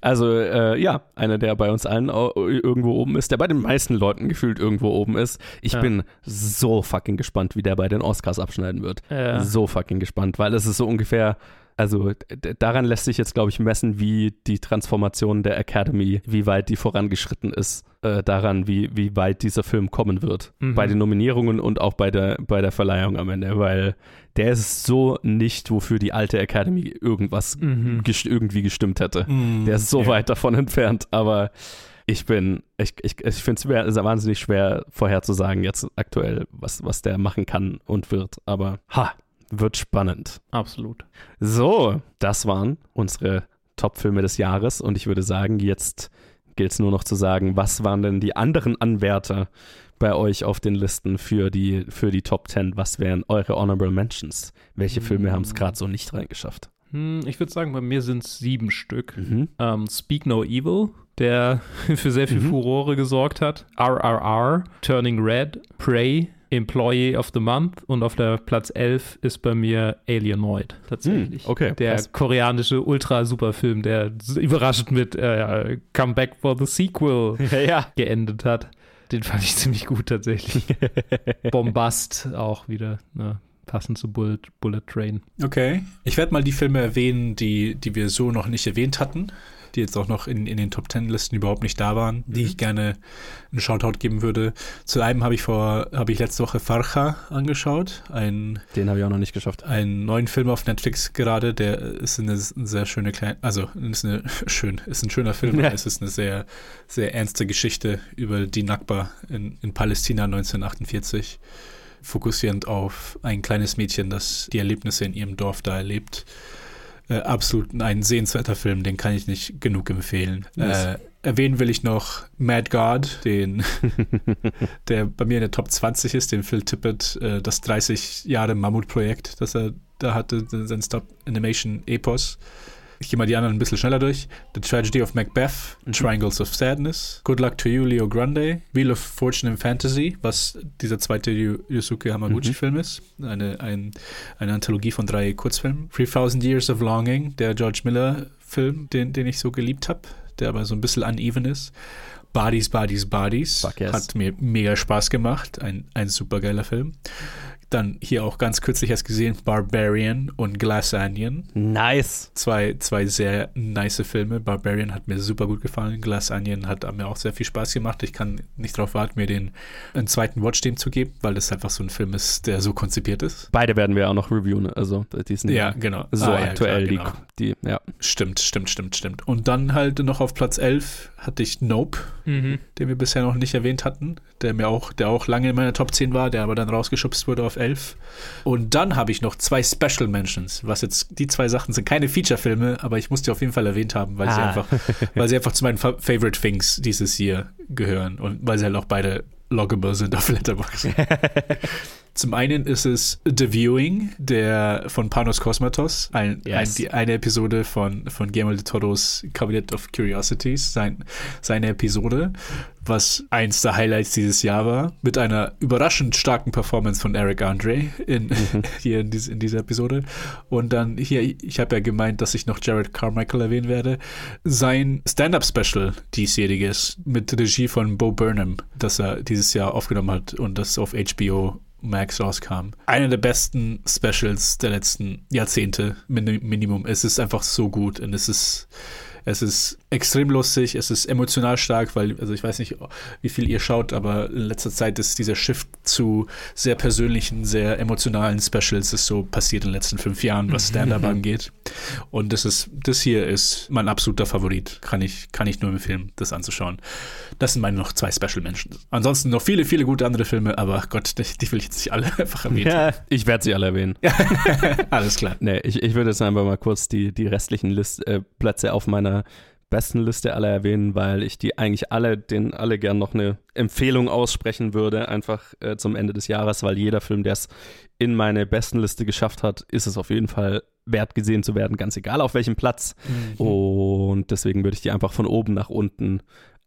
Also, äh, ja, einer, der bei uns allen irgendwo oben ist, der bei den meisten Leuten gefühlt irgendwo oben ist. Ich Ja. bin so fucking gespannt, wie der bei den Oscars abschneiden wird. Ja. So fucking gespannt, weil es ist so ungefähr. Also daran lässt sich jetzt, glaube ich, messen, wie die Transformation der Academy, wie weit die vorangeschritten ist, äh, daran, wie, wie weit dieser Film kommen wird. Mhm. Bei den Nominierungen und auch bei der, bei der Verleihung am Ende, weil der ist so nicht, wofür die alte Academy irgendwas Mhm. gest irgendwie gestimmt hätte. Mm, Der ist so ja. weit davon entfernt, aber ich bin, ich, ich, ich finde es wahnsinnig schwer vorherzusagen jetzt aktuell, was, was der machen kann und wird, aber ha, wird spannend. Absolut. So, das waren unsere Top-Filme des Jahres und ich würde sagen, jetzt gilt es nur noch zu sagen, was waren denn die anderen Anwärter bei euch auf den Listen für die, für die Top 10? Was wären eure Honorable Mentions? Welche Filme haben es gerade so nicht reingeschafft? Hm, ich würde sagen, bei mir sind es sieben Stück. Mhm. Ähm, Speak No Evil, der für sehr viel Mhm. Furore gesorgt hat. RRR, Turning Red, Prey, Employee of the Month und auf der Platz 11 ist bei mir Alienoid tatsächlich. Hm, okay, Der krass. koreanische Ultra-Superfilm, der überraschend mit äh, Come Back for the Sequel Ja, ja. geendet hat. Den fand ich ziemlich gut tatsächlich. Bombast auch wieder, ne, passend zu Bullet, Bullet Train. Okay. Ich werde mal die Filme erwähnen, die, die wir so noch nicht erwähnt hatten, die jetzt auch noch in, in den Top Ten Listen überhaupt nicht da waren, die ich gerne einen Shoutout geben würde. Zu einem habe ich vor, habe ich letzte Woche Farcha angeschaut, ein Den habe ich auch noch nicht geschafft. einen neuen Film auf Netflix gerade, der ist eine sehr schöne kleine, also ist eine schön, ist ein schöner Film, Ja. es ist eine sehr sehr ernste Geschichte über die Nakba in, in Palästina 1948, fokussierend auf ein kleines Mädchen, das die Erlebnisse in ihrem Dorf da erlebt. Äh, absolut ein sehenswerter Film, den kann ich nicht genug empfehlen. Äh, erwähnen will ich noch Mad God, den der bei mir in der Top 20 ist, den Phil Tippett, äh, das 30 Jahre Mammutprojekt, das er da hatte, sein Stop Animation Epos. Ich gehe mal die anderen ein bisschen schneller durch. The Tragedy of Macbeth, Triangles of Sadness, Good Luck to You, Leo Grande, Wheel of Fortune and Fantasy, was dieser zweite Yu- Yusuke Hamaguchi-Film ist. Eine, ein, eine Anthologie von drei Kurzfilmen. 3000 Years of Longing, der George Miller-Film, den, den ich so geliebt habe, der aber so ein bisschen uneven ist. Bodies, Bodies, Bodies. Yes. Hat mir mega Spaß gemacht. Ein, ein super geiler Film. Dann hier auch ganz kürzlich erst gesehen Barbarian und Glass Onion. Nice. Zwei, zwei sehr nice Filme. Barbarian hat mir super gut gefallen. Glass Onion hat mir auch sehr viel Spaß gemacht. Ich kann nicht darauf warten, mir den einen zweiten Watch dem zu geben, weil das einfach so ein Film ist, der so konzipiert ist. Beide werden wir auch noch reviewen. Also die sind Ja, genau. so Ah, ja, aktuell. klar, genau. die, die, ja. Stimmt, stimmt, stimmt, stimmt. Und dann halt noch auf Platz 11 hatte ich Nope, den wir bisher noch nicht erwähnt hatten, der mir auch, der auch lange in meiner Top 10 war, der aber dann rausgeschubst wurde auf 11. Und dann habe ich noch zwei Special Mentions, was jetzt, die zwei Sachen sind keine Feature-Filme, aber ich muss die auf jeden Fall erwähnt haben, weil sie Ah. einfach, weil sie einfach zu meinen Fa Favorite Things dieses Jahr gehören und weil sie halt auch beide loggable sind auf Letterboxd. Zum einen ist es The Viewing, der von Panos Kosmatos, ein, Yes. ein, die eine Episode von, von Guillermo de Toros Cabinet of Curiosities, sein, seine Episode, was eins der Highlights dieses Jahr war, mit einer überraschend starken Performance von Eric Andre in, hier in, dies, in dieser Episode. Und dann hier, ich habe ja gemeint, dass ich noch Jared Carmichael erwähnen werde, sein Stand-Up-Special diesjähriges mit Regie von Bo Burnham, das er dieses Jahr aufgenommen hat und das auf HBO Max rauskam. Einer der besten Specials der letzten Jahrzehnte, Min Minimum. Es ist einfach so gut und es ist, es ist extrem lustig, es ist emotional stark, weil, also ich weiß nicht, wie viel ihr schaut, aber in letzter Zeit ist dieser Shift zu sehr persönlichen, sehr emotionalen Specials ist so passiert in den letzten fünf Jahren, was Stand-Up angeht. Und das ist, das hier ist mein absoluter Favorit. Kann ich, kann ich nur empfehlen, das anzuschauen. Das sind meine noch zwei Special Menschen. Ansonsten noch viele, viele gute andere Filme, aber Gott, die, die will ich jetzt nicht alle einfach erwähnen. ja ich werde sie alle erwähnen. Alles klar. Nee, ich, ich würde jetzt einfach mal kurz die, die restlichen List, äh, Plätze auf meiner besten Liste alle erwähnen, weil ich die eigentlich alle, denen alle gern noch eine Empfehlung aussprechen würde, einfach äh, zum Ende des Jahres, weil jeder Film, der es in meine besten Liste geschafft hat, ist es auf jeden Fall wert gesehen zu werden, ganz egal auf welchem Platz. Und deswegen würde ich die einfach von oben nach unten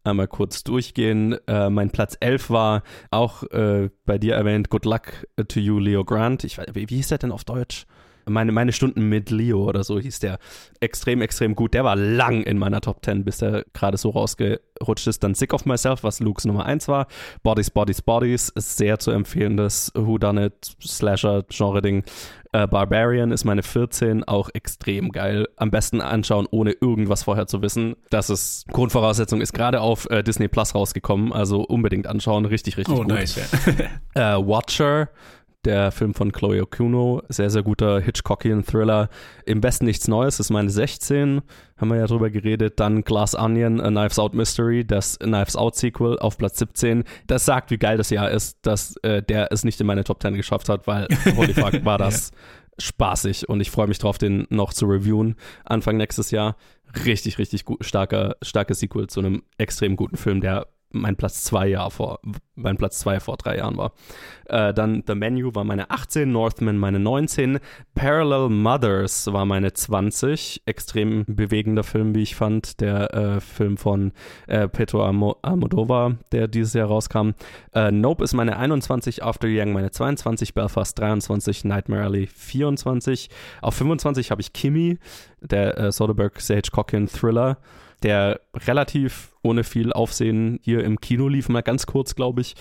einmal kurz durchgehen. Äh, mein Platz 11 war auch äh, bei dir erwähnt, Good Luck to You, Leo Grant. Ich weiß, wie, wie hieß der denn auf Deutsch? Meine, meine Stunden mit Leo oder so hieß der. Extrem, extrem gut. Der war lang in meiner Top 10, bis der gerade so rausgerutscht ist. Dann Sick of Myself, was Lukes Nummer 1 war. Bodies, Bodies, Bodies ist sehr zu empfehlen, das Whodunit Slasher-Genre-Ding. Äh, Barbarian ist meine 14, auch extrem geil. Am besten anschauen, ohne irgendwas vorher zu wissen. Das ist Grundvoraussetzung, ist gerade auf äh, Disney Plus rausgekommen, also unbedingt anschauen, richtig, richtig Oh, gut. nice. Ja. Äh, Watcher, der Film von Chloe Okuno, sehr, sehr guter Hitchcockian Thriller. Im besten nichts Neues, ist meine 16, haben wir ja drüber geredet. Dann Glass Onion, A Knives Out Mystery, das Knives Out Sequel auf Platz 17. Das sagt, wie geil das Jahr ist, dass äh, der es nicht in meine Top 10 geschafft hat, weil, holy fuck, war das spaßig und ich freue mich drauf, den noch zu reviewen Anfang nächstes Jahr. Richtig, richtig gut, starker, starkes Sequel zu einem extrem guten Film, der mein Platz zwei Jahr vor, mein Platz zwei vor drei Jahren war. Äh, dann The Menu war meine 18, Northman meine 19, Parallel Mothers war meine 20. Extrem bewegender Film, wie ich fand. Der äh, Film von äh, Pedro Almodovar, der dieses Jahr rauskam. Äh, nope ist meine 21, After Young meine 22, Belfast 23, Nightmare Alley 24. Auf 25 habe ich Kimi, der äh, Soderbergh Sage Cockin Thriller der relativ ohne viel Aufsehen hier im Kino lief, mal ganz kurz, glaube ich,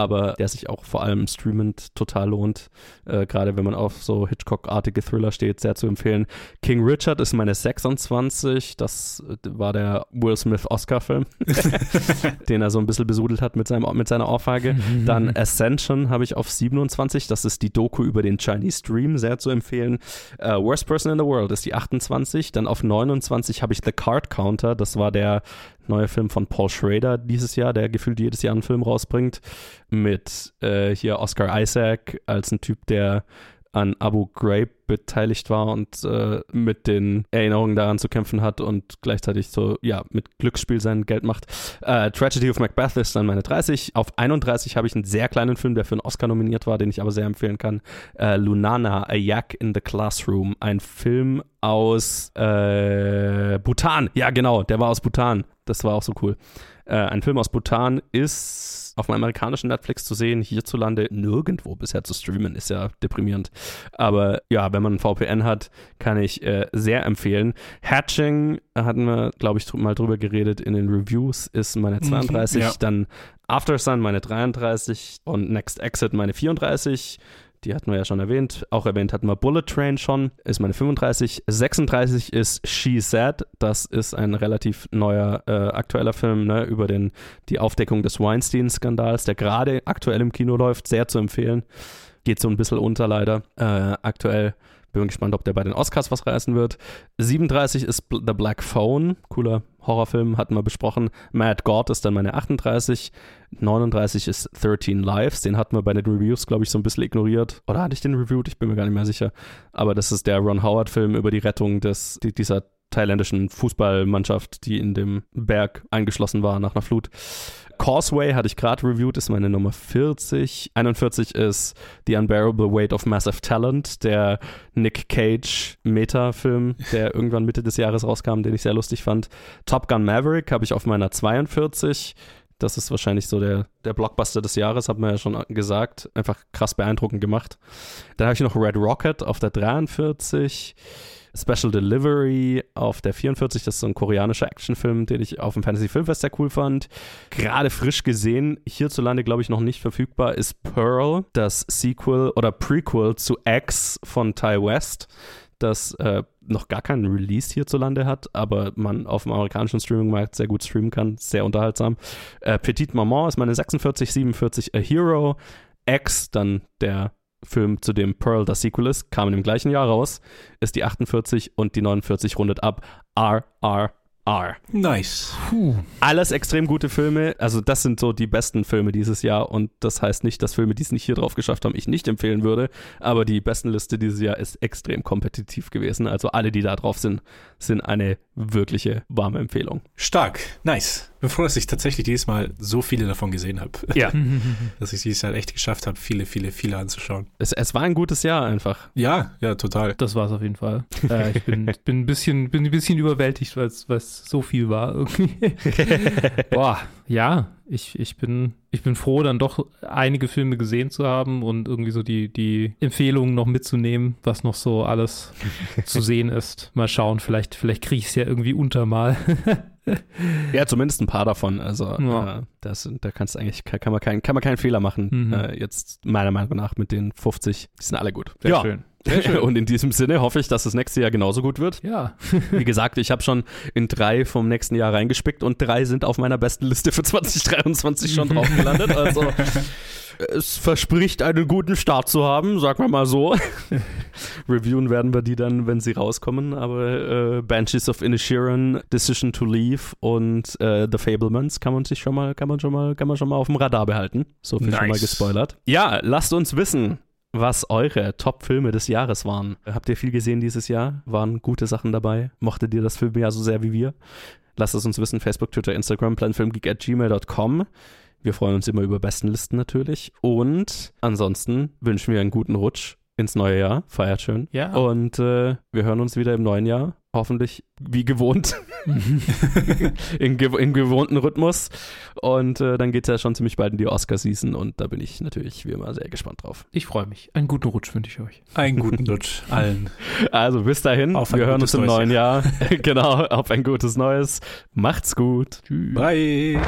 aber der sich auch vor allem streamend total lohnt. Äh, Gerade wenn man auf so Hitchcock-artige Thriller steht, sehr zu empfehlen. King Richard ist meine 26. Das war der Will Smith-Oscar-Film, den er so ein bisschen besudelt hat mit, seinem, mit seiner Ohrfeige. Dann Ascension habe ich auf 27. Das ist die Doku über den Chinese Dream, sehr zu empfehlen. Uh, Worst Person in the World ist die 28. Dann auf 29 habe ich The Card Counter. Das war der neue Film von Paul Schrader dieses Jahr, der gefühlt jedes Jahr einen Film rausbringt, mit äh, hier Oscar Isaac als ein Typ, der an Abu Ghraib beteiligt war und äh, mit den Erinnerungen daran zu kämpfen hat und gleichzeitig so, ja, mit Glücksspiel sein Geld macht. Äh, Tragedy of Macbeth ist dann meine 30. Auf 31 habe ich einen sehr kleinen Film, der für einen Oscar nominiert war, den ich aber sehr empfehlen kann. Äh, Lunana, A Yak in the Classroom. Ein Film aus äh, Bhutan. Ja, genau, der war aus Bhutan. Das war auch so cool. Äh, ein Film aus Bhutan ist auf dem amerikanischen Netflix zu sehen, hierzulande nirgendwo bisher zu streamen, ist ja deprimierend. Aber ja, wenn man ein VPN hat, kann ich äh, sehr empfehlen. Hatching hatten wir, glaube ich, mal drüber geredet in den Reviews, ist meine 32, ja. dann After Sun meine 33 und Next Exit meine 34 die hatten wir ja schon erwähnt. Auch erwähnt hatten wir Bullet Train schon, ist meine 35. 36 ist She Said, das ist ein relativ neuer, äh, aktueller Film ne, über den, die Aufdeckung des Weinstein-Skandals, der gerade aktuell im Kino läuft, sehr zu empfehlen. Geht so ein bisschen unter leider äh, aktuell. Bin gespannt, ob der bei den Oscars was reißen wird. 37 ist The Black Phone, cooler Horrorfilm, hatten wir besprochen. Mad God ist dann meine 38. 39 ist 13 Lives, den hatten wir bei den Reviews, glaube ich, so ein bisschen ignoriert. Oder hatte ich den reviewed? Ich bin mir gar nicht mehr sicher. Aber das ist der Ron Howard-Film über die Rettung des, dieser thailändischen Fußballmannschaft, die in dem Berg eingeschlossen war nach einer Flut. Causeway hatte ich gerade reviewed, ist meine Nummer 40. 41 ist The Unbearable Weight of Massive Talent, der Nick Cage Meta-Film, der irgendwann Mitte des Jahres rauskam, den ich sehr lustig fand. Top Gun Maverick habe ich auf meiner 42. Das ist wahrscheinlich so der, der Blockbuster des Jahres, hat man ja schon gesagt. Einfach krass beeindruckend gemacht. Dann habe ich noch Red Rocket auf der 43. Special Delivery auf der 44. Das ist so ein koreanischer Actionfilm, den ich auf dem Fantasy Filmfest sehr cool fand. Gerade frisch gesehen, hierzulande glaube ich noch nicht verfügbar, ist Pearl, das Sequel oder Prequel zu X von Ty West das äh, noch gar keinen Release hierzulande hat, aber man auf dem amerikanischen Streaming-Markt sehr gut streamen kann. Sehr unterhaltsam. Äh, Petite Maman ist meine 46, 47 A Hero. X, dann der Film, zu dem Pearl das Sequel ist, kam im gleichen Jahr raus, ist die 48 und die 49 rundet ab. RR R. Nice. Puh. Alles extrem gute Filme. Also, das sind so die besten Filme dieses Jahr. Und das heißt nicht, dass Filme, die es nicht hier drauf geschafft haben, ich nicht empfehlen würde. Aber die besten Liste dieses Jahr ist extrem kompetitiv gewesen. Also, alle, die da drauf sind, sind eine wirkliche warme Empfehlung. Stark. Nice. Bevor dass ich tatsächlich dieses Mal so viele davon gesehen habe. Ja. dass ich dieses Jahr echt geschafft habe, viele, viele, viele anzuschauen. Es, es war ein gutes Jahr einfach. Ja, ja, total. Das war es auf jeden Fall. Äh, ich bin, bin, ein bisschen, bin ein bisschen überwältigt, weil es so viel war irgendwie. Boah, ja, ich, ich, bin, ich bin froh, dann doch einige Filme gesehen zu haben und irgendwie so die, die Empfehlungen noch mitzunehmen, was noch so alles zu sehen ist. Mal schauen, vielleicht, vielleicht kriege ich es ja irgendwie unter mal. ja, zumindest ein paar davon. Also ja. äh, das, da kannst du eigentlich, kann, man, kein, kann man keinen Fehler machen. Mhm. Äh, jetzt meiner Meinung nach mit den 50, die sind alle gut. Sehr ja. schön. Und in diesem Sinne hoffe ich, dass das nächste Jahr genauso gut wird. Ja. Wie gesagt, ich habe schon in drei vom nächsten Jahr reingespickt und drei sind auf meiner besten Liste für 2023 schon drauf gelandet. Also es verspricht einen guten Start zu haben, sagen wir mal so. Reviewen werden wir die dann, wenn sie rauskommen. Aber äh, Banshees of Inisherin, Decision to Leave und äh, The Fablemans kann man sich schon mal, kann man schon mal, kann man schon mal auf dem Radar behalten. So viel nice. schon mal gespoilert. Ja, lasst uns wissen, was eure Top-Filme des Jahres waren. Habt ihr viel gesehen dieses Jahr? Waren gute Sachen dabei? Mochtet ihr das Filmjahr so sehr wie wir? lasst es uns wissen. Facebook, Twitter, Instagram, planfilmgeek at gmail.com. Wir freuen uns immer über Bestenlisten natürlich. Und ansonsten wünschen wir einen guten Rutsch ins neue Jahr. Feiert schön. Ja. Und äh, wir hören uns wieder im neuen Jahr. Hoffentlich wie gewohnt. in, gew in gewohnten Rhythmus. Und äh, dann geht es ja schon ziemlich bald in die Oscar-Season. Und da bin ich natürlich wie immer sehr gespannt drauf. Ich freue mich. Einen guten Rutsch wünsche ich euch. Einen guten Rutsch allen. Also bis dahin. Auf ein wir hören uns gutes im neues neuen Jahr. genau, auf ein gutes Neues. Macht's gut. Bye.